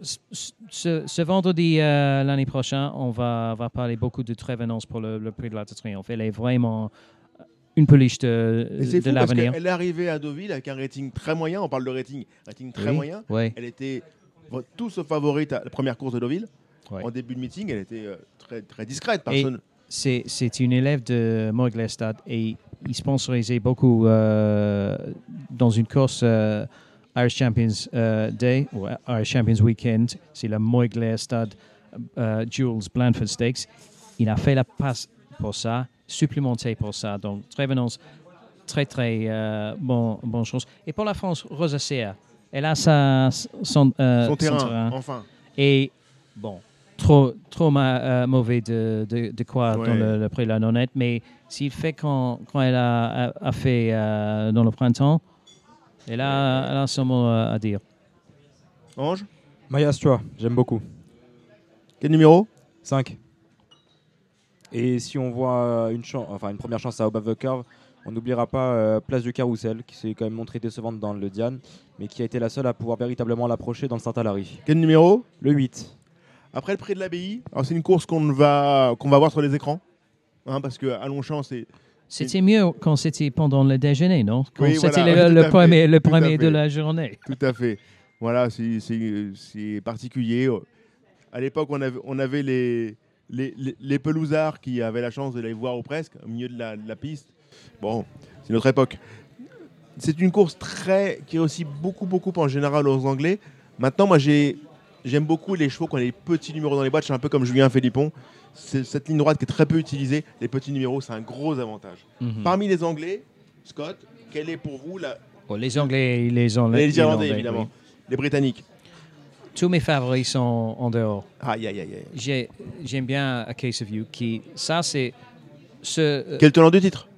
ce- ce, vendredi euh, l'année prochaine, on va, va parler beaucoup de Trévenance pour le, le prix de la Triomphe. Elle est vraiment une pouliche de, l'avenir. qu'elle est arrivée à Deauville avec un rating très moyen. On parle de rating, rating très Oui, moyen. Elle était tout sauf favorite à la première course de Deauville. Ouais. En début de meeting, elle était euh, très, très discrète. Personne... c'est une élève de Moiglestad et il sponsorisait beaucoup euh, dans une course euh, Irish Champions euh, Day ou Irish Champions Weekend. C'est le Moiglestad euh, Jules Blandford Stakes. Il a fait la passe pour ça, supplémenté pour ça. Donc, Trévenance, très, très euh, bon, bonne chose. Et pour la France, Rosacea, elle a sa, son, euh, Son terrain, terrain. enfin. Et bon, trop, trop ma- euh, mauvais de, de, de croire Ouais. dans le, le prix de la nonnette, mais s'il fait quand, quand elle a, a- a fait dans le printemps, elle a, elle a son mot euh, à dire. Ange, Maya Stua, j'aime beaucoup. quel numéro 5. Et si on voit une, chan- enfin, une première chance à Above the Curve, on n'oubliera pas euh, Place du Carrousel, qui s'est quand même montrée décevante dans le Diane, mais qui a été la seule à pouvoir véritablement l'approcher dans le Saint-Alary. Quel numéro Le 8. Après le prix de l'abbaye, alors c'est une course qu'on va, qu'on va voir sur les écrans. Hein, parce qu'à Longchamp, c'est. C'était mieux quand c'était pendant le déjeuner, non? Quand Oui, c'était voilà, le, premier, le tout premier de la journée. Tout à fait. Voilà, c'est- particulier. À l'époque, on avait, on avait les, les, les, les pelousards qui avaient la chance de les voir ou presque, au milieu de la, de la piste. Bon, c'est notre époque. C'est une course très qui réussit beaucoup, beaucoup en général aux Anglais. Maintenant, moi, j'ai j'aime beaucoup les chevaux qui ont les petits numéros dans les boîtes. Je suis un peu comme Julien Philippon. Cette ligne droite qui est très peu utilisée. Les petits numéros, c'est un gros avantage. Mhm. Parmi les Anglais, Scott, quelle est pour vous la... Bon, les Anglais les Anglais. les Irlandais, évidemment, oui. les Britanniques Tous mes favoris sont en dehors. Aïe, aïe, aïe, aïe. J'ai- J'aime bien A Case of You, qui, ça c'est ce, euh, Quel tenant du titre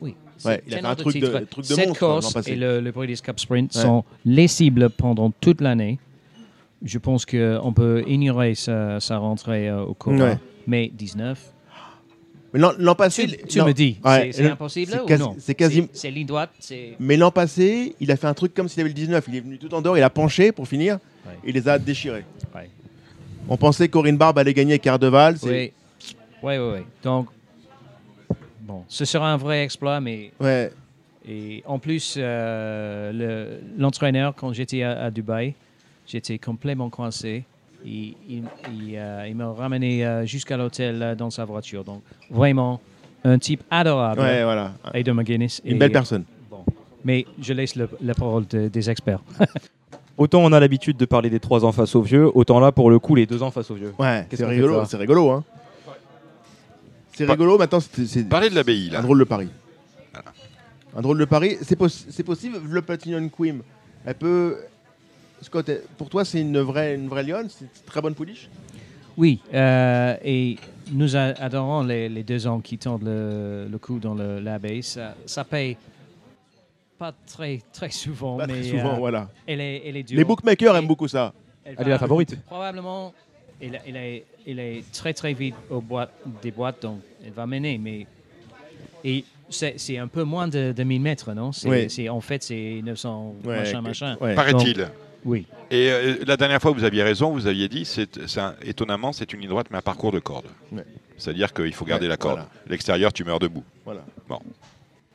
Oui. Ouais, il a fait un truc de- titre. truc de Cette monstre, l'an course et le, le British Cup Sprint Ouais. sont les cibles pendant toute l'année je pense qu'on peut ignorer sa, sa rentrée euh, au Cora. Ouais. Mais 19, Mais l'an l'an passé, tu, me dis, Ouais, c'est- c'est le- impossible c'est quasi- non? c'est quasi- C'est ligne droite. Mais l'an passé, il a fait un truc comme s'il avait le 19. Il est venu tout en dehors, il a penché pour finir, Ouais. et il les a déchirés. On pensait qu'Aurine Barbe allait gagner Cardeval. Oui, oui, oui. oui. Donc, bon, ce sera un vrai exploit, mais Ouais. et en plus, euh, le- l'entraîneur, quand j'étais à, à Dubaï, j'étais complètement coincé. Il, il, il, euh, il m'a ramené euh, jusqu'à l'hôtel euh, dans sa voiture. Donc, vraiment, un type adorable. Ouais, voilà. Aidan McGuinness. Une Et- belle personne. Bon. Mais je laisse le- la parole de- des experts. Autant on a l'habitude de parler des trois ans face aux vieux, autant là pour le coup les deux ans face aux vieux. Ouais, c'est rigolo, c'est rigolo, hein. C'est rigolo, maintenant c'est Parlez de l'abbaye, là. un drôle de pari. Un drôle de pari, c'est possible, le Platinum Queen, elle peut... Scott, pour toi c'est une vraie, une vraie lionne, c'est une très bonne pouliche? Oui, euh, et nous a- adorons les, les deux ans qui tendent le, le coup dans l'abeille. Ça, ça paye pas très, très souvent, Pas mais très souvent, euh, voilà. elle, est, elle est dure. Les bookmakers Et- aiment beaucoup ça. Elle, Elle est la favorite. Probablement, elle, elle est, elle est très très vite aux boîtes, des boîtes, donc elle va mener. Mais et c'est un peu moins de, de 1000 mètres, non? Oui. c'est- En fait, c'est 900 Ouais, machin, machin. ouais. Paraît-il. Oui, Et euh, la dernière fois, vous aviez raison, vous aviez dit, c'est, étonnamment, c'est une ligne droite, mais un parcours de corde. Ouais. C'est-à-dire qu'il faut garder Ouais, la corde. voilà. L'extérieur, tu meurs debout. Voilà.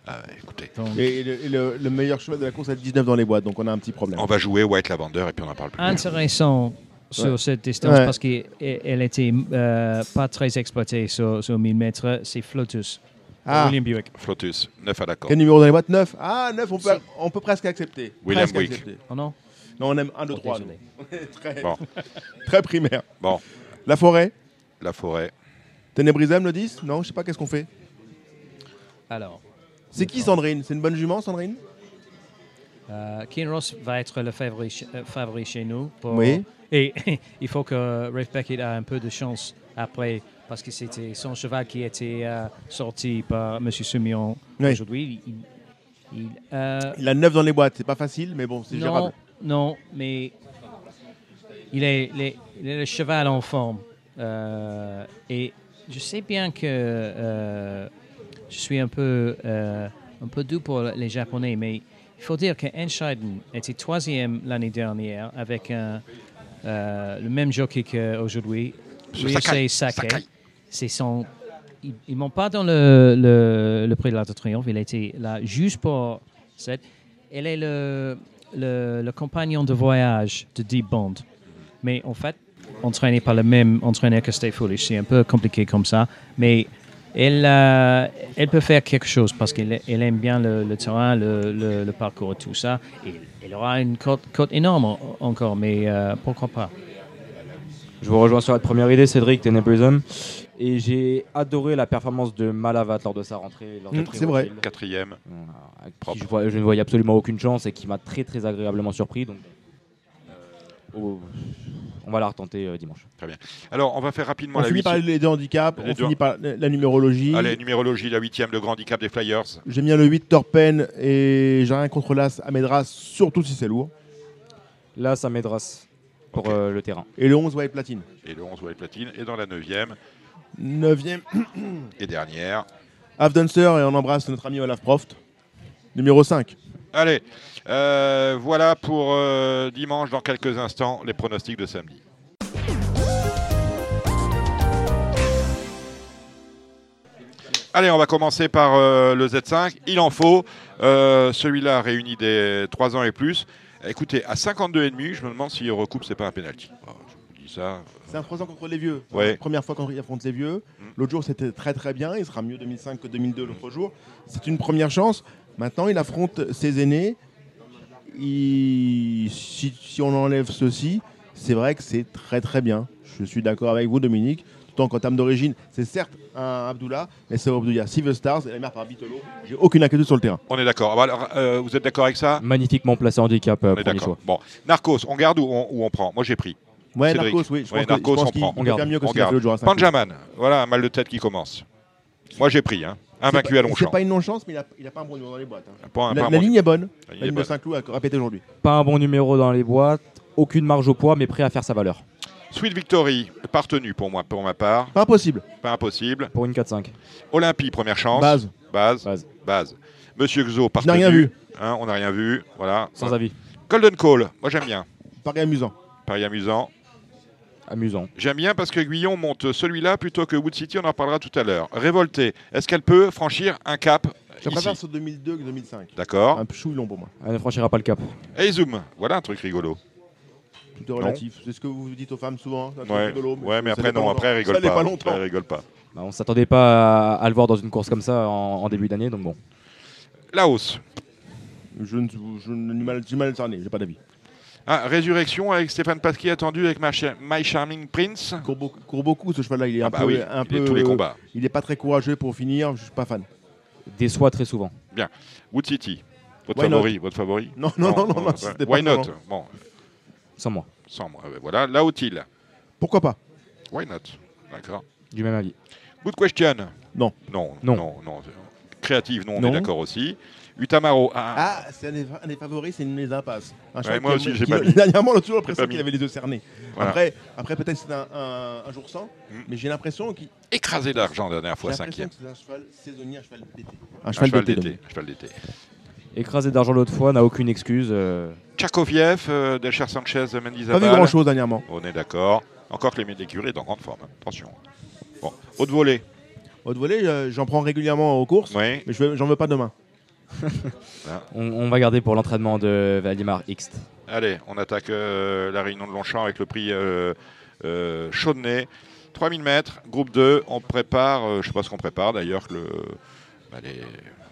Ah, écoutez, donc, Et, le, et le- le meilleur cheval de la course a 19 dans les boîtes, donc on a un petit problème. on va jouer White Lavender et puis on n'en parle plus. intéressant sur Ouais. cette distance Ouais. parce qu'elle elle était euh, pas très exploitée sur, sur 1000 mètres. C'est Flotus, Ah, William Buick. Flotus, 9 à la corde. quel numéro dans les boîtes? 9 Ah, 9, on peut, on peut presque accepter. William Presque Buick. accepter. Oh non Non, on aime 1, 2, Oh, 3. désolé. très, Bon. très primaire. Bon. La forêt? La forêt. Ténébrisem le 10 Non, je sais pas, qu'est-ce qu'on fait? Alors, C'est qui Sandrine? C'est une bonne jument, Sandrine? Euh, Kinross va être le favori, euh, favori chez nous. pour- Oui. Et il faut que Rafe Beckett a un peu de chance après, parce que c'était son cheval qui était euh, sorti par M. Sumion Oui. aujourd'hui. Il, il- euh, Il a 9 dans les boîtes, c'est pas facile, mais bon, c'est gérable. Non, mais il est, il est- il est le cheval en forme. Euh, et je sais bien que euh, je suis un peu, euh, un peu doux pour les Japonais, mais il faut dire que Enscheiden était troisième l'année dernière avec un, le même jockey qu'aujourd'hui, Ryusei Sakai. Sakai. Son. Ils ne montent pas dans le, le, le prix de l'Arc de Triomphe. Il a été là juste pour cette. Elle est le, le, compagnon de voyage de Deep Bond. Mais en fait, entraîné par le même entraîneur que Stay Foolish. C'est un peu compliqué comme ça. Mais elle, euh, elle peut faire quelque chose parce qu'elle elle aime bien le, terrain, le, le- le parcours tout ça. Elle aura une cote, cote énorme en- encore, mais euh, pourquoi pas? Je vous rejoins sur la première idée, Cédric Tenebrism. Et j'ai adoré la performance de Malavat lors de sa rentrée. lors de Mm, Tree c'est vrai. Quatrième. Je, vois- je ne voyais absolument aucune chance et qui m'a très très agréablement surpris. Donc, euh, oh, on va la retenter euh, dimanche. Alors, on va faire rapidement On la finit par les deux handicaps, Les on deux- finit par la numérologie. Allez, numérologie, la huitième, le grand handicap des Flyers. J'aime bien le 8 Torpen et j'ai rien contre l'As à Medras, surtout si c'est lourd. Là, ça m'aidera pour euh, le terrain. Et le 11 White Platine. Et le 11 White Platine. Et dans la neuvième 9e, et dernière. Avdunster et on embrasse notre ami Olaf Proft. Numéro 5. Allez, euh, voilà pour euh, dimanche, dans quelques instants, les pronostics de samedi. Allez, on va commencer par euh, le Z5. Il en faut. Celui-là réunit des 3 ans et plus. Écoutez, à 52,5, je me demande s'il recoupe, c'est pas un penalty. Oh, je vous dis ça. C'est un 3 ans contre les vieux. Ouais. Première fois quand il affronte les vieux. Mm. L'autre jour, c'était très très bien. Il sera mieux 2005 que 2002 l'autre jour. C'est une première chance. Maintenant, il affronte ses aînés. Il- Si, si on enlève ceci, c'est vrai que c'est très très bien. Je suis d'accord avec vous, Dominique. Tant qu'en termes d'origine, c'est certes un Abdullah, mais c'est Abdullah. Silver Stars et la mère par Bitolo. J'ai aucune inquiétude sur le terrain. On est d'accord. Ah bah alors, euh, vous êtes d'accord avec ça? Magnifiquement placé handicap, euh, On est d'accord. choix. Bon, Narcos, on garde ou on, ou on prend? Moi, j'ai pris. Ouais, Cédric. Narcos, oui. Je Ouais, pense que- Narcos, je pense on prend. On garde. mieux que On garde. jour à. Panjaman, voilà un mal de tête qui commence. Moi, j'ai pris. Hein. Un vaincu à Longchamp. C'est pas une non-chance, mais il a, il a pas un bon numéro dans les boîtes. hein. Pas un- La, pas un la bon- ligne est bonne. La ligne La est ligne de. Saint-Cloud a répété aujourd'hui. Pas un bon numéro dans les boîtes. aucune marge au poids, mais prêt à faire sa valeur. Sweet Victory, partenu pour moi, pour ma part. Pas possible. Pas impossible. Pour une 4-5. Olympie, première chance. Base. Base. Base. Base. Monsieur Xo, partenu. n'ai rien vu. Hein, on n'a rien vu. Voilà. Sans avis. Golden Call, moi j'aime bien. Paris amusant. Paris amusant. Amusant. J'aime bien parce que Guyon monte celui-là plutôt que Wood City, on en parlera tout à l'heure. Révolté, est-ce qu'elle peut franchir un cap Je préfère sur 2002 que 2005. D'accord. Un chouille long pour moi. Elle ne franchira pas le cap. Et zoom, voilà un truc rigolo. Tout est relatif. C'est ce que vous dites aux femmes souvent. c'est un truc Ouais, rigolo, ouais mais ça après non, après elle rigole Ça pas. pas Après, longtemps. elle rigole pas. Bah, on s'attendait pas à, à le voir dans une course comme ça en, en début d'année, donc bon. La hausse. Je ne je n'ai du mal, j'ai mal cerné, j'ai pas d'avis. Ah, résurrection avec Stéphane Pasquier attendu avec My Charming Prince. Il court beaucoup, court beaucoup, ce cheval-là. Il est Ah un bah peu, oui, un il est peu, tous les combats. Il est pas très courageux pour finir. Je suis pas fan. Déçoit très souvent. Wood City. Votre Why not? favori, votre favori Non, non, non, non, non, ouais. c'était pas Why not? Vraiment. Bon, Sans moi. sans moi. Voilà, là où-il Pourquoi pas Why not? D'accord. Du même avis. Good question. Non. Non, Non. non, non. Créative, non, on Non. est d'accord aussi. Utamaro, ah, Ah, c'est un, des, un des favoris, c'est une des impasses. Un moi aussi, j'ai pas mis. Dernièrement, l'autre jour, l'impression pas qu'il avait les deux cernés. Voilà. Après, après peut-être c'est un, un, un jour sans, Mm. mais j'ai l'impression qu'il. écrasé d'argent la dernière fois, l'impression cinquième. c'est un cheval saisonnier, un cheval d'été. Un cheval cheval d'été. d'été. un cheval d'été. Écrasé d'argent l'autre fois, n'a aucune excuse. euh, Tchakoviev, euh, Delcher Sanchez, Pas vu Mendizábal. grand chose dernièrement. On est d'accord. Encore que les l'écurie est en grande forme. hein. Attention. Bon, haute volée. Haute volée, euh, j'en prends régulièrement aux courses, Oui. mais j'en veux pas demain. On, on va garder pour l'entraînement de Valdemar X. Allez, on attaque euh, la réunion de Longchamp avec le prix euh, euh, Chaudenay. 3000 mètres, groupe 2. On prépare, euh, je sais pas ce qu'on prépare d'ailleurs, que le, bah, les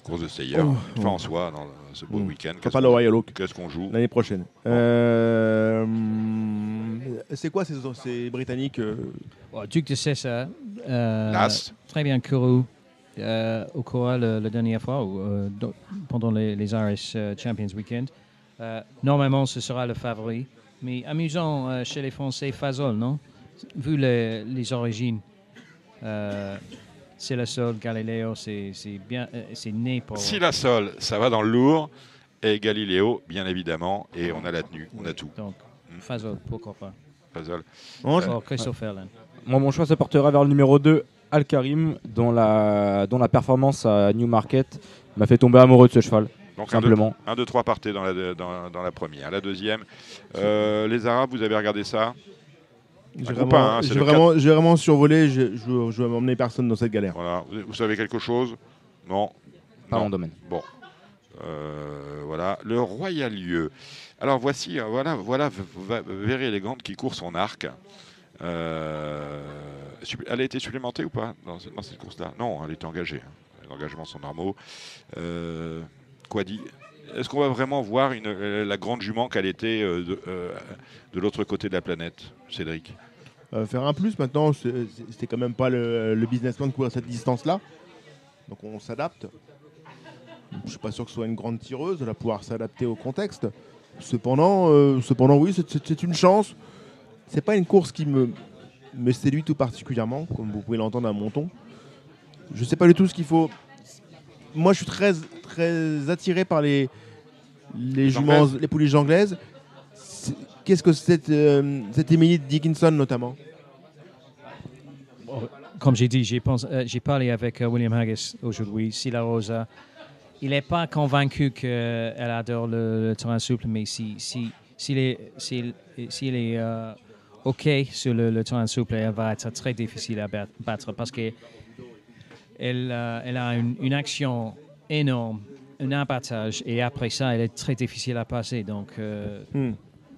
courses de Seyeur. Oh, oh. en soi dans ce beau Mm. week-end. Qu'est-ce pas le qu'on- Royal Oak Qu'est-ce qu'on joue l'année prochaine. Euh, c'est quoi ces, ces Britanniques euh, Bon, Duc de César, euh, Las. très bien couru euh, au Cora le- la dernière fois, ou, euh, pendant les, les Irish euh, Champions Weekend. Euh, normalement, ce sera le favori. Mais amusant euh, chez les Français, Fazol, non? Vu les, les origines, euh, c'est la seule, Galileo, c'est c'est bien, euh, c'est né pour. Si la Sol, ça va dans le lourd. Et Galiléo, bien évidemment. Et on a la tenue, on a tout. Donc, Mm. Fazol, pourquoi pas? Fazol. Ange Or, Christophe Erlen. Moi, mon choix se portera vers le numéro 2, Al Karim, dont la, dont la performance à Newmarket m'a fait tomber amoureux de ce cheval, Donc un, deux, simplement. un, deux, trois partaient dans la, dans, dans la première. La deuxième, euh, les Arabes, vous avez regardé ça? J'ai vraiment, hein, vraiment, survolé, je, je vais m'emmener personne dans cette galère. Voilà. Vous, vous savez quelque chose? Non Pas Non. mon domaine. Bon. Euh, voilà. Le Royal Lieu. Alors voici, euh, voilà, voilà v- v- Very élégante qui court son arc. Euh, elle a été supplémentée ou pas dans, ce- dans cette course-là? Non, elle était engagée. hein. Les engagements sont normaux. Euh, quoi dit Est-ce qu'on va vraiment voir euh, la grande jument qu'elle était euh, de, l'autre côté de la planète, Cédric? Faire un plus maintenant, c'était quand même pas le, le businessman de courir cette distance-là. Donc on s'adapte. Je suis pas sûr que ce soit une grande tireuse, elle va pouvoir s'adapter au contexte. Cependant, cependant oui, c'est une chance. C'est pas une course qui me, me séduit tout particulièrement, comme vous pouvez l'entendre à mon ton. Je sais pas du tout ce qu'il faut. Moi, je suis très, très attiré par les, les juments, les pouliches anglaises. Qu'est-ce que cette, euh, cette Emily Dickinson notamment? Comme j'ai dit, j'ai euh, parlé avec euh, William Haggis aujourd'hui, Sila Rosa. Il n'est pas convaincu qu'elle adore le, le terrain souple, mais si, si, s'il est, s'il, s'il est euh, OK sur le, le terrain souple, elle va être très difficile à bat- battre parce qu'elle euh, elle a une, une action énorme, un abattage, et après ça, elle est très difficile à passer. Donc, euh, Hmm.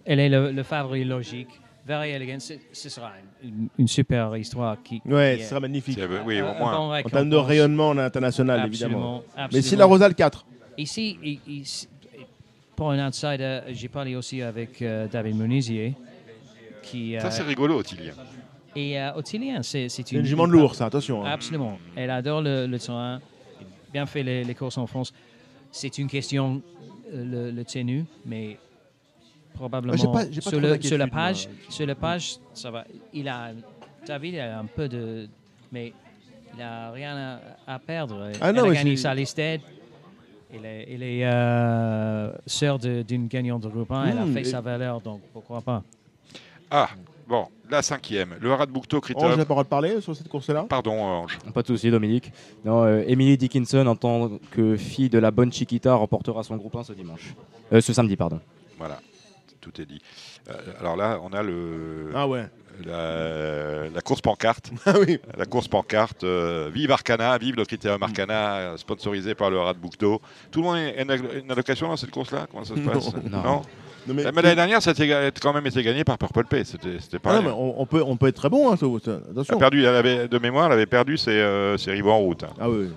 elle est le, le favori logique. Very Elegant, ce, sera une, une super histoire qui, Ouais, qui ce sera magnifique. Oui, au moins. bon En termes de rayonnement international, évidemment. Absolument, Mais si la Rosal 4. Ici, pour un outsider, j'ai parlé aussi avec euh, David Munizier, qui Ça, euh, c'est rigolo, Ottilien. et euh, Ottilien, c'est c'est C'est une une jument de lourd, ça, attention. hein. Absolument. Elle adore le, le terrain, bien fait les, les courses en France. C'est une question, euh, le, le tenue, mais probablement Ouais, j'ai pas- j'ai pas sur, trop le, sur la page, moi. sur la page, ça va. Il a, David a un peu de, mais il a rien à, à perdre. Ah Elle non, a gagné c'est- sa listed. Elle est, euh, sœur de- d'une gagnante de groupe 1. Elle a Mmh, fait et- sa valeur, donc pourquoi pas. Ah, bon, la cinquième. Le de Boucteau, Ange, Critop. n'a pas le droit de parler sur cette course-là? Pardon, Ange. Pas de souci, Dominique. Non, euh, Emily Dickinson, en tant que fille de la bonne Chiquita, remportera son groupe 1 ce dimanche. Euh, ce samedi, pardon. Voilà, tout est dit. Euh, alors là, on a le, Ah ouais. la, la course pancarte. Ah oui. La course pancarte. euh, vive Arcana, vive le Critérium Arcana, sponsorisé par le Boucteau. Tout le monde a une, allocation dans cette course-là? Comment ça se Non. passe? Non. Non, mais, La médaille dernière, ça a quand même été gagné par Purple Pay. C'était pas Ah non, mais on, on peut, on peut être très bon. Hein, ça- ça- Elle a attention. perdu, elle avait, de mémoire, elle avait perdu ses, euh, ses rivaux en route. hein. Ah oui.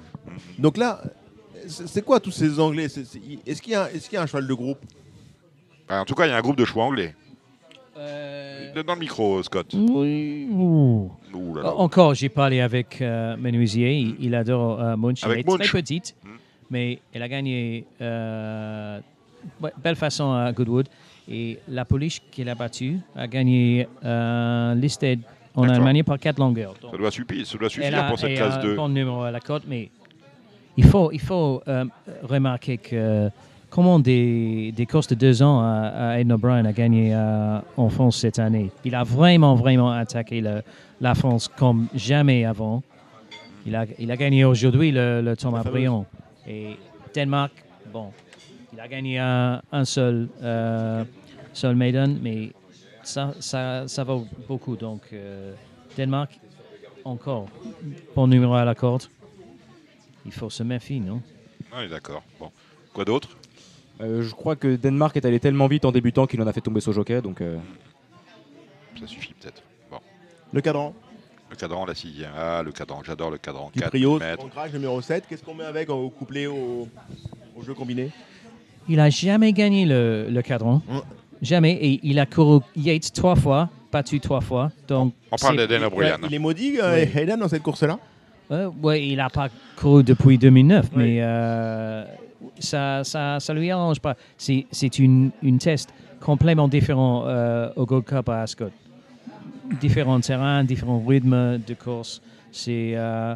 Donc là, c'est quoi tous ces Anglais? Est-ce qu'il y, a- y un cheval de groupe? Ah, en tout cas, il y a un groupe de choix anglais. Euh, Dans le micro, Scott. oui, ouh. Ouh là là. Encore, j'ai parlé avec euh, Menuisier. Il, il adore euh, Munch. Avec elle est Munch. très petite, Mm. mais elle a gagné euh, ouais, belle façon à Goodwood. Et la police qu'elle a battue a gagné euh, Listed en. Allemagne par quatre longueurs. Donc, Ça doit suffire, ça doit elle suffire a, pour cette classe a 2. un bon numéro à la côte, mais il faut, il faut euh, remarquer que comment des, des courses de deux ans à, à Ed O'Brien a gagné euh, en France cette année. Il a vraiment, vraiment attaqué le- la France comme jamais avant. Il a, il a gagné aujourd'hui le, le Thomas. Briand. Et Danemark, bon, il a gagné un, un seul, euh, seul maiden, mais ça, ça, ça vaut beaucoup. Donc, euh, Danemark, encore, bon numéro à la corde. Il faut se méfier, non? Oui, d'accord. Bon. Quoi d'autre? Euh, je crois que Danemark est allé tellement vite en débutant qu'il en a fait tomber son jockey. Donc, euh, Ça suffit peut-être. Bon. Le cadran Le cadran, la sixième. Ah, le cadran, j'adore le cadran. Du 4 Prios, mètres. ancrage numéro 7. Qu'est-ce qu'on met avec au couplé au, au jeu combiné? Il a jamais gagné le, le cadran. Mm. Jamais. Et il a couru Yates trois fois, battu trois fois. Donc, On parle c'est- d'Eden O'Brien. Il est maudit, euh, Oui. Hayden, dans cette course-là Euh, ouais, il n'a pas couru depuis 2009, Oui. mais euh, ça, ça, ça lui arrange pas. C'est, c'est une, une test complètement différent euh, au Gold Cup à Ascot. Différents terrains, différents rythmes de course. C'est, euh,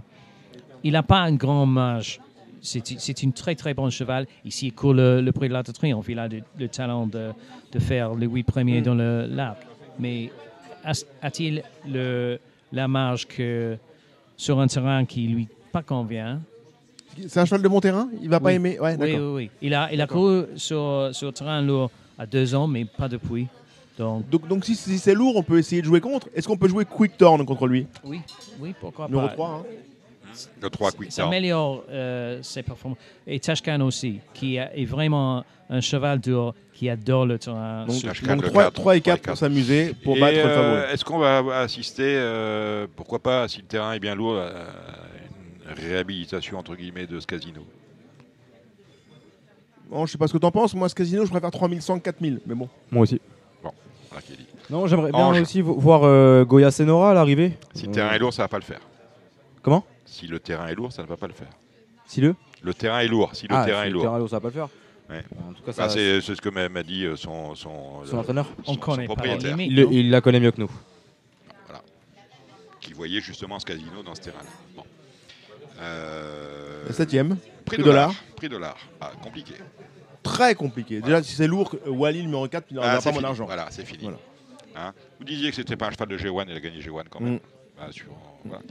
il n'a pas un grand marge. C'est, une très très bon cheval. Ici, il court le, le prix de l'Arc de Triomphe. Il a le, le talent de, de faire les huit premiers Mm. dans le l'arc. Mais a-t-il le, la marge que sur un terrain qui lui pas convient? C'est un cheval de bon terrain? Il va pas aimer? Ouais, Oui, oui, oui. Il a, il a couru sur, sur terrain lourd à deux ans, mais pas depuis. Donc, Donc, donc si, si c'est lourd, on peut essayer de jouer contre. Est-ce qu'on peut jouer Quick Turn contre lui? Oui, oui, pourquoi Numéro pas. 3. Hein. Le 3 quick Ça améliore euh, ses performances. Et Tashkan aussi, qui a- est vraiment un cheval dur qui adore le terrain. Donc, donc le 3, quatre, 3 et trois 4 et pour s'amuser, pour Et, battre le euh, favori. Est-ce qu'on va assister, euh, pourquoi pas, si le terrain est bien lourd, à une réhabilitation entre guillemets de ce casino Bon, je sais pas ce que t'en penses. Moi, ce casino, je préfère 3100 4000. Mais bon. moi aussi. Voilà qui est dit. Non, j'aimerais bien Ange. aussi vo- voir euh, Goya Senora à l'arrivée. Si le Euh, terrain est lourd, ça va pas le faire. Comment? Si le terrain est lourd, ça ne va pas le faire. Si le Le terrain est lourd. Si le Ah, terrain si est le lourd. terrain est lourd, ça va pas le faire. Ouais. En tout cas, Ah, ça, c'est c'est ce que m'a dit euh, son, son, son euh, entraîneur. On connaît son propriétaire. Il, le- non il la connaît mieux que nous. qui voyait justement ce casino dans ce terrain-là. Bon. Euh, La septième. prix prix dollar. dollar. Prix dollar. Ah, compliqué. Très compliqué. Déjà, si c'est lourd, euh, Wally, numéro 4, il n'aura Ah, pas mon argent. Voilà, c'est fini. Voilà. Hein Vous disiez que c'était pas un cheval de G1, il a gagné G1 quand même. Mm. Ah, sur- voilà.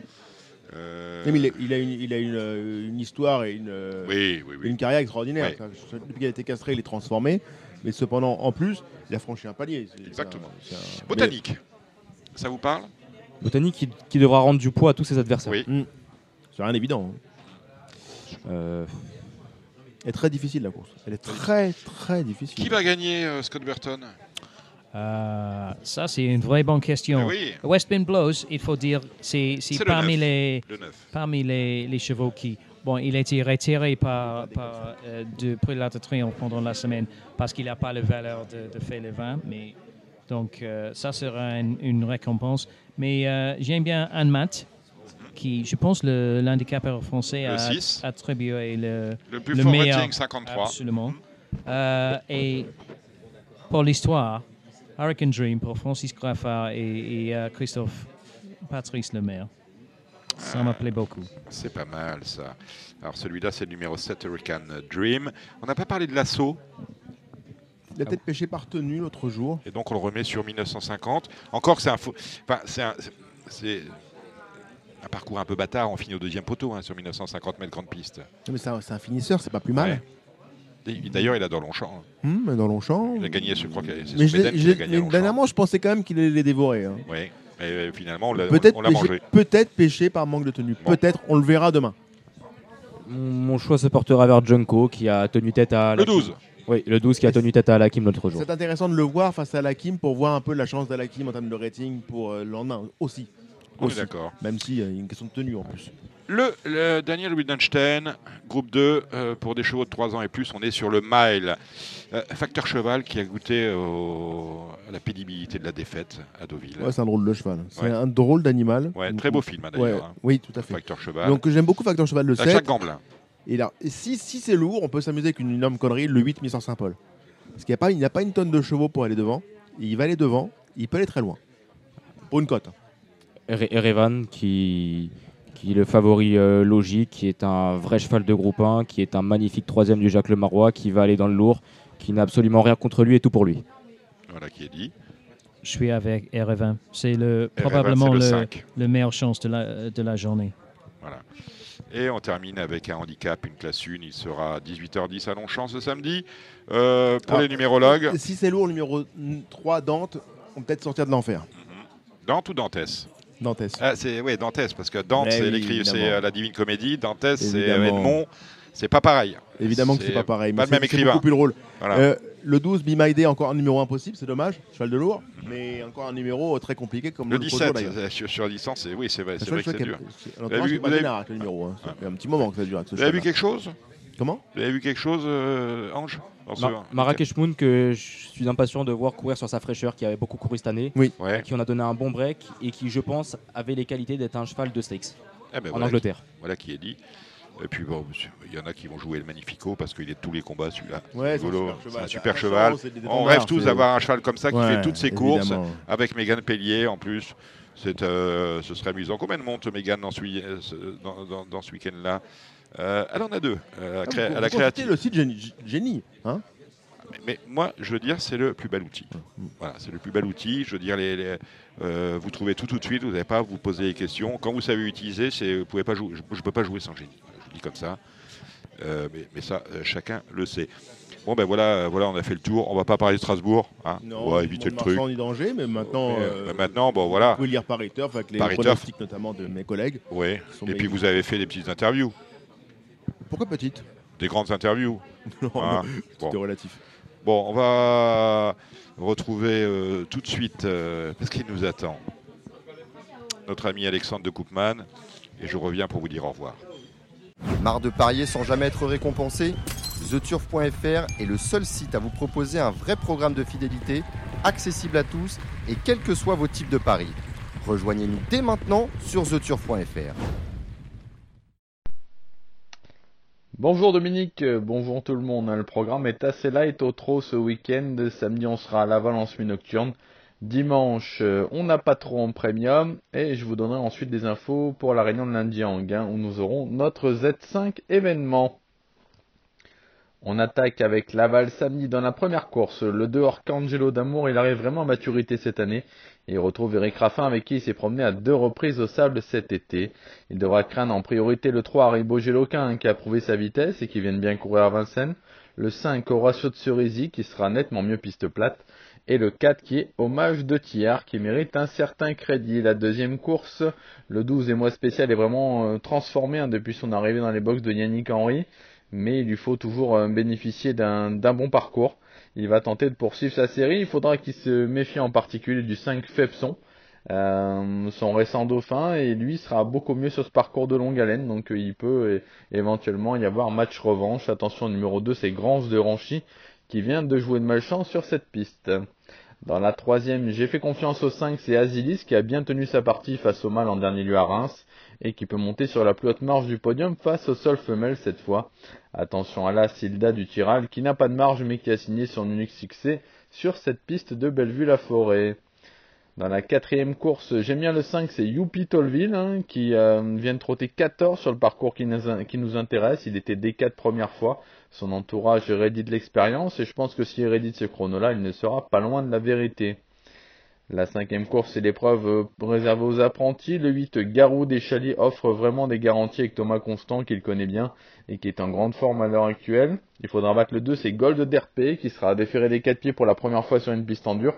Euh, Mais il, a- il a, une, il a une, euh, une histoire et une, euh, Oui, oui, et oui. une carrière extraordinaire. Oui. Enfin, Depuis qu'il a été castré, il est transformé. Mais cependant, en plus, il a franchi un palier. Exactement. un- un- Botanique. Ça vous parle? Botanique qui, qui devra rendre du poids à tous ses adversaires. Oui. Mais C'est rien d'évident. hein. Euh, Elle est très difficile la course. Elle est très très difficile. Qui va gagner euh, Scott Burton? Euh, ça, c'est une vraie bonne question. Oui, Westbin Blows, il faut dire, c'est le parmi les le 9. parmi les, les chevaux qui. Bon, il a été retiré par, par euh, de prix de Triomphe pendant la semaine parce qu'il n'a pas la valeur de, de faire le vin. Mais, donc, euh, ça sera une, une récompense. Mais euh, j'aime bien Anne Matt, qui, je pense, l'handicapeur français Le a attribué le, Le plus fort meilleur. rating 53. Absolument. Et pour l'histoire, Hurricane Dream pour Francis Graffard et, et, euh, Christophe Patrice Lemaire. Ça me plaît beaucoup. C'est pas mal ça. Alors celui-là, c'est le numéro 7, Hurricane Dream. On n'a pas parlé de l'assaut, Il a peut-être pêché par tenue l'autre jour. et donc on le remet sur 1950. Encore que c'est un faux. Enfin, c'est un. c'est un parcours un peu bâtard, on finit au deuxième poteau hein, sur 1950 mètres grande piste. Mais c'est un, c'est un finisseur, c'est pas plus mal. Ouais. D'ailleurs, il adore Longchamp. hein. Mais dans Longchamp. Il a gagné, je crois que c'est Mais son je l'ai- Médène je qui a l'ai- gagné mais dernièrement, je pensais quand même qu'il allait les dévorer. hein. Oui, mais euh, finalement, on l'a Peut-être on l'a pêché, mangé. peut-être pêché par manque de tenue. Bon. Peut-être, on le verra demain. Mon, choix se portera vers Junko qui a tenu tête à Le Alakim. 12. Oui, le 12 qui a tenu tête à Alakim l'autre jour. C'est intéressant de le voir face à l'Akim pour voir un peu la chance d'Alakim en termes de rating pour euh, le lendemain aussi. On est Aussi. d'accord. Même s'il y a une question de tenue en plus. Le, le Daniel Wittgenstein, groupe 2, euh, pour des chevaux de 3 ans et plus, on est sur le mile. Euh, facteur cheval qui a goûté au- à la pénibilité de la défaite à Deauville. Ouais, c'est un drôle de cheval. C'est Ouais. un drôle d'animal. Ouais, très beau film hein, Ouais, d'ailleurs. hein. oui, tout à fait. Facteur cheval. Donc j'aime beaucoup Facteur Cheval le à 7. chaque Gamblin. Et, là, si, si c'est lourd, on peut s'amuser avec une énorme connerie, le 8 mis sur Saint-Paul. Parce qu'il n'y a, pas- a une tonne de chevaux pour aller devant. Il va aller devant, il peut aller très loin. Pour une cote. Erevan qui, qui est le favori euh, logique, qui est un vrai cheval de groupe 1, qui est un magnifique troisième du Jacques Le Marois, qui va aller dans le lourd, qui n'a absolument rien contre lui et tout pour lui. Voilà qui est dit. Je suis avec RF1. C'est le, RF1, probablement le le, 5. le meilleure chance de la, de la journée. Voilà. Et on termine avec un handicap, une classe 1. Il sera à 18h10 à Longchamp ce samedi. Euh, pour Ah. les numérologues, Si c'est lourd, le numéro 3, Dante, on peut peut-être sortir de l'enfer. Dante ou Dantès? Dantès. ah, c'est, Oui, Dantès, parce que Dante, Mais c'est, oui, c'est euh, la Divine Comédie. Dantès, c'est euh. Edmond. C'est pas pareil. Évidemment que c'est pas pareil. Pas mais le même écrivain. beaucoup plus drôle. Voilà. Euh, le 12, Be My Day, encore un numéro impossible, c'est dommage. Cheval de lourd. Mais encore un numéro très compliqué comme le le 17, d'ailleurs. euh, sur, sur la licence, c'est, oui, c'est vrai, C'est vrai que c'est dur. Vous avez vu- le hein. Un petit moment que ça dure. Vous avez vu quelque chose? Comment Vous avez vu quelque chose, euh, Ange Mar- Marrakech Moon, que je suis impatient de voir courir sur sa fraîcheur, qui avait beaucoup couru cette année, Ouais. qui en a donné un bon break et qui, je pense, avait les qualités d'être un cheval de stakes Eh ben, en voilà, Angleterre. voilà qui est dit. Et puis bon, il y en a qui vont jouer le Magnifico parce qu'il est de tous les combats celui-là. Ouais, c'est un super c'est cheval. un super On rêve tous d'avoir un cheval comme ça qui Ouais, fait toutes ses courses avec Mégane Pellier en plus. C'est, euh, ce serait amusant. Combien de monte Mégane dans ce, week- euh, dans, dans- dans ce week-end-là? Elle en a deux. euh, à, Ah, à la créative. le site Génie. Hein Mais, mais moi, je veux dire, c'est le plus bel outil. Voilà, c'est le plus bel outil. Je veux dire, les, les- euh, vous trouvez tout tout de suite. Vous n'avez pas à vous poser des questions. Quand vous savez utiliser, vous pouvez pas jouer. Je ne peux pas jouer sans génie. Je vous dis comme ça. Euh, mais, mais ça, euh, chacun le sait. Bon ben voilà, euh, voilà, on a fait le tour. On va pas parler de Strasbourg. Hein. on va éviter le truc. Marchand ni danger, mais maintenant. Mais, euh, euh, maintenant, bon voilà. Vous pouvez lire Turf avec les pronostics notamment de mes collègues. Sont Et puis vous avez fait des petites interviews, Pourquoi petite des grandes interviews. Non, hein. non, Bon. C'était relatif. Bon, on va retrouver euh, tout de suite, euh, parce qu'il nous attend, notre ami Alexandre de Koopman, et je reviens pour vous dire au revoir. Marre de parier sans jamais être récompensé TheTurf.fr est le seul site à vous proposer un vrai programme de fidélité, accessible à tous et quels que soient vos types de paris. Rejoignez-nous dès maintenant sur TheTurf.fr. Bonjour Dominique, euh, bonjour tout le monde. Le programme est assez light au trop ce week-end. Samedi, on sera à la Valence mi-nocturne. Dimanche, euh, on n'a pas trop en premium. Et je vous donnerai ensuite des infos pour la réunion de lundi en gain où nous aurons notre Z5 événement. On attaque avec Laval samedi dans la première course. Le 2 Arcangelo d'Amour, il arrive vraiment à maturité cette année. Il retrouve Eric Raffin avec qui il s'est promené à deux reprises au sable cet été. Il devra craindre en priorité le 3 Haribo Géloquin qui a prouvé sa vitesse et qui vient de bien courir à Vincennes. Le 5 Horacio de Cerisy qui sera nettement mieux piste plate. Et le 4 qui est Hommage de Thiers qui mérite un certain crédit. La deuxième course, le 12 et mois spécial est vraiment euh, transformé hein, depuis son arrivée dans les box de Yannick Henry. Mais il lui faut toujours euh, bénéficier d'un bon parcours. Il va tenter de poursuivre sa série. Il faudra qu'il se méfie en particulier du 5 Fepson, euh, son récent dauphin, et lui sera beaucoup mieux sur ce parcours de longue haleine. Donc euh, il peut éventuellement y avoir match revanche. Attention, numéro 2, c'est Grange de Ranchy qui vient de jouer de malchance sur cette piste. Dans la troisième, j'ai fait confiance au 5, c'est Azilis qui a bien tenu sa partie face au mal en dernier lieu à Reims et qui peut monter sur la plus haute marge du podium face au sol femelle cette fois. Attention à la Silda du Tiral qui n'a pas de marge mais qui a signé son unique succès sur cette piste de Bellevue-la-Forêt. Dans la quatrième course, j'aime bien le 5, c'est Youpi Tolville, hein, qui euh, vient de trotter 14 sur le parcours qui nous, intéresse. Il était des 4 premières fois. Son entourage rédite l'expérience et je pense que s'il rédite ce chrono-là, il ne sera pas loin de la vérité. La cinquième course, c'est l'épreuve euh, réservée aux apprentis. Le 8, Garou des Chalis offre vraiment des garanties avec Thomas Constant, qu'il connaît bien et qui est en grande forme à l'heure actuelle. Il faudra battre le 2, c'est Gold d'RP, qui sera déféré des 4 pieds pour la première fois sur une piste en dur.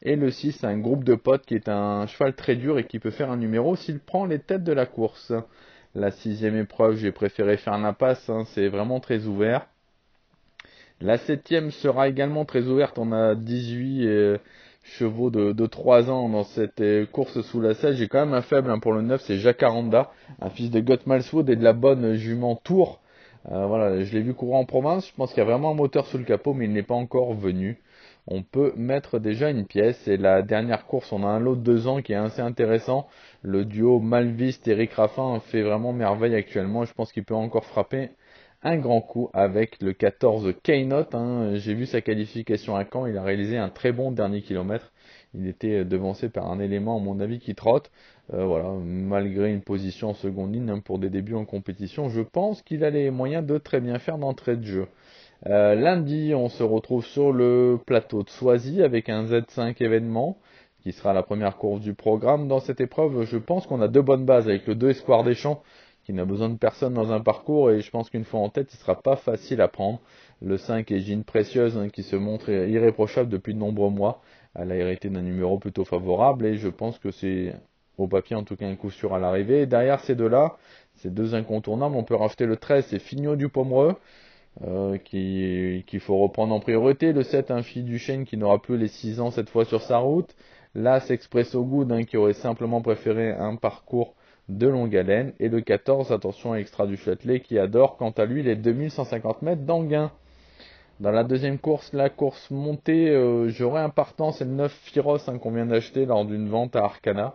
Et le 6, c'est un groupe de potes qui est un cheval très dur et qui peut faire un numéro s'il prend les têtes de la course. La sixième épreuve, j'ai préféré faire l'impasse, hein, c'est vraiment très ouvert. La septième sera également très ouverte, on a 18 chevaux de, de 3 ans dans cette euh, course sous la selle. J'ai quand même un faible hein, pour le 9, c'est Jacaranda, un fils de Gottmalswood et de la bonne jument Tour. Euh, voilà, je l'ai vu courir en province, je pense qu'il y a vraiment un moteur sous le capot, mais il n'est pas encore venu. On peut mettre déjà une pièce, et la dernière course, on a un lot de 2 ans qui est assez intéressant. Le duo Malviste Eric Raffin fait vraiment merveille actuellement, je pense qu'il peut encore frapper un grand coup avec le 14 Keynote. Hein. J'ai vu sa qualification à Caen, il a réalisé un très bon dernier kilomètre. Il était devancé par un élément, à mon avis, qui trotte. Euh, voilà, malgré une position en seconde ligne hein, pour des débuts en compétition, je pense qu'il a les moyens de très bien faire d'entrée de jeu. Euh, lundi, on se retrouve sur le plateau de Soisy avec un Z5 événement qui sera la première course du programme. Dans cette épreuve, je pense qu'on a deux bonnes bases avec le 2 Espoir des Champs qui n'a besoin de personne dans un parcours et je pense qu'une fois en tête, il sera pas facile à prendre. Le 5 est Jean Précieuse hein, qui se montre irréprochable depuis de nombreux mois. Elle a hérité d'un numéro plutôt favorable et je pense que c'est au papier en tout cas un coup sûr à l'arrivée. derrière ces deux-là, ces deux incontournables, on peut rajouter le 13, c'est Fignot du Pomereux. Euh, qu'il faut reprendre en priorité. Le 7, un fille du chêne qui n'aura plus les 6 ans cette fois sur sa route. L'As Expresso Good hein, qui aurait simplement préféré un parcours de longue haleine. Et le 14, attention à Extra du Châtelet, qui adore quant à lui les 2150 mètres d'Anguin. Dans la deuxième course, la course montée, euh, j'aurai un partant, c'est le 9 Firos hein, qu'on vient d'acheter lors d'une vente à Arcana.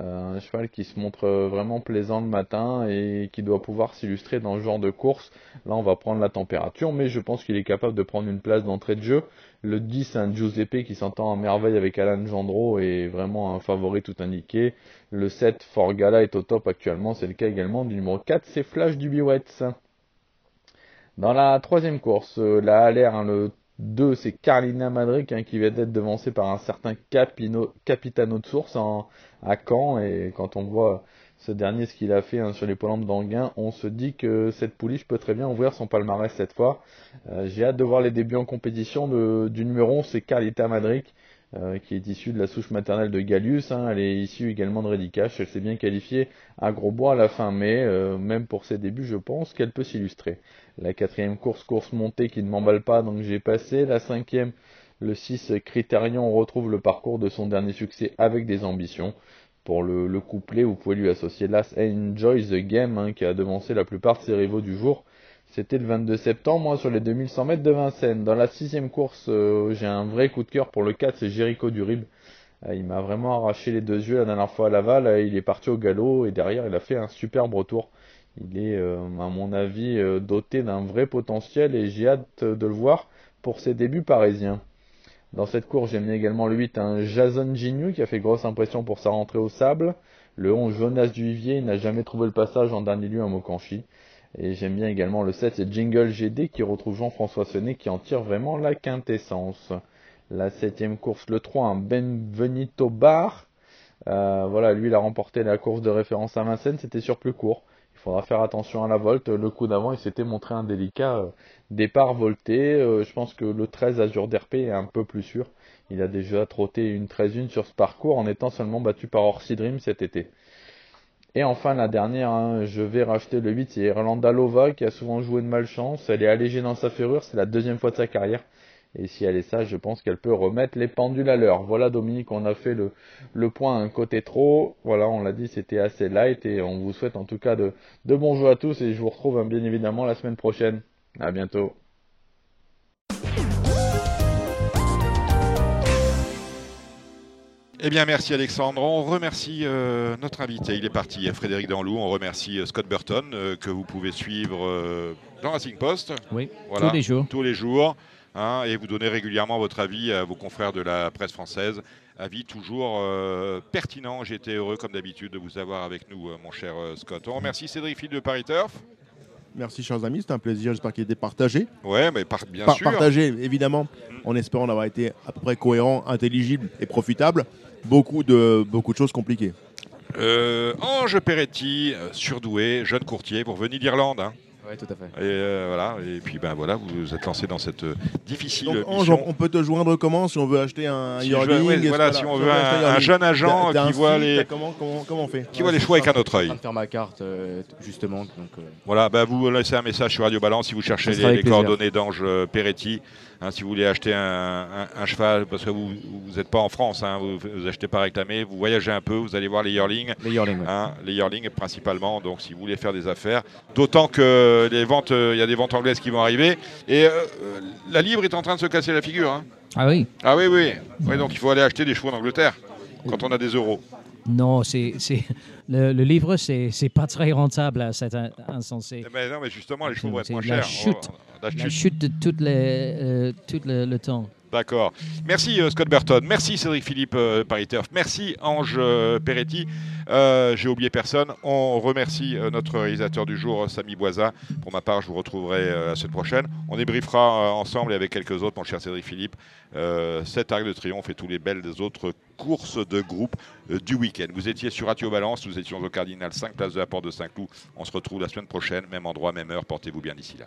Euh, un cheval qui se montre euh, vraiment plaisant le matin et qui doit pouvoir s'illustrer dans ce genre de course. Là, on va prendre la température, mais je pense qu'il est capable de prendre une place d'entrée de jeu. Le 10, un Giuseppe qui s'entend en merveille avec Alan Gendro est vraiment un favori tout indiqué. Le 7, Forgala est au top actuellement. C'est le cas également du numéro 4, c'est Flash du Biwets. Dans la troisième course, euh, la Haller, hein, le 2, c'est Carlina Madric hein, qui vient d'être devancé par un certain Capitano de source à Caen. Et quand on voit ce dernier ce qu'il a fait hein, sur les polandes d'Anguin, on se dit que cette pouliche peut très bien ouvrir son palmarès cette fois. Euh, j'ai hâte de voir les débuts en compétition du numéro 11, c'est Carlita Madric. Euh, qui est issue de la souche maternelle de Gallius. Hein. elle est issue également de Redicache. Elle s'est bien qualifiée à Grosbois à la fin mai. Euh, même pour ses débuts, je pense qu'elle peut s'illustrer. La quatrième course, course montée qui ne m'emballe pas, donc j'ai passé. La cinquième, le 6 Critérion, on retrouve le parcours de son dernier succès avec des ambitions. Pour le, couplet, vous pouvez lui associer Last Enjoy the Game, hein, qui a devancé la plupart de ses rivaux du jour. C'était le 22 septembre, moi, sur les 2100 mètres de Vincennes. Dans la sixième course, euh, j'ai un vrai coup de cœur pour le 4, c'est Jericho Durib. Euh, il m'a vraiment arraché les deux yeux la dernière fois à Laval. Euh, il est parti au galop et derrière, il a fait un superbe retour. Il est, à mon avis, doté d'un vrai potentiel et j'ai hâte de le voir pour ses débuts parisiens. Dans cette course, j'aime également le 8, un Jason Ginu qui a fait grosse impression pour sa rentrée au sable. Le 11, Jonas Duvivier, n'a jamais trouvé le passage en dernier lieu à Mokanchi. Et j'aime bien également le 7, c'est Jingle GD qui retrouve Jean-François Sonnet qui en tire vraiment la quintessence. La septième course, le 3, un Benvenito Bar. Euh, voilà, lui il a remporté la course de référence à Vincennes, c'était sur plus court. Il faudra faire attention à la volte. Le coup d'avant, il s'était montré un délicat euh, départ volté. Euh, je pense que le 13 Azur d'RP est un peu plus sûr. Il a déjà trotté une 13-1 sur ce parcours en étant seulement battu par Orsi cet été. Et enfin, la dernière, hein, je vais racheter le 8, c'est Irlanda Lova qui a souvent joué de malchance. Elle est allégée dans sa ferrure, c'est la deuxième fois de sa carrière. Et si elle est sage, je pense qu'elle peut remettre les pendules à l'heure. Voilà Dominique, on a fait le, le point un côté trop. Voilà, on l'a dit, c'était assez light et on vous souhaite en tout cas de, de bons jeux à tous et je vous retrouve hein, bien évidemment la semaine prochaine. À bientôt. Eh bien, merci Alexandre. On remercie euh, notre invité. Il est parti, Frédéric Danlou. On remercie euh, Scott Burton, euh, que vous pouvez suivre dans Racing Post. Oui, tous les jours. Tous les jours. Hein, et vous donnez régulièrement votre avis à vos confrères de la presse française avis toujours euh, pertinent. Été heureux, comme d'habitude, de vous avoir avec nous, euh, mon cher euh, Scott. On remercie Cédric Philippe de Paris Turf. Merci, chers amis. C'était un plaisir. J'espère qu'il a été partagé. Ouais, mais par- bien Par- sûr. Partagé, évidemment, en espérant avoir été à peu près cohérent, intelligible et profitable. Beaucoup de, beaucoup de choses compliquées. Euh, Ange Peretti, surdoué, jeune courtier, vous revenez d'Irlande. hein. Ouais, tout à fait. Et euh, voilà. Et puis ben voilà, vous vous êtes lancé dans cette euh, difficile Donc, Ange, mission. on peut te joindre comment si on veut acheter un Si je yearling veux- ouais, voilà, si on veut un, jeune agent t'as- t'as qui voit site, les, Comment, comment, comment on fait qui voit les choix avec un autre œil. train de faire ma carte, euh, justement. Donc, euh, Voilà, bah, vous laissez un message sur Radio Balance si vous cherchez les, les coordonnées d'Ange Peretti. Hein, si vous voulez acheter un, un- un cheval, parce que vous n'êtes pas en France, hein, vous, vous achetez pas réclamé, vous voyagez un peu, vous allez voir les yearlings. les yearlings. ouais. Hein, les yearlings principalement, donc si vous voulez faire des affaires, d'autant que les ventes, euh, il y a des ventes anglaises qui vont arriver, et euh, euh, la livre est en train de se casser la figure. hein. Ah oui Ah oui, oui, oui, donc il faut aller acheter des chevaux en Angleterre quand on a des euros. Non, c'est, c'est- le, le livre, c'est, c'est pas très rentable à cet in- insensé. Eh ben non, mais justement, les chevaux vont être moins la chers. chute. On- la La chute. chute de tout, les, euh, tout le, le temps. D'accord. Merci euh, Scott Burton. Merci Cédric Philippe euh, Paris Turf. Merci Ange euh, Peretti. Euh, J'ai oublié personne. On remercie notre réalisateur du jour, Samy Boisa. Pour ma part, je vous retrouverai la semaine prochaine. On débriefera ensemble et avec quelques autres, mon cher Cédric Philippe, cet arc de triomphe et tous les belles des autres courses de groupe du week-end. Vous étiez sur Radio Balance, nous étions au Cardinal 5 place de la Porte de Saint-Cloud. On se retrouve la semaine prochaine, même endroit, même heure. Portez-vous bien d'ici là.